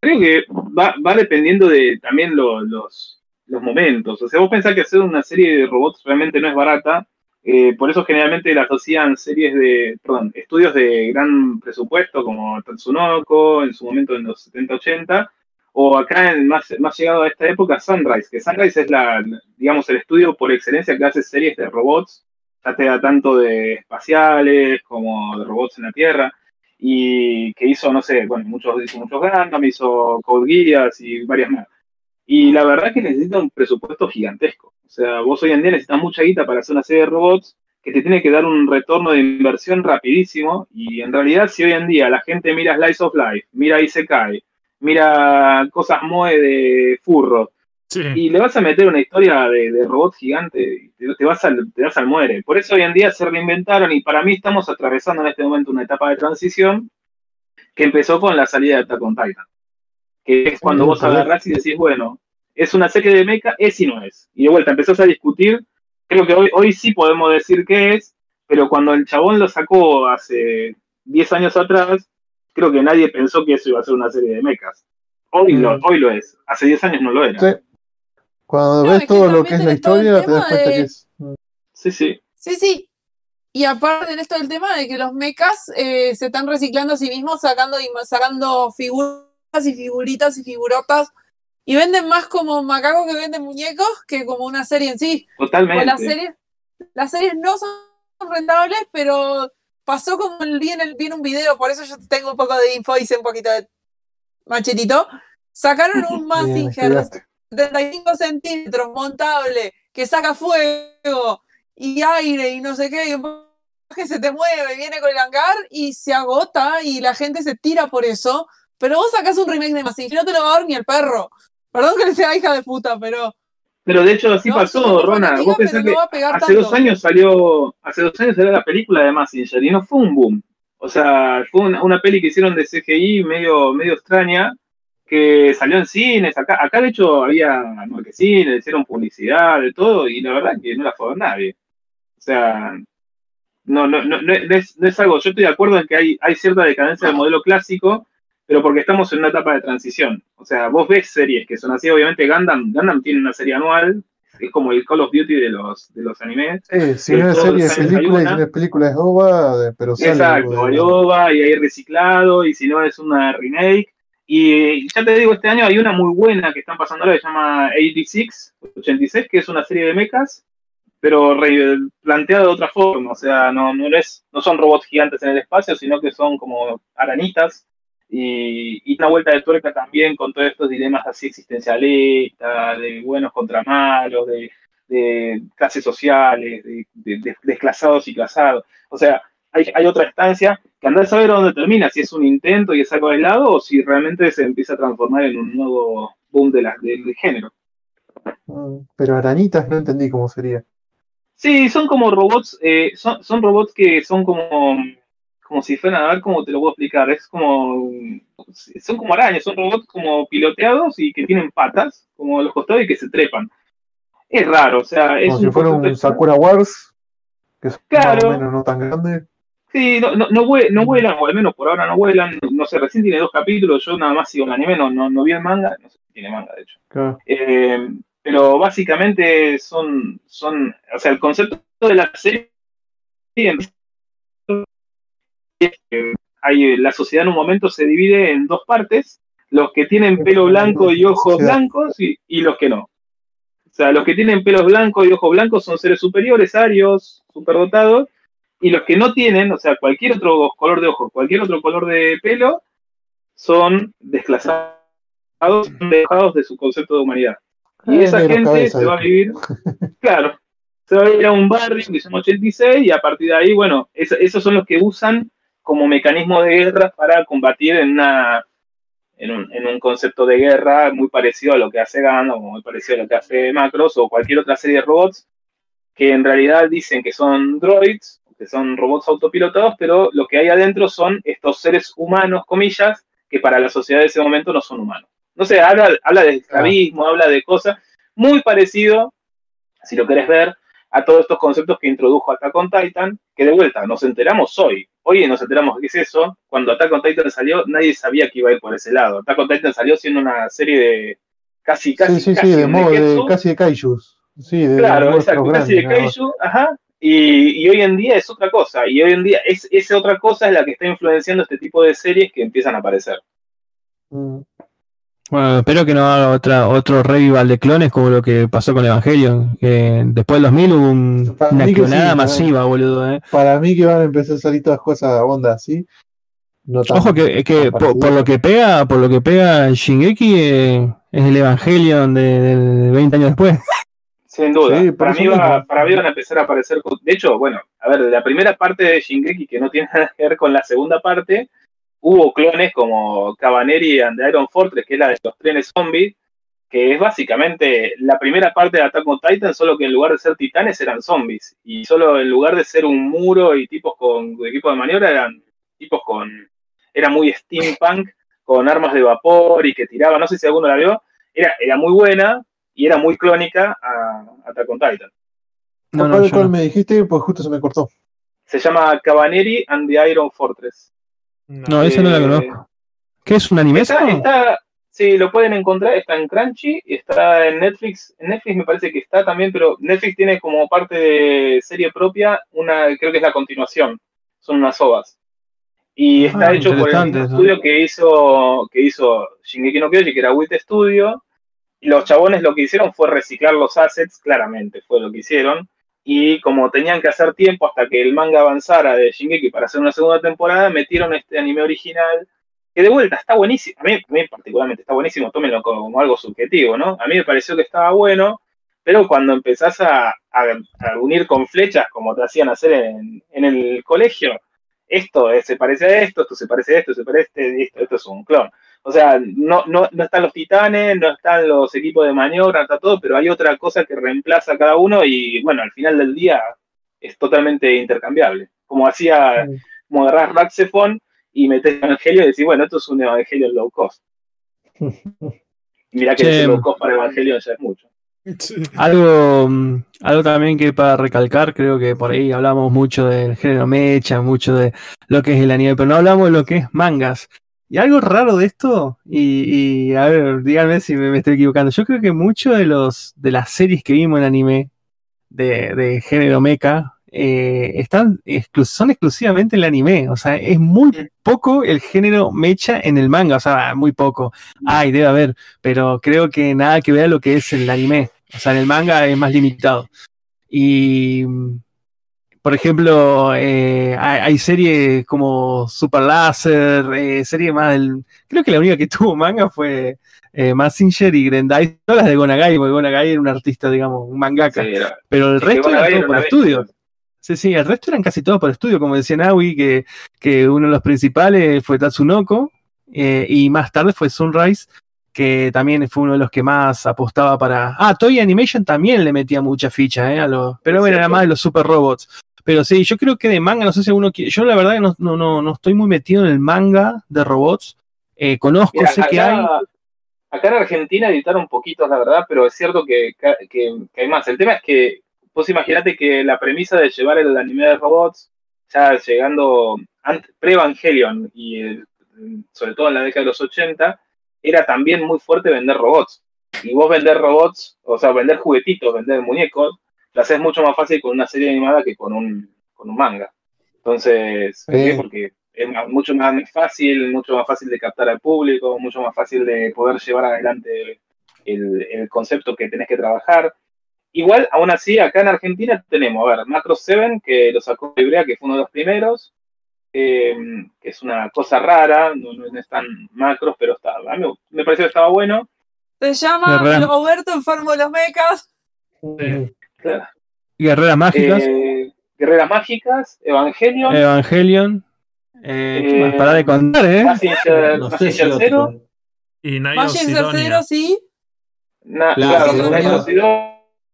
creo que va, va dependiendo de también lo- los, los momentos. O sea, vos pensás que hacer una serie de robots realmente no es barata, eh, por eso generalmente la asocian series de, perdón, estudios de gran presupuesto como Tatsunoko en su momento en los 70-80, o acá en más, más llegado a esta época Sunrise, que Sunrise es la, digamos, el estudio por excelencia que hace series de robots, ya te da tanto de espaciales como de robots en la Tierra, y que hizo, no sé, bueno, muchos, hizo muchos hizo Code y varias más. Y la verdad que necesita un presupuesto gigantesco. O sea, vos hoy en día necesitas mucha guita para hacer una serie de robots que te tiene que dar un retorno de inversión rapidísimo. Y en realidad, si hoy en día la gente mira Slice of Life, mira Isekai, mira cosas Moe de furro, Sí. y le vas a meter una historia de, de robot gigante, te, te vas al, te vas al muere. Por eso hoy en día se reinventaron y para mí estamos atravesando en este momento una etapa de transición que empezó con la salida de Attack on Titan. Que es cuando Ujú, vos agarrás y decís, bueno, es una serie de mecha, es y no es. Y de vuelta empezás a discutir, creo que hoy, hoy sí podemos decir que es, pero cuando el chabón lo sacó hace 10 años atrás, creo que nadie pensó que eso iba a ser una serie de mechas. Hoy, lo, Mm. hoy lo es, hace 10 años no lo era. Sí. Cuando No, ves es que todo lo que es la historia, te das cuenta de- que es. mm, Sí, sí. Sí, sí. Y aparte en esto del tema de que los mechas eh, se están reciclando a sí mismos, sacando, y sacando figuras y figuritas y figurotas. Y venden más como macacos que venden muñecos que como una serie en sí. Pues Totalmente. las series, las series no son rentables, pero pasó como el- vi en, el, vi en un video, por eso yo tengo un poco de info, hice un poquito de machetito. Sacaron un estudiaste. 75 centímetros montable que saca fuego y aire y no sé qué, y un que se te mueve, viene con el hangar y se agota y la gente se tira por eso. Pero vos sacás un remake de Mazinger y no te lo va a dar ni el perro. Perdón que le sea hija de puta, pero. Pero de hecho así no, pasó, Rona. Vos pensás que hace tanto. dos años salió, hace dos años salió la película de Massinger y no fue un boom. O sea, fue una, una peli que hicieron de CGI medio, medio extraña, que salió en cines. Acá, acá de hecho había marquesines, hicieron publicidad, de todo, y la verdad que no la fue a nadie. O sea, no, no, no, no es, no es algo, yo estoy de acuerdo en que hay, hay cierta decadencia del modelo clásico, pero porque estamos en una etapa de transición. O sea, vos ves series que son así, obviamente Gundam, Gundam tiene una serie anual, es como el Call of Duty de los, de los animes. Eh, si no es serie, es película, y si no es película, es OVA, pero sale Exacto, hay OVA y hay reciclado, y si no es una remake. Y ya te digo, este año hay una muy buena que están pasando ahora, que se llama 86, 86, que es una serie de mechas, pero planteada de otra forma. O sea, no, no, es, no son robots gigantes en el espacio, sino que son como aranitas. Y, una vuelta de tuerca también con todos estos dilemas así existencialistas, de buenos contra malos, de, clases sociales, de desclasados y clasados. O sea, hay, hay otra instancia que andás a saber dónde termina, si es un intento y es algo aislado o si realmente se empieza a transformar en un nuevo boom de la, del género. Mm, Pero arañitas no entendí cómo sería. Sí, son como robots, eh, son, son robots que son como, como si fueran, a ver cómo te lo puedo explicar, es como, son como arañas, son robots como piloteados y que tienen patas, como a los costados y que se trepan. Es raro, o sea, es Como si fuera un. Sakura Wars, que es más Claro. o menos no tan grande. Sí, no, no, no, no vuelan, o al menos por ahora no vuelan. No sé, recién tiene dos capítulos. Yo nada más sigo el anime, no, no, no vi el manga. No sé si tiene manga, de hecho. Claro. Eh, pero básicamente son, son. O sea, el concepto de la serie. es que hay, la sociedad en un momento se divide en dos partes: los que tienen pelo blanco y ojos blancos y, y los que no. O sea, los que tienen pelos blancos y ojos blancos son seres superiores, arios, superdotados, y los que no tienen, o sea, cualquier otro color de ojos, cualquier otro color de pelo, son desclasados, son dejados de su concepto de humanidad. Y esa gente cabeza, se va a vivir, claro, se va a ir a un barrio que se llama 86 y a partir de ahí, bueno, es- esos son los que usan como mecanismo de guerra para combatir en una en un, en un concepto de guerra muy parecido a lo que hace Gundam, o muy parecido a lo que hace Macros o cualquier otra serie de robots que en realidad dicen que son droids, que son robots autopilotados, pero lo que hay adentro son estos seres humanos, comillas, que para la sociedad de ese momento no son humanos. No sé, habla, habla de esclavismo, habla de cosas muy parecido, si lo querés ver, a todos estos conceptos que introdujo Attack on Titan, que de vuelta nos enteramos hoy. Hoy nos enteramos qué es eso. Cuando Attack on Titan salió, nadie sabía que iba a ir por ese lado. Attack on Titan salió siendo una serie de casi, casi, Sí, sí, casi sí, de modo de, casi de kaijus. Sí, de Claro, exacto, casi de. Kaiju, ajá. Y, y hoy en día es otra cosa. Y hoy en día es, esa otra cosa es la que está influenciando este tipo de series que empiezan a aparecer. Mm. Bueno, espero que no haga otra, otro revival de clones como lo que pasó con Evangelion. Que después del 2000 hubo un- Para una clonada sí, masiva, boludo. eh. Para mí que van a empezar a salir todas cosas onda así. No Ojo que, que por lo que pega, por lo que pega Shingeki eh, es el Evangelion de, de 20 años después. Sin duda. Sí, para, mí va, para mí van a empezar a aparecer. De hecho, bueno, a ver, la primera parte de Shingeki, que no tiene nada que ver con la segunda parte, hubo clones como Cabaneri and the Iron Fortress, que es la de los trenes zombies, que es básicamente la primera parte de Attack on Titan, solo que en lugar de ser titanes eran zombies. Y solo en lugar de ser un muro y tipos con equipo de maniobra, eran tipos con. Era muy steampunk, con armas de vapor y que tiraba. No sé si alguno la vio. Era, era muy buena y era muy clónica a Attack on Titan. No, no, ¿Cuál, yo cuál no. me dijiste? Pues justo se me cortó. Se llama Cabaneri and the Iron Fortress. No, esa no la Eh, conozco. ¿Qué es un anime? Está, está, sí, lo pueden encontrar, está en Crunchy y está en Netflix. En Netflix me parece que está también, pero Netflix tiene como parte de serie propia una, creo que es la continuación. Son unas ovas. Y está Ah, hecho por el eso. estudio que hizo, que hizo Shingeki no Kyoji, que era Wit Studio. Los chabones lo que hicieron fue reciclar los assets, claramente, fue lo que hicieron. y como tenían que hacer tiempo hasta que el manga avanzara de Shingeki para hacer una segunda temporada, metieron este anime original, que de vuelta está buenísimo, a mí, a particularmente está buenísimo, tómenlo como, algo subjetivo, ¿no? A mí me pareció que estaba bueno, pero cuando empezás a unir con flechas, como te hacían hacer en, en el colegio, esto eh, se parece a esto, esto se parece a esto, se parece a este, esto, esto es un clon. O sea, no, no, no están los titanes, no están los equipos de maniobra, no está todo, pero hay otra cosa que reemplaza a cada uno y bueno, al final del día es totalmente intercambiable. Como hacía, como agarrás Raxephone y metés Evangelio y decís, bueno, esto es un Evangelio low cost. Mirá que ese low cost para Evangelio ya es mucho. Sí. Algo, mm, algo también que para recalcar, creo que por ahí hablamos mucho del género mecha, mucho de lo que es el anime, pero no hablamos de lo que es mangas. Y algo raro de esto, y, y, a ver, díganme si me, me estoy equivocando. Yo creo que muchos de los de las series que vimos en anime de, de género mecha eh, están exclu- son exclusivamente el anime. O sea, es muy poco el género mecha en el manga. O sea, muy poco. Ay, debe haber, pero creo que nada que ver a lo que es el anime. O sea, en el manga es más limitado. Y, por ejemplo, eh, hay, hay series como Super Laser, eh, serie más del... Creo que la única que tuvo manga fue eh, Mazinger y Grendai, todas las de Gonagai, porque Gonagai era un artista, digamos, un mangaka. Sí, era- Pero el resto era todo por estudio. Sí, sí, el resto eran casi todos por estudio, como decía Naui, que, que uno de los principales fue Tatsunoko, eh, y más tarde fue Sunrise, que también fue uno de los que más apostaba para. Ah, Toy Animation también le metía mucha ficha, ¿eh? A los, pero bueno, era más de los super robots. Pero sí, yo creo que de manga, no sé si uno quiere. Yo la verdad que no, no, no, no estoy muy metido en el manga de robots. Eh, conozco, Mira, sé que hay. acá, en Argentina editaron poquitos, la verdad, pero es cierto que, que- que hay más. El tema es que vos imaginate que la premisa de llevar el anime de robots, ya llegando pre-Evangelion y eh, sobre todo en la década de los 80, era también muy fuerte vender robots. Y vos vender robots, o sea, vender juguetitos, vender muñecos, lo haces mucho más fácil con una serie animada que con un, con un manga. Entonces, ¿por qué? Sí. porque es mucho más fácil, mucho más fácil de captar al público, mucho más fácil de poder llevar adelante el, el concepto que tenés que trabajar. Igual, aún así, acá en Argentina tenemos, a ver, Macro 7, que lo sacó Ibrea, que fue uno de los primeros, eh, que es una cosa rara, no, no es tan macros, pero está, a mí me pareció que estaba bueno. Se llama. Roberto Enfermo de los Mecas. Claro. Guerreras Mágicas, Eh, Guerreras Mágicas, Evangelion, Evangelion. Eh, eh, Para de contar, ¿eh? No sé Zero. Y Mazinger Sidonia. Zero, sí. na- Claro, claro,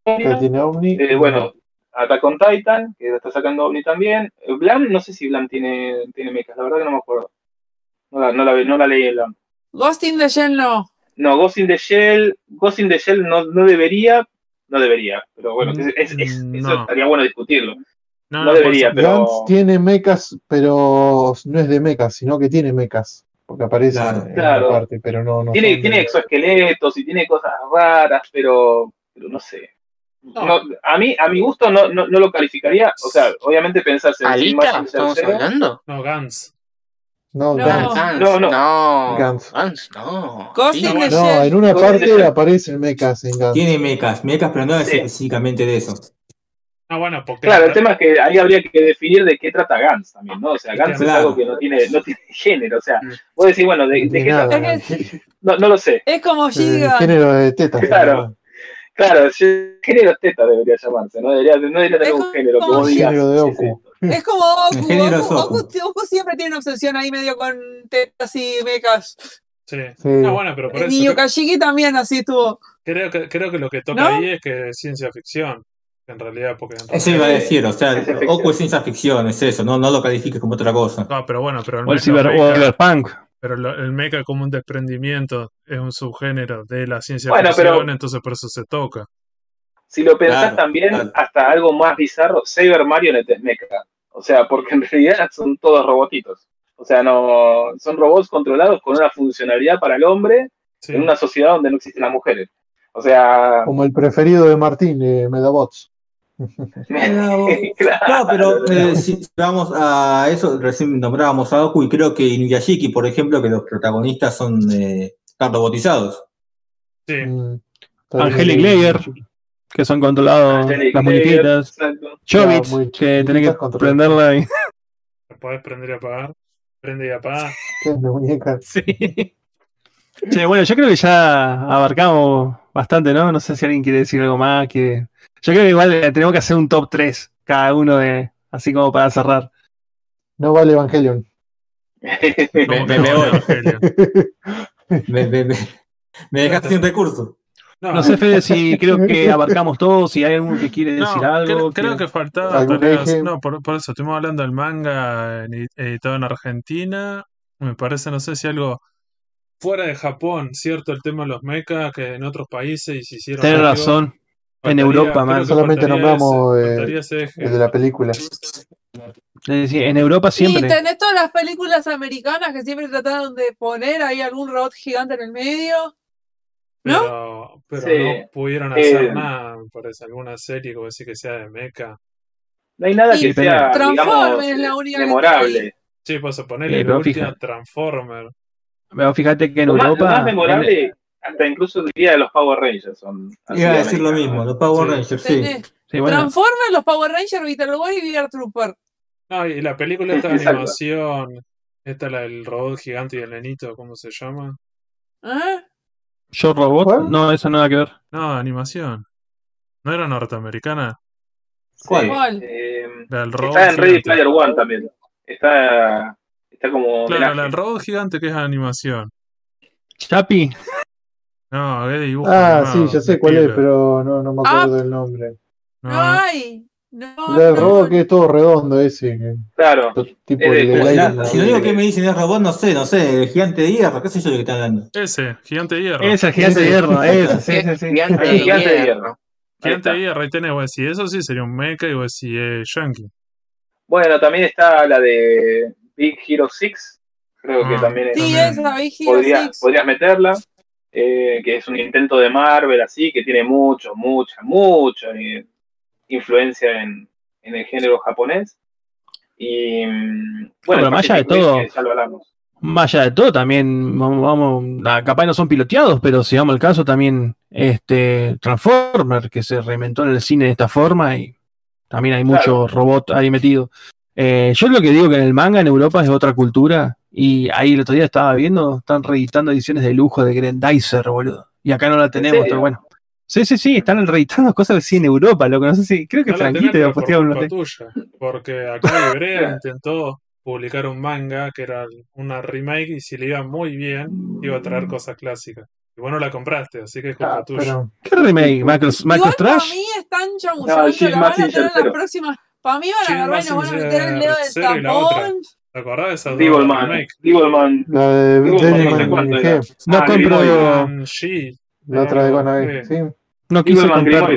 eh, bueno, Attack on Titan, que está sacando Omni también. Eh, Blam, no sé si Blam tiene, tiene mechas, la verdad que no me acuerdo. No la, no la, no la leí en Blam. Ghost in the Shell no. No, Ghost in the Shell, Ghost in the Shell no, no debería, no debería, pero bueno, es- es- es- Mm, eso estaría bueno discutirlo. No, No debería, pero- Gantz tiene mechas, pero no es de mechas, sino que tiene mechas. Porque aparece Claro. en Claro. la parte, pero no, no Tiene, son tiene de- exoesqueletos y tiene cosas raras, pero, pero no sé. No. No, a mí, a mi gusto no, no, no lo calificaría. O sea, obviamente pensás en ¿Alita? ¿Estamos hablando? No, Gans. No, No. Gans, No, no. no. Gans. Gans, no. Sí, no, the No, Shell. en una parte aparecen mechas en Gantz. Tiene mecas, mecas, pero no es Sí. específicamente de eso. Ah, bueno, porque. Claro, el tema es que ahí habría que definir de qué trata Gans también, ¿no? O sea, Gans es algo que no tiene, no tiene género. O sea, Mm. vos decís, bueno, ¿de, de qué nada, trata? No, no lo sé. Es como eh, Giga. género de tetas. Claro. Claro, género teta debería llamarse, no debería, no debería tener Es un como género que vos digas. género de sí, sí. Oku. Es como Goku, Goku. Goku- Goku siempre tiene una obsesión ahí medio con tetas y mechas. Sí. Sí. Ah, bueno, pero por Y eso. Yukashiki también así estuvo. Creo que, creo que lo que toca ¿No? ahí es que es ciencia ficción. En realidad, porque. en Eso iba a decir, o sea. Oku es ciencia ficción, es eso, no, no lo califiques como otra cosa. No, pero bueno, pero el, O el Cyberpunk. pero lo- el mecha como un desprendimiento es un subgénero de la ciencia Bueno, ficción, pero- entonces por eso se toca. Si lo pensás Claro, también, claro. hasta algo más bizarro, Saber Marionette es mecha. O sea, porque en realidad son todos robotitos. O sea, no son robots controlados con una funcionalidad para el hombre Sí. en una sociedad donde no existen las mujeres. O sea, Como el preferido de Martín, eh, Medabots. claro. No, pero eh, si vamos a eso, recién nombrábamos a Oku y creo que Inuyashiki, por ejemplo, que los protagonistas son eh, están robotizados. Sí. Mm, Angelic bien. Que son controlados Angelic las muñequitas. Chobits, que tenés que prenderla y... ¿Lo podés prender y apagar? Prende y apaga. que es de muñeca. Sí. Che, bueno, yo creo que ya abarcamos bastante, ¿no? No sé si alguien quiere decir algo más. Quiere... Yo creo que igual eh, tenemos que hacer un top 3 cada uno de. Así como para cerrar. No vale Evangelion. Me- ¿Cómo me- que voy. Me, me, me, me dejaste sin recursos. No sé, Fede, si creo que abarcamos todo, si hay alguno que quiere No, decir algo. creo, que faltaba. No, por, por eso estuvimos hablando del manga editado en Argentina. Me parece, no sé si algo fuera de Japón, cierto, el tema de los mechas que en otros países se hicieron algo. razón. En Europa, man. Solamente nombramos, ese- eh. El de la película. Es decir, en Europa Sí, siempre. tenés todas las películas americanas que siempre trataron de poner ahí algún robot gigante en el medio. ¿No? Pero, pero Sí. no pudieron hacer Eh, nada, me parece, alguna serie como decir que sea de mecha. No hay nada Y que sea, digamos, es la única memorable. Sí, pues a ponerle Sí, la última fíjate. Transformer. Pero fíjate que en Lo más, lo Europa. más memorable, hasta incluso diría de los Power Rangers. Son Iba a de decir lo americanos. mismo, los Power Sí. Rangers, sí. Sí, bueno, Transformers, los Power Rangers, Beetle Boy y VR Trooper. No, y la película esta de animación, esta la del robot gigante y el nenito, ¿cómo se llama? ¿Eh? Yo Robot. ¿Cuál? No, eso nada que ver. No, animación. ¿No era norteamericana? Sí, ¿Cuál? eh, La del robot está en Ready gigante. Player One también. Está, está como Claro, homenaje. la del robot gigante que es animación. Chapi. No, es dibujo Ah, animado, sí, ya sé cuál es, pero no, no me Ah. acuerdo del nombre. No No, hay. No, no. robot que es todo redondo ese. que- Claro, tipo Es de- el si lo único que me dicen es robot, no sé, no sé, el gigante de hierro, qué sé yo de qué están hablando. ese, gigante de hierro. Es el gigante de hierro. Ese, sí, sí, sí. Gigante de está. Gigante de hierro. Gigante está. de hierro, ahí tenés, vos decís, eso sí sería un mecha y vos decís, eh, yankee. Bueno, también está la de Big Hero 6. Creo que Ah, también es- Sí, También. esa, Big Hero podría- 6. podrías meterla. eh, que es un intento de Marvel así, que tiene mucho, mucha, mucha eh, influencia en, en el género japonés. Y mm, bueno, pero más allá de todo-. Más allá de todo, también vamos, vamos ah, capaz no son piloteados, pero si vamos al caso, también este Transformer, que se reinventó en el cine de esta forma y también hay mucho robot ahí metido. Eh, yo lo que digo que en el manga en Europa es otra cultura y ahí el otro día estaba viendo, están reeditando ediciones de lujo de Grandizer, boludo. Y acá no la tenemos, pero bueno. Sí, sí, sí, están reeditando cosas así en Europa, lo que no sé si, creo que No la Franquito iba a postear culpa tuya, porque acá Ibrea intentó publicar un manga que era una remake y si le iba muy bien, iba a traer cosas clásicas. Y vos no la compraste, así que es culpa Ah, tuya. pero ¿Qué remake? ¿Macros, Igual Macros para Trash? mí están chamullando, No, la van a tener las próximas. Para mí van a agarrar y nos van a meter el dedo del la tapón. ¿Te acordás de dos Devilman. Devilman. la de Devilman no. No Ah, compro, la algo Konami, así. sí. No quise comprar,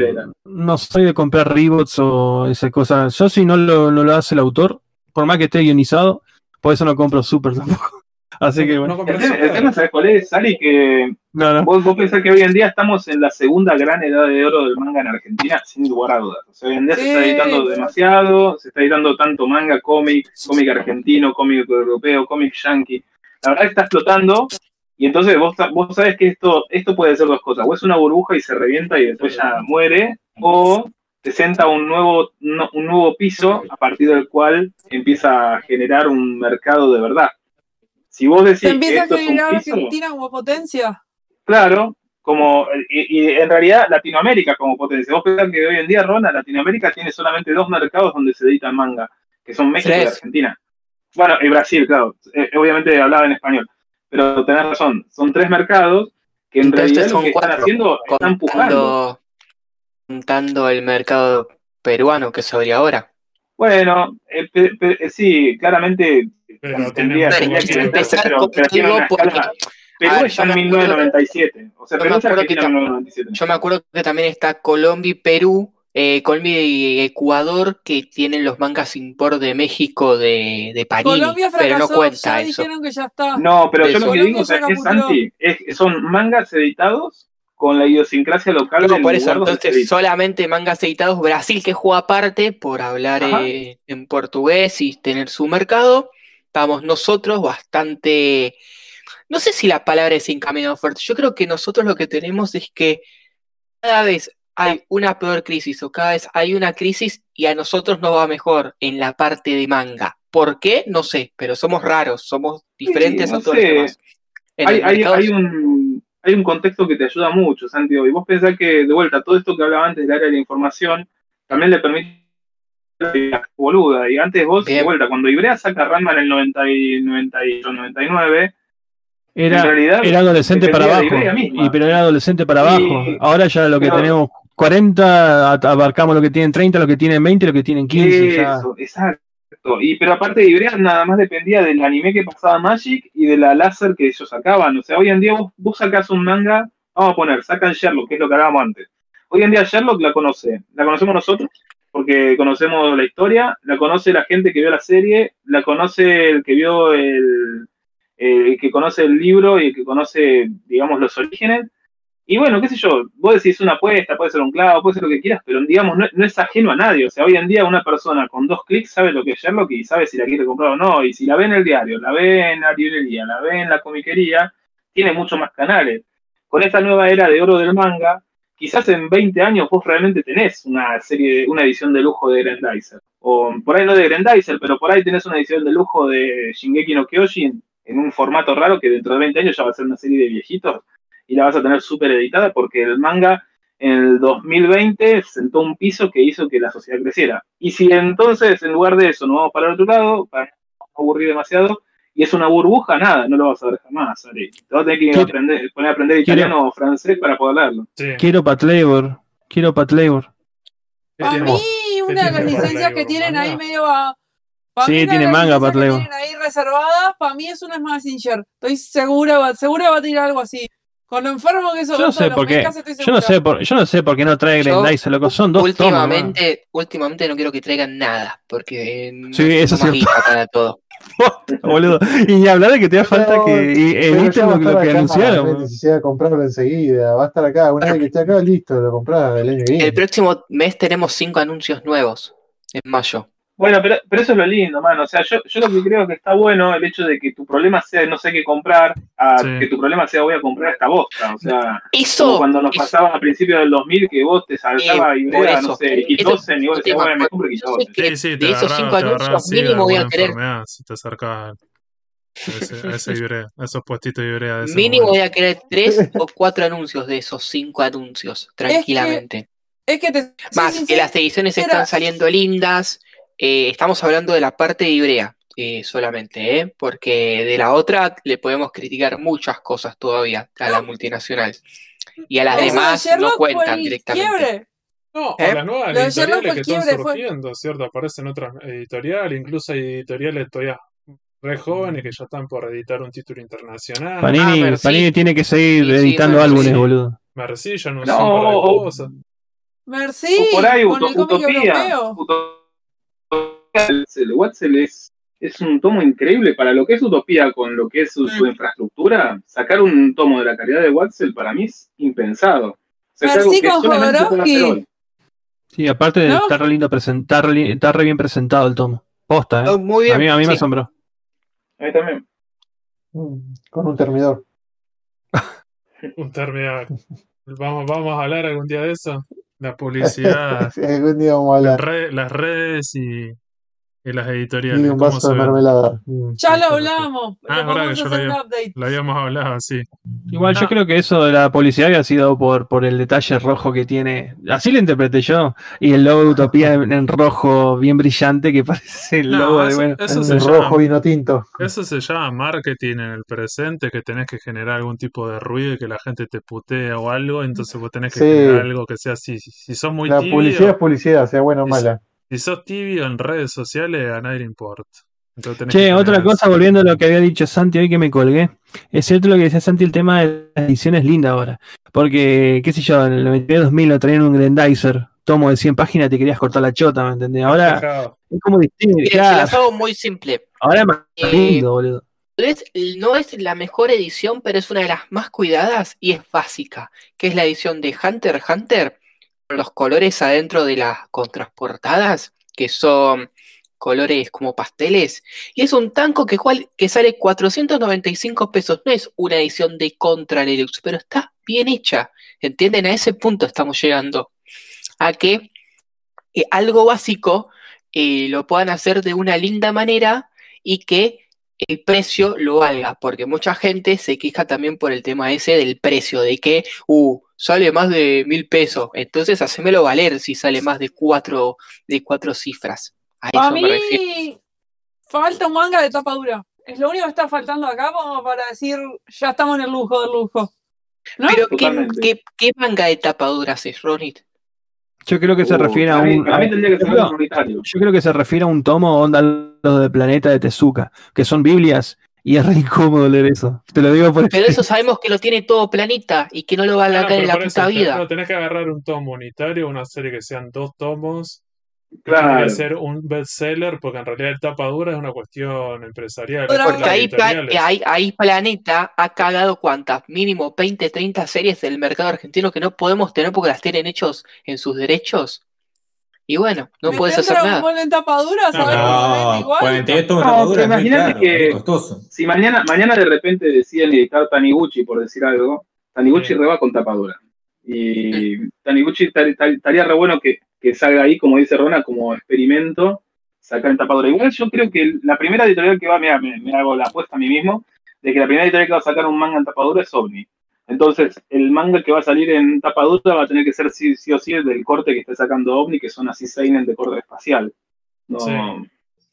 no soy de comprar reboots o esa cosa. Yo si no lo, no lo hace el autor, por más que esté guionizado, por eso no compro Super tampoco. Así que No bueno, El compras tema, el tema, ¿sabes cuál es, Sally? Que no, no. vos, vos pensás que hoy en día estamos en la segunda gran edad de oro del manga en Argentina, sin lugar a dudas. O sea, hoy en día se está Sí. editando demasiado, se está editando tanto manga, cómic, cómic argentino, cómic europeo, cómic yankee. La verdad que está explotando y entonces vos, vos sabes que esto, esto puede ser dos cosas. O es una burbuja y se revienta y después ya muere, o se senta un nuevo, no- un nuevo piso a partir del cual empieza a generar un mercado de verdad. Si vos decís Se empieza a esto es un generar piso, Argentina como potencia. Claro, como y, y en realidad Latinoamérica como potencia. Vos pensás que hoy en día, Rona, Latinoamérica tiene solamente dos mercados donde se edita manga, que son México y Tres. Argentina. Bueno, y Brasil, claro. Eh, obviamente hablaba en español. Pero tenés razón, son tres mercados que en Entonces realidad lo son que están cuatro, haciendo, están empujando. contando, contando el mercado peruano que se abre ahora. Bueno, eh, pe- pe- eh, sí, claramente Pero tendría, tendría que empezar pero, con pero tiene algo una porque- escala. Perú A ver, está yo en me acuerdo- 1997. O sea, yo me Perú es acuerdo que Argentina en tam- 1997. Yo me acuerdo que también está Colombia y Perú, eh, Colombia y Ecuador, que tienen los mangas import de México de, de Panini, Colombia pero no fracasó, cuenta ya eso. dijeron que ya está. No, pero yo Eso. lo que digo o sea, es. Santi, es- son mangas editados con la idiosincrasia local No, del por eso, entonces solamente mangas editados, Brasil que juega aparte por hablar eh, en portugués y tener su mercado, estamos nosotros bastante, no sé si la palabra es encaminado fuerte, yo creo que nosotros lo que tenemos es que cada vez hay una peor crisis o cada vez hay una crisis y a nosotros nos va mejor en la parte de manga. ¿Por qué? No sé, pero somos raros, somos diferentes no a todos los sé. demás. En hay, hay, hay un, hay un contexto que te ayuda mucho, Santiago. Y vos pensás que, de vuelta, todo esto que hablaba antes del área de la información también le permite boluda. Y antes vos, de Bien. vuelta, cuando Ibrea saca Ranma en el 90 y 98, 99, Era, realidad era adolescente para de abajo. Y, pero era adolescente para Y- abajo. Ahora ya lo que tenemos 40, at- abarcamos lo que tienen 30, lo que tienen 20, lo que tienen 15. ya. Eso, exacto. Y pero aparte de Ibrea nada más dependía del anime que pasaba Magic y de la láser que ellos sacaban. O sea, hoy en día vos, vos sacás un manga, vamos a poner, sacan Sherlock, que es lo que hablábamos antes. Hoy en día Sherlock la conoce, la conocemos nosotros, porque conocemos la historia, la conoce la gente que vio la serie, la conoce el que vio el, el que conoce el libro y el que conoce, digamos, los orígenes. Y bueno, qué sé yo, vos decís una apuesta, puede ser un clavo, puede ser lo que quieras, pero digamos, no, es ajeno a nadie. O sea, hoy en día una persona con dos clics sabe lo que es Sherlock y sabe si la quiere comprar o no. Y si la ve en el diario, la ve en la librería, la ve en la comiquería, tiene mucho más canales. Con esta nueva era de oro del manga, quizás en 20 años vos realmente tenés una serie, una edición de lujo de Grandizer. O por ahí no de Grandizer, pero por ahí tenés una edición de lujo de Shingeki no Kyojin en un formato raro que dentro de 20 años ya va a ser una serie de viejitos y la vas a tener súper editada porque el manga en el 2020 sentó un piso que hizo que la sociedad creciera. Y si entonces en lugar de eso nos vamos para el otro lado, para no aburrir demasiado, y es una burbuja, nada, no lo vas a ver jamás, Ari. Te vas a tener que Quiero- aprender, poner a aprender quiero- italiano o francés para poder leerlo. Sí. Quiero Pat Labor. Quiero Pat Labor. ¿Qué A tiene? mí, ¿Qué una de las para licencias que tienen ahí medio pa' Sí, tiene las manga, Pat tienen ahí reservadas, para mí es una Messenger. Estoy segura, segura va a tirar algo así. Con lo enfermo que eso Yo no sé por qué. Yo no sé por, yo no sé por qué no trae Grandizer, loco. Son dos tomos. últimamente, últimamente no quiero que traigan nada, porque no Sí, eso cierto. guita para todo. boludo. Y ni hablar de que te da falta Pero- que. Y, eh, Pero ¿Viste ya va lo, estar lo que anunciaron? No necesidad de comprarlo enseguida. Va a estar acá. Una vez que esté acá, listo, lo compras el año que viene. El próximo mes tenemos cinco anuncios nuevos, en mayo. Bueno, pero, pero eso es lo lindo, mano. O sea, yo, yo lo que creo que está bueno el hecho de que tu problema sea no sé qué comprar, a Sí. que tu problema sea voy a comprar esta bosta. O sea, Eso, cuando nos eso- pasaba a principios del 2000 que vos te saltaba Eh, y no sé, Eso- X12 y vos decías, bueno, me compro yo sé X12. que Sí, sí, de esos cinco anuncios mínimo voy a querer si te acercabas a ese, Ibrea, a esos puestitos de Ibrea de Mínimo voy a querer tres o cuatro anuncios de esos cinco anuncios, tranquilamente. Es que te. Más, que las ediciones están saliendo lindas. Eh, estamos hablando de la parte de Ibrea eh, solamente, ¿eh? porque de la otra le podemos criticar muchas cosas todavía a la multinacional. Y a las eso de demás no cuentan directamente. quiebre. No, ¿Eh? o las nuevas Lo editoriales que están quiebre, fue- surgiendo, ¿cierto? Aparecen otras editoriales, incluso hay editoriales todavía re jóvenes que ya están por editar un título internacional. Panini, Ah. Panini tiene que seguir Sí, sí, editando álbumes, boludo. Merci ya anunció No, un par de o- cosas. Merci. O por ahí, con Uto- el cómic Utopía. Europeo. Utopía, el Watzel es, es un tomo increíble para lo que es Utopía con lo que es su, su Mm. infraestructura. Sacar un tomo de la calidad de Watzel para mí es impensado. O sea, es algo que solamente hoy. Sí, aparte de ¿No? estar re lindo presentar, está re bien presentado el tomo. Posta, Oh, ¿eh? muy bien. A mí, a mí me asombró. A mí también. Mm, Con un termidor. Un terminal. Vamos, vamos a hablar algún día de eso. La publicidad, Sí, Algún día vamos a hablar. las redes y, y las Y editoriales. un ¿Cómo vaso de ven? mermelada. Mm, Ya lo hablamos. Ah, es verdad que yo lo un había-. Lo habíamos hablado, sí. Igual yo Ah. creo que eso de la publicidad había sido por, por el detalle rojo que tiene. Así lo interpreté yo. Y el logo de Utopía en, en rojo bien brillante que parece el No, logo de bueno. eso Un se rojo llama, vino tinto. eso se llama marketing en el presente, que tenés que generar algún tipo de ruido y que la gente te putea o algo, entonces vos tenés que Sí. generar algo que sea así. Si, si sos muy La tibio, publicidad es publicidad, sea buena o mala. si sos tibio en redes sociales, a nadie le importa. Che, otra cosa, volviendo a lo que había dicho Santi hoy que me colgué. Es cierto lo que decía Santi, el tema de las ediciones linda ahora. Porque, qué sé yo, en el 92.000 lo traían un Grandizer, tomo de 100 páginas, te querías cortar la chota, ¿me entendés? Ahora Dejado. es como distinto. Se las hago muy simple. ahora es más Eh, lindo, boludo. No es la mejor edición, pero es una de las más cuidadas y es básica, que es la edición de Hunter x Hunter, los colores adentro de las contraportadas, que son colores como pasteles, y es un tanco que, cual- que sale 495 pesos, no es una edición de Contra Deluxe, pero está bien hecha, ¿entienden? A ese punto estamos llegando. a que eh, algo básico eh, lo puedan hacer de una linda manera y que el precio lo valga, porque mucha gente se queja también por el tema ese del precio, de que, uh, sale más de mil pesos, entonces hacémelo valer si sale más de cuatro, de cuatro cifras. A eso A me mí refiero. falta un manga de tapa dura. Es lo único que está faltando acá como para decir, ya estamos en el lujo del lujo. ¿No? Pero, ¿qué, qué, qué manga de tapadura haces, Ronit? Yo creo que se Uh, refiere a un. para mí a- tendría que yo, ser creo, unitario. yo creo que se refiere a un tomo onda los de Planeta de Tezuka, que son Biblias, y es re incómodo leer eso. Te lo digo por Pero eso sabemos que lo tiene todo planita y que no lo va a sacar en la puta vida. no, tenés que agarrar un tomo unitario, una serie que sean dos tomos. Claro. Tiene que ser un bestseller, porque en realidad el tapa dura es una cuestión empresarial. Porque ahí, ahí, ahí Planeta ha cagado cuántas, mínimo 20, 30 series del mercado argentino que no podemos tener porque las tienen hechos en sus derechos. Y bueno, no ¿Me puedes hacer un nada. gol en tapa dura? No, ¿Sabes No, igual? 48 tomos No, tapadura imagínate que- costoso. Si mañana, mañana de repente deciden editar Taniguchi, por decir algo, Taniguchi Sí. reba con tapadura. Y Taniguchi tar- tar- estaría re bueno que, que salga ahí, como dice Rona, como experimento, sacar en tapadura. Igual yo creo que la primera editorial que va, mira, me, me hago la apuesta a mí mismo, de que la primera editorial que va a sacar un manga en tapadura es OVNI. Entonces, el manga que va a salir en tapadura va a tener que ser sí, sí o sí el del corte que esté sacando OVNI, que son así seinen de corte espacial. No, Sí.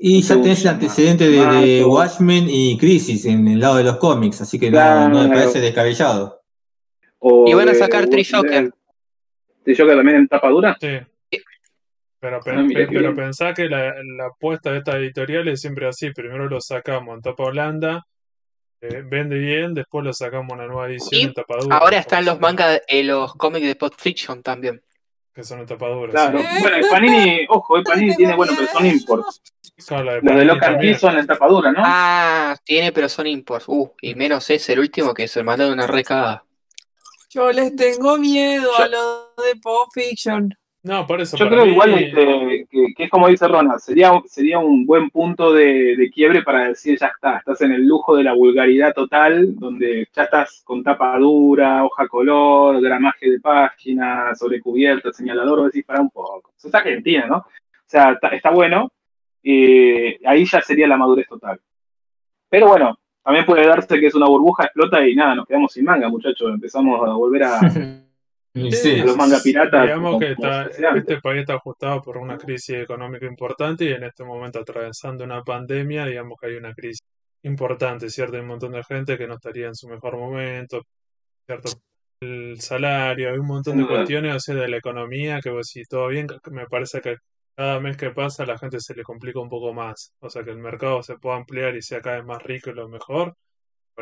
Y ya tenés el antecedente de. Watchmen y Crisis en el lado de los cómics, así que no, Claro. no me parece descabellado. o Y van a sacar de- Trijoker. Trijoker también en tapadura. Sí. Pero, pe- Ah, pero pensá que la, la apuesta de estas editoriales es siempre así. Primero lo sacamos en tapa blanda, eh, vende bien, después lo sacamos una nueva edición Y en tapadura. Ahora están los mangas, eh, los cómics de Pop Fiction también. Que son en tapadura. Claro. sí. Bueno, el Panini, ojo, el Panini tiene, bueno, pero son imports. Claro, la de Los de Locan. Key son en tapadura, ¿no? Ah, tiene, pero son imports. Uh, y menos ese, el último que se mandó una recada. Yo les tengo miedo Yo- a lo de Pop Fiction. No, por eso. Yo creo mí- igual este, que, que es como dice Ronald, sería, sería un buen punto de, de quiebre para decir ya está, estás en el lujo de la vulgaridad total, donde ya estás con tapa dura, hoja color, gramaje de página, sobrecubierta, señalador, vos decís, para un poco. Eso es Argentina, ¿no? O sea, está, está bueno, eh, ahí ya sería la madurez total. Pero bueno, también puede darse que es una burbuja, explota y nada, nos quedamos sin manga, muchachos, empezamos a volver a, Sí, sí, a los manga piratas. Digamos que está, este país está ajustado por una crisis económica importante y en este momento atravesando una pandemia, digamos que hay una crisis importante, ¿cierto? Hay un montón de gente que no estaría en su mejor momento, ¿cierto? El salario, hay un montón de cuestiones, o sea, de la economía, que pues, si todo bien, me parece que cada mes que pasa a la gente se le complica un poco más. O sea, que el mercado se pueda ampliar y sea cada vez más rico y lo mejor.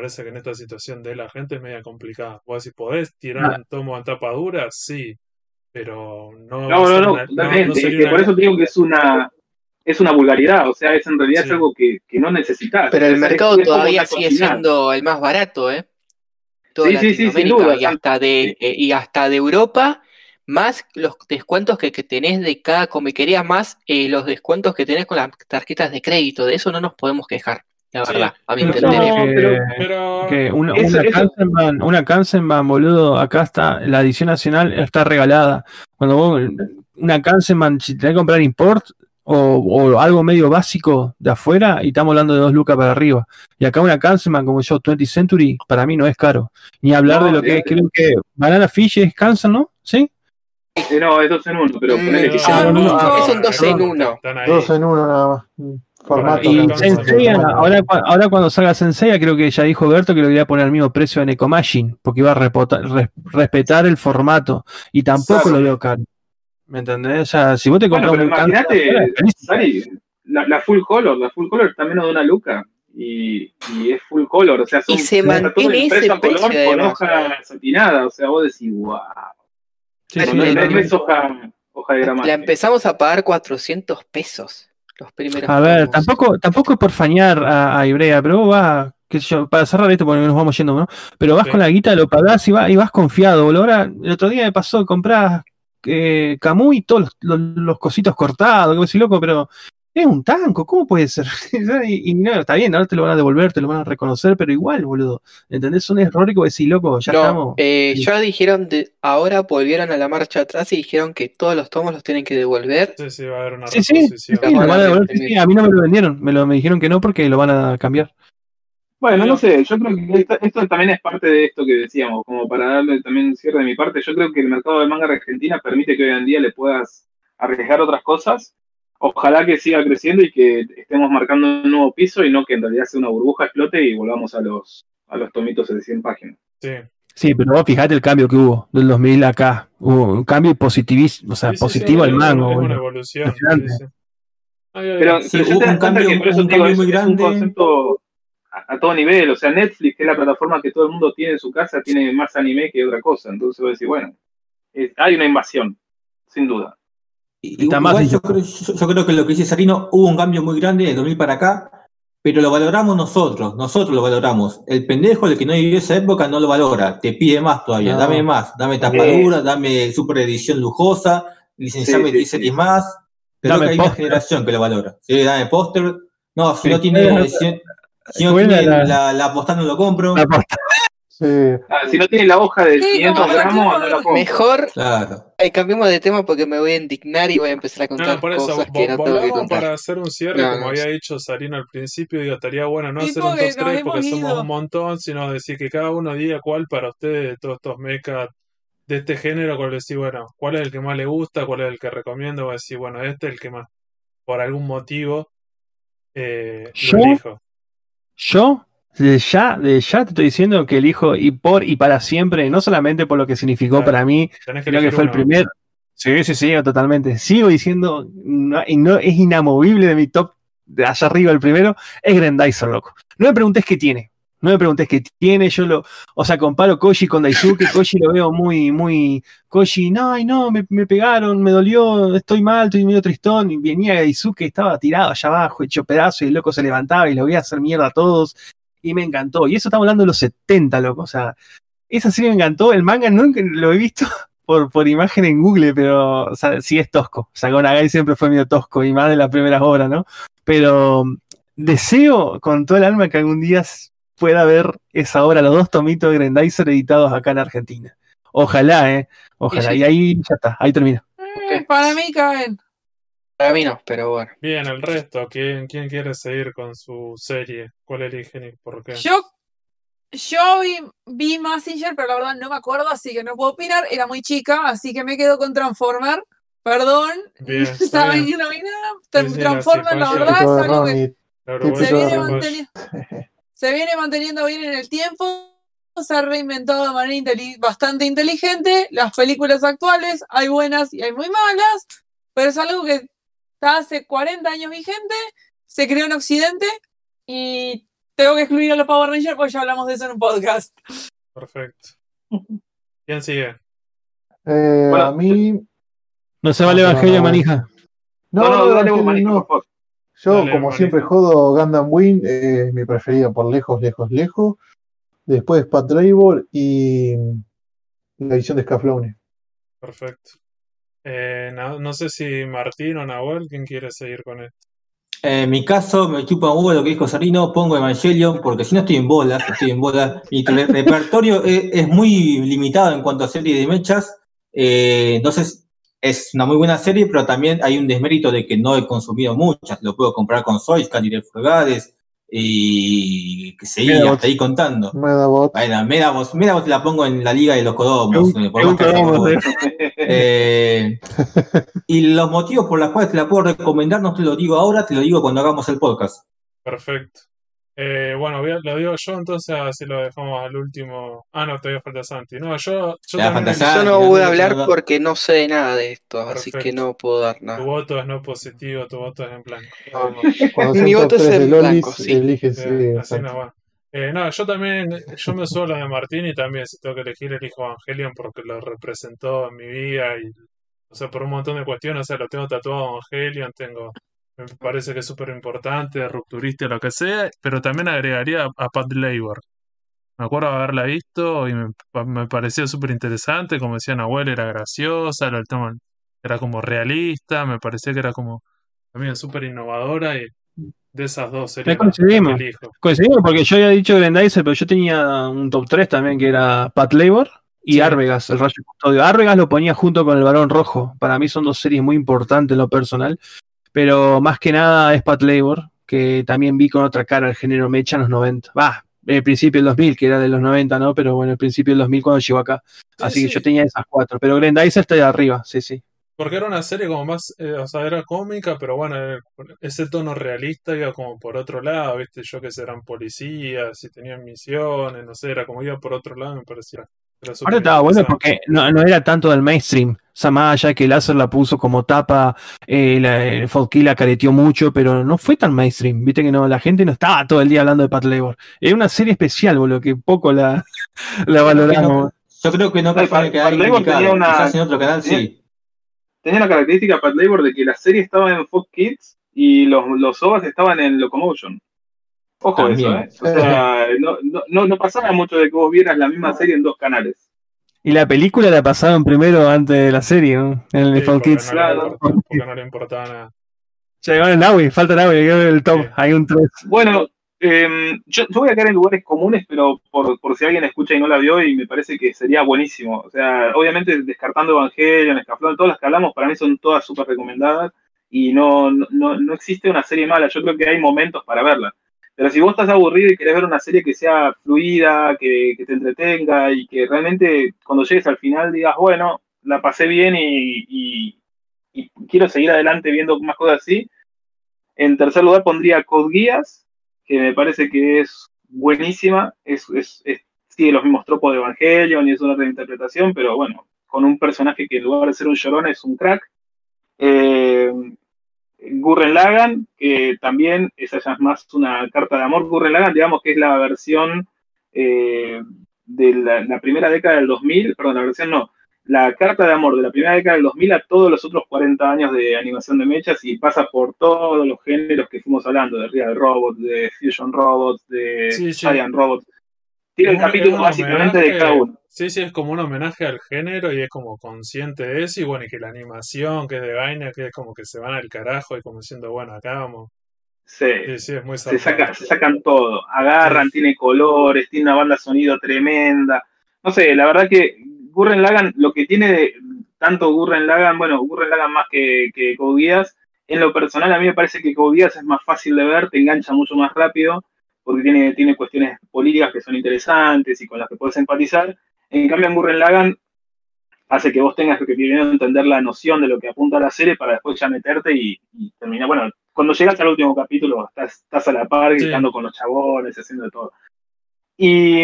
Parece que en esta situación de la gente es media complicada. Vos si podés tirar un tomo en tapa dura, sí, pero no No, no, no, una- no Es sería que una- por eso te digo que es una, es una vulgaridad, o sea, es en realidad Sí. es algo que, que no necesitas. Pero el mercado es todavía sigue siendo el más barato, ¿eh? Toda Sí, sí, sí, sin Latinoamérica duda. y hasta de eh, y hasta de Europa, más los descuentos que, que tenés de cada comiquería, más eh, los descuentos que tenés con las tarjetas de crédito. De eso no nos podemos quejar, la Sí, verdad, a mi pero- entender. No, que- pero- Pero que una, Eso- una eso- Kansenban, una Kansenban, boludo, acá está, la edición nacional está regalada. Cuando vos, una Kansenban, si tenés que comprar import o, o algo medio básico de afuera, y estamos hablando de dos lucas para arriba. Y acá una Kansenban como yo, 20th Century, para mí no es caro. Ni hablar No, de lo que es, creo que Banana Fish es Kansen, ¿no? ¿Sí? Eh, no, es dos en uno, pero Mm, ponele que es sea. Ah, es un dos en uno. Están ahí. Dos en uno nada más. Formato. Y Sensei, ahora, ahora cuando salga Sensei, creo que ya dijo Berto que lo iba a poner al mismo precio en Ecomagine, porque iba a res- respetar el formato. Y tampoco lo veo caro. ¿Me entendés? O sea, si vos te Bueno, compras pero un imagínate, la, la full color, la full color está menos de una luca. Y, y es full color, o sea, son Y se está todo mantiene impreso ese a color precio, con hoja satinada, o sea, vos decís, wow. Sí, Pero sí, no, le- no totalmente. es hoja, hoja de. La empezamos a pagar 400 pesos los primeros A ver, tampoco, tampoco es por fañar a, a Ibrea, pero vos vas, qué sé yo, para cerrar esto porque nos vamos yendo, ¿no? Pero vas Sí. con la guita, lo pagás y, vas y vas confiado, boludo. Ahora, el otro día me pasó, comprás eh, Camuy y todos los, los- los cositos cortados, que decís, loco, pero Es un tanco, ¿cómo puede ser? y, y no, está bien, ahora te lo van a devolver, te lo van a reconocer, pero igual, boludo. ¿Entendés? Es un error que vos decís, loco, ya No, estamos. eh, ya dijeron, de, ahora volvieron a la marcha atrás y dijeron que todos los tomos los tienen que devolver. Sí, sí, va a haber una Sí, sí, reposición. sí, van a devolver, sí, sí, a mí no me lo vendieron, me, lo, me dijeron que no porque lo van a cambiar. Bueno, no sé, yo creo que esto, esto también es parte de esto que decíamos, como para darle también un cierre de mi parte, yo creo que el mercado de manga argentina permite que hoy en día le puedas arriesgar otras cosas. Ojalá que siga creciendo y que estemos marcando un nuevo piso y no que en realidad sea una burbuja explote y volvamos a los, a los tomitos de 100 páginas. Sí. Sí, pero vos fijate el cambio que hubo del 2000 acá. Hubo un cambio positivísimo, o sea, Sí, sí, sí, positivo al mango. Es una evolución. sí, Impresionante. sí. Ay, ay, Pero, hubo te das un cuenta cambio- que un digo, cambio es, muy es un grande. concepto a, a todo nivel. O sea, Netflix, que es la plataforma que todo el mundo tiene en su casa, tiene más anime que otra cosa. Entonces voy a decir, bueno, es- hay una invasión, sin duda. Y- Está Igual más yo, creo, yo- yo creo que lo que dice Sarino, hubo un cambio muy grande del 2000 para acá, pero lo valoramos nosotros, nosotros lo valoramos. El pendejo, el que no vivió esa época, no lo valora, te pide más todavía, No. dame más, dame tapadura, dame super edición lujosa, licenciame Sí, sí, 10 sí. series más. Creo Dame que hay una generación que lo valora. Sí, dame póster. No, si Sí. no tiene, si, si no tiene la- la, la postal no lo compro. La posta. Sí, Ah, si no tiene la hoja de Sí, 500 no, gramos, no, no la pongo. Mejor Claro. Eh, cambiemos de tema porque me voy a indignar y voy a empezar a contar No, por eso, cosas que no tengo que contar. para hacer un cierre, No, como no, había sí. dicho Sarino al principio, digo, estaría bueno no hacer un porque top nos 3 hemos porque somos un montón, sino decir que cada uno diga cuál para ustedes de todos estos mechas de este género, cuál decir, bueno, cuál es el que más le gusta, cuál es el que recomiendo, voy a decir, bueno, este es el que más, por algún motivo, eh, ¿Yo? lo elijo. Yo, ya, ya te estoy diciendo que elijo y por y para siempre, no solamente por lo que significó Claro. para mí, que sino que fue el primer. Sí, sí, sí, totalmente. Sigo diciendo, no, y no es inamovible de mi top de allá arriba el primero, es Grendizer, loco. No me preguntes qué tiene. No me preguntes qué tiene, yo lo, o sea, comparo Koji con Daisuke, Koji lo veo muy, muy, Koji, no, ay, no, me, me pegaron, me dolió, estoy mal, estoy medio tristón, y venía Daisuke, estaba tirado allá abajo, hecho pedazo, y el loco se levantaba y lo voy a hacer mierda a todos, y me encantó, y eso estamos hablando de los 70, loco, o sea, esa serie me encantó, el manga nunca lo he visto por, por imagen en Google, pero, o sea, sí es tosco, o sea, Gonagai siempre fue medio tosco, y más de las primeras obras, ¿no? Pero deseo con todo el alma que algún día pueda ver esa obra, los dos tomitos de Grendizer editados acá en Argentina. Ojalá, ¿eh? Ojalá. Y ahí ya está, ahí termina. Eh, Para mí caen. Para mí no, pero bueno. Bien, el resto, ¿quién, quién quiere seguir con su serie? ¿Cuál eligen y por qué? Yo, yo vi, vi Massinger, pero la verdad no me acuerdo, así que no puedo opinar. Era muy chica, así que me quedo con Transformer. Perdón. Bien, ¿Saben que no vi nada? Transformer, la verdad, es algo que se viene, Ronnie. manteni- se viene manteniendo bien en el tiempo. Se ha reinventado de manera bastante inteligente. Las películas actuales hay buenas y hay muy malas, pero es algo que está hace 40 años vigente. Se creó en Occidente y tengo que excluir a los Power Rangers porque ya hablamos de eso en un podcast. Perfecto. ¿Quién sigue? Eh, Bueno, a mí. No se vale Evangelio, no. manija. No, No, no, dale por favor. Yo, Dale, como siempre, jodo Gundam Wing, eh, mi preferida por lejos, lejos, lejos. Después Pat Drivor y la edición de Scaflowne. Perfecto. Eh, no, no sé si Martín o Nahuel, ¿quién quiere seguir con esto? En mi caso, me chupa un lo que dijo Sarino, pongo Evangelion, porque si no estoy en bolas, estoy en bolas. Mi re- repertorio es, muy limitado en cuanto a serie de mechas. Eh, entonces, es una muy buena serie, pero también hay un desmérito de que no he consumido muchas. Lo puedo comprar con Soyscan y Fulgades y que seguí hasta ahí contando. Medabot. Bueno, Medabot, Medabot la pongo en la liga de los Codomos. Eh, eh. Eh, y los motivos por los cuales te la puedo recomendar no te lo digo ahora, te lo digo cuando hagamos el podcast. Perfecto. Eh, bueno, voy a- lo digo yo, entonces así lo dejamos al último. Ah, no, todavía falta Santi. No, yo, yo también Yo no voy a hablar porque no sé de nada de esto, así que no puedo dar Tu nada. voto es no positivo, tu voto es en blanco. No, no. Cuando Mi voto es 3 de en blanco, sí. elige sí, Bien, así no va. Eh, no, yo también, yo me suelo de Martín y también si tengo que elegir elijo Evangelion porque lo representó en mi vida y, o sea, por un montón de cuestiones, o sea, lo tengo tatuado Evangelion, tengo, me parece que es súper importante, rupturista, lo que sea, pero también agregaría a, a Pat Labor. Me acuerdo haberla visto y me, me pareció súper interesante, como decía Nahuel, era graciosa, el tema era como realista, me parecía que era como También súper innovadora y de esas dos series. coincidimos. Coincidimos porque yo había dicho Grendizer, pero yo tenía un top 3 también que era Pat Labor y Sí. Arvegas, el Rayo Custodio. Arvegas lo ponía junto con el Barón Rojo. Para mí son dos series muy importantes en lo personal, pero más que nada es Pat Labor, que también vi con otra cara el género Mecha en los 90. Va, el principio del 2000, que era de los 90, ¿no? Pero bueno, el principio del 2000 cuando llegó acá. Sí, Así que sí. yo tenía esas cuatro, pero Grendizer está de arriba, sí, sí. Porque era una serie como más, eh, o sea, era cómica, pero bueno, eh, ese tono realista iba como por otro lado, ¿viste? Yo que sé, eran policías y tenían misiones, no sé, era como iba por otro lado, me parecía. Ahora estaba bueno porque no, no era tanto del mainstream. O sea, más allá que Láser la puso como tapa, eh, la, el Folky la careteó mucho, pero no fue tan mainstream. Viste que no, la gente no estaba todo el día hablando de Pat Labor. Era una serie especial, boludo, que poco la, la valoramos. Yo creo que no Ay, fue en el Pat- Labor tenía una- Quizás en otro canal sí. Tenía la característica Pat Labor de que la serie estaba en Fox Kids y los, los OVAs estaban en Locomotion. Ojo También. eso, ¿eh? O sea, no, no, no, pasaba mucho de que vos vieras la misma serie en dos canales. Y la película la pasaron primero antes de la serie, ¿no? En el Sí, Kids. no, Claro. porque no le importaba nada. Llegó el Naui, falta Naui, el top. Sí. Hay un 3. Bueno, eh, yo, yo voy a caer en lugares comunes, pero por, por si alguien escucha y no la vio, y me parece que sería buenísimo. O sea, obviamente descartando Evangelion, Escaflón, todas las que hablamos, para mí son todas súper recomendadas y no, no, no existe una serie mala. Yo creo que hay momentos para verla. Pero si vos estás aburrido y querés ver una serie que sea fluida, que, te entretenga y que realmente cuando llegues al final digas, bueno, la pasé bien y, quiero seguir adelante viendo más cosas así. En tercer lugar pondría Code Geass, que me parece que es buenísima, es, es- es- sigue los mismos tropos de Evangelion y es una reinterpretación, pero bueno, con un personaje que en lugar de ser un llorón es un crack. Eh, Gurren Lagann, que también esa ya es más una carta de amor. Gurren Lagann, digamos que es la versión eh, de la, la primera década del 2000, perdón, la versión no, la carta de amor de la primera década del 2000 a todos los otros 40 años de animación de mechas y pasa por todos los géneros que fuimos hablando, de Real Robots, de Fusion Robots, de Sí, sí. Giant Robots. Tiene un capítulo básicamente de cada uno. Sí, sí, es como un homenaje al género y es como consciente de eso. Y bueno, y que la animación que es de Gaina, que es como que se van al carajo y como diciendo, bueno, acá vamos. Sí. Sí, sí, es muy se, saca, se sacan todo, agarran, Sí. tiene colores, tiene una banda de sonido tremenda. No sé, la verdad que Gurren Lagann, lo que tiene de, tanto Gurren Lagann, bueno, Gurren Lagann más que, que Code Geass, en lo personal a mí me parece que Code Geass es más fácil de ver, te engancha mucho más rápido, porque tiene, tiene cuestiones políticas que son interesantes y con las que puedes empatizar. En cambio, en Gurren Lagann hace que vos tengas que primero entender la noción de lo que apunta la serie para después ya meterte y, y terminar. Bueno, cuando llegas al último capítulo estás, estás a la par, Sí. gritando con los chabones, haciendo de todo. Y,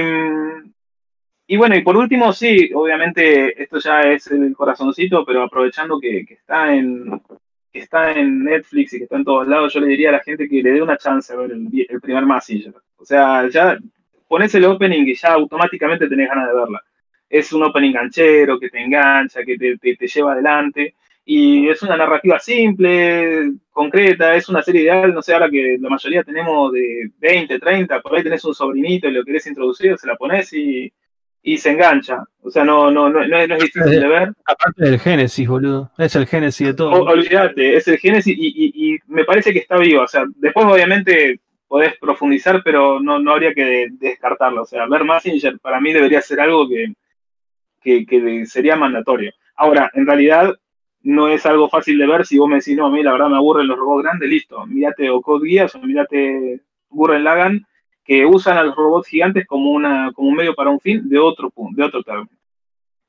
y bueno, y por último, sí, obviamente esto ya es el corazoncito, pero aprovechando que, que está en que está en Netflix y que está en todos lados, yo le diría a la gente que le dé una chance a ver el, primer Massinger. O sea, ya pones el opening y ya automáticamente tenés ganas de verla. Es un opening ganchero que te engancha, que te, te- te lleva adelante. Y es una narrativa simple, concreta, es una serie ideal, no sé, ahora que la mayoría tenemos de 20, 30, por ahí tenés un sobrinito y lo querés introducir, se la pones y, y se engancha. O sea, no, no, no, no es, no es difícil de ver. Aparte del Génesis, boludo. Es el Génesis de todo. O- olvídate, es el Génesis y, y- y me parece que está vivo. O sea, después obviamente podés profundizar, pero no, no habría que de- descartarlo. O sea, ver Massinger para mí debería ser algo que, que, que sería mandatorio. Ahora, en realidad no es algo fácil de ver si vos me decís, no, a mí la verdad me aburren los robots grandes, listo. Mírate o Code Geass o mírate Gurren Lagann, que usan a los robots gigantes como, una, como un medio para un fin de otro de otro término.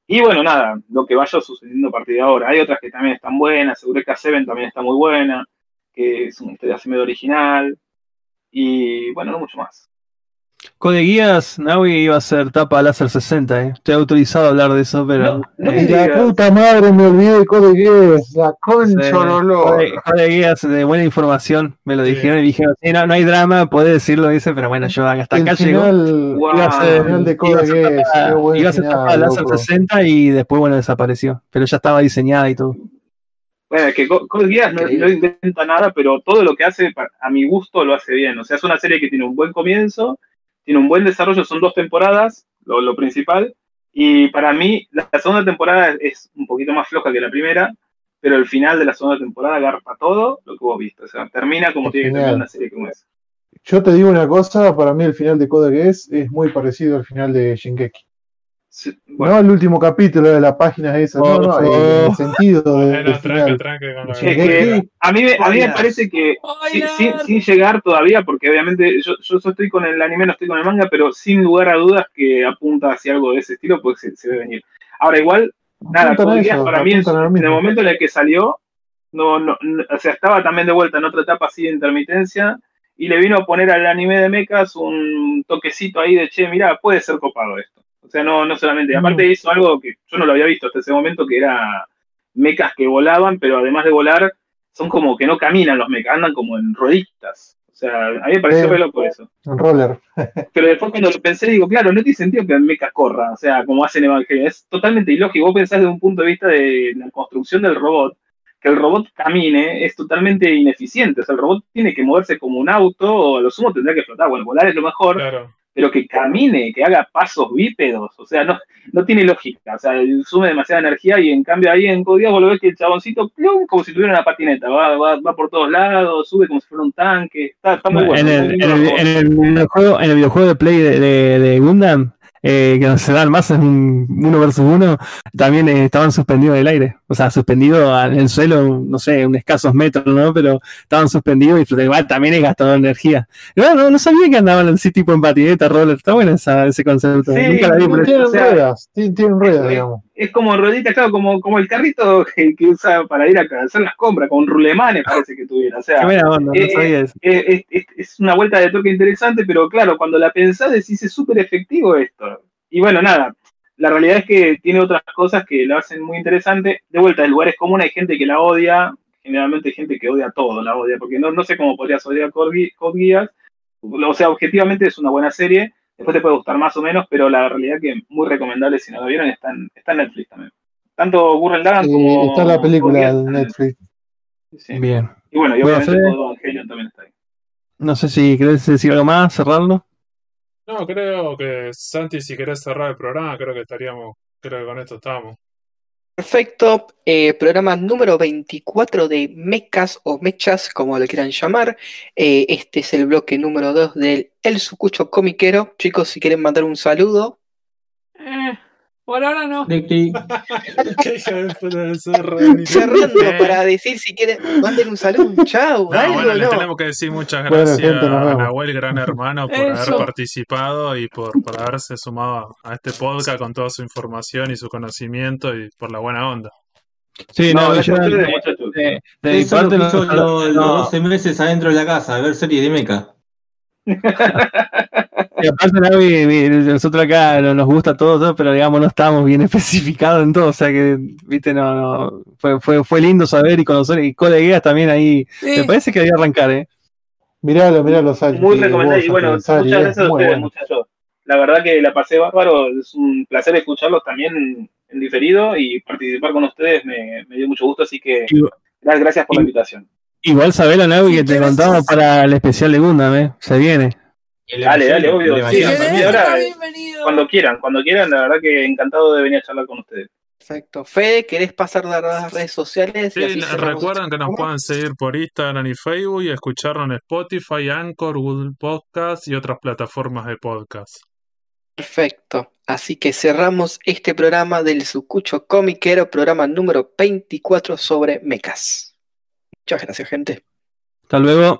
Y bueno, nada, lo que vaya sucediendo a partir de ahora. Hay otras que también están buenas, Eureka Seven también está muy buena, que es una historia así medio original. Y bueno, no mucho más. Code Guías, Naui iba a ser tapa láser 60, eh. Estoy autorizado a hablar de eso, pero. No, no eh, la digas. puta madre me olvidé de Code Geass, la concha Sí, del olor. Code, Code Geass de buena información, me lo Sí. dijeron y dijeron, sí, no, no hay drama, puede decirlo, dice, pero bueno, yo hasta el acá llego. final, Guau. Iba a ser, el final de iba a Code ser Geass, tapa- láser loco. 60 y después, bueno, desapareció. Pero ya estaba diseñada y todo. Bueno, es que Co- Code Geass no, no inventa nada, pero todo lo que hace, a mi gusto, lo hace bien. O sea, es una serie que tiene un buen comienzo, tiene un buen desarrollo, son dos temporadas, lo, lo principal. Y para mí, la, la segunda temporada es un poquito más floja que la primera, pero el final de la segunda temporada agarra todo lo que vos viste. O sea, termina como Es tiene que terminar una serie como esa. Yo te digo una cosa, para mí el final de Code Geass es muy parecido al final de Shingeki. Sí, bueno, No el último capítulo de la página esa, no, no, en el sentido de, tranque, tranque Sí, que- a mí, me- a mí me parece que sin, sin llegar todavía, porque obviamente yo, yo estoy con el anime, no estoy con el manga, pero sin lugar a dudas que apunta hacia algo de ese estilo, pues se, se ve venir. Ahora, igual, nada, Apuntan a Code Geass eso, para mí en, el momento en el que salió, no, no, no- o sea, estaba también de vuelta en otra etapa así de intermitencia, y le vino a poner al anime de mechas un toquecito ahí de, che, mira, puede ser copado esto. O sea, no, no solamente, aparte hizo algo que yo no lo había visto hasta ese momento, que era mechas que volaban, pero además de volar, son como que no caminan los mechas, andan como en rueditas. O sea, a mí me pareció Sí. re loco eso. Un roller. Pero después cuando lo pensé, digo, claro, no tiene sentido que el mecha corra, o sea, como hacen Evangelion. Es totalmente ilógico. Vos pensás desde un punto de vista de la construcción del robot, que el robot camine es totalmente ineficiente. O sea, el robot tiene que moverse como un auto, o a lo sumo tendrá que flotar. Bueno, volar es lo mejor, Claro. Pero que camine, que haga pasos bípedos, o sea, no, no tiene lógica, o sea, sume demasiada energía y en cambio ahí en Código vos lo ves que el chaboncito, plum, como si tuviera una patineta, va, va, va por todos lados, sube como si fuera un tanque, está, está muy bueno. en, el, muy en, lindo el, juego. en el videojuego, en el videojuego de Play de, de, de Gundam, eh, que se dan más en un uno versus uno, también eh, estaban suspendidos del aire. O sea, suspendidos al- en el suelo, no sé, unos escasos metros, ¿no? Pero estaban suspendidos y igual también es gastado energía. No, no, no sabía que andaban así tipo en patineta, roller. Está bueno esa, ese concepto. Sí, Nunca la vi, pero Tienen ruedas, tienen ruedas, digamos. Es como rueditas, claro, como, como el carrito que, que usa para ir a hacer las compras, con rulemanes parece que tuviera, o sea, no eh, es, una vuelta de toque interesante, pero claro, cuando la pensás decís es súper efectivo esto. Y bueno, nada, la realidad es que tiene otras cosas que la hacen muy interesante. De vuelta, en lugares comunes hay gente que la odia, generalmente hay gente que odia todo, la odia, porque no, no sé cómo podrías odiar Code Geass. O sea, objetivamente es una buena serie, después te puede gustar más o menos, pero la realidad que muy recomendable si no la vieron está en, está en Netflix también. Tanto Gurren Lagann Sí, como... está la película están Netflix. Sí. Bien. Y bueno, y Bueno, obviamente todo Evangelion también está ahí. No sé si querés decir algo más, cerrarlo. No, creo que Santi, si querés cerrar el programa, creo que estaríamos, creo que con esto estamos. Perfecto, eh, programa número 24 de Mechas o Mechas, como lo quieran llamar. Eh, este es el bloque número 2 del El Sucucho Comiquero. Chicos, si quieren mandar un saludo. Eh, por ahora no. De Cerrando para decir si quieren, manden un saludo, chau, No, algo, bueno, le no. tenemos que decir muchas Bueno, gracias gente, nos a. Nahuel, gran hermano, por haber participado y por, por haberse sumado a este podcast con toda su información y su conocimiento y por la buena onda. Sí, No, no, yo de, de- de parte los no. 12 meses adentro de la casa, a ver series de meca. Y aparte, Navi, nosotros acá no- nos gusta todo, todo, pero digamos, no estamos bien especificados en todo. O sea que, viste, no, no. Fue, fue, fue lindo saber y conocer. Y colegueas también ahí. Sí. Me parece que debía arrancar, ¿eh? Miralo, miralo, Sari. Muy recomendable. Y bueno, muchas gracias a ustedes, bueno. muchachos. La verdad que la pasé bárbaro. Es un placer escucharlos también en diferido y participar con ustedes me, me dio mucho gusto. Así que gracias por la invitación. Igual sabela, Navi, que te contamos para el especial de Gundam, ¿eh? Se viene. El Dale, dale, obvio. Sí, ahora. Cuando quieran, cuando quieran, la verdad que encantado de venir a charlar con ustedes. Perfecto. Fede, ¿querés pasar a las redes sociales? Y Sí, recuerden que nos pueden seguir por Instagram y Facebook y escucharnos en Spotify, Anchor, Google Podcast y otras plataformas de podcast. Perfecto. Así que cerramos este programa del Sucucho Comiquero, programa número 24 sobre mechas. Muchas gracias, gente. Hasta luego.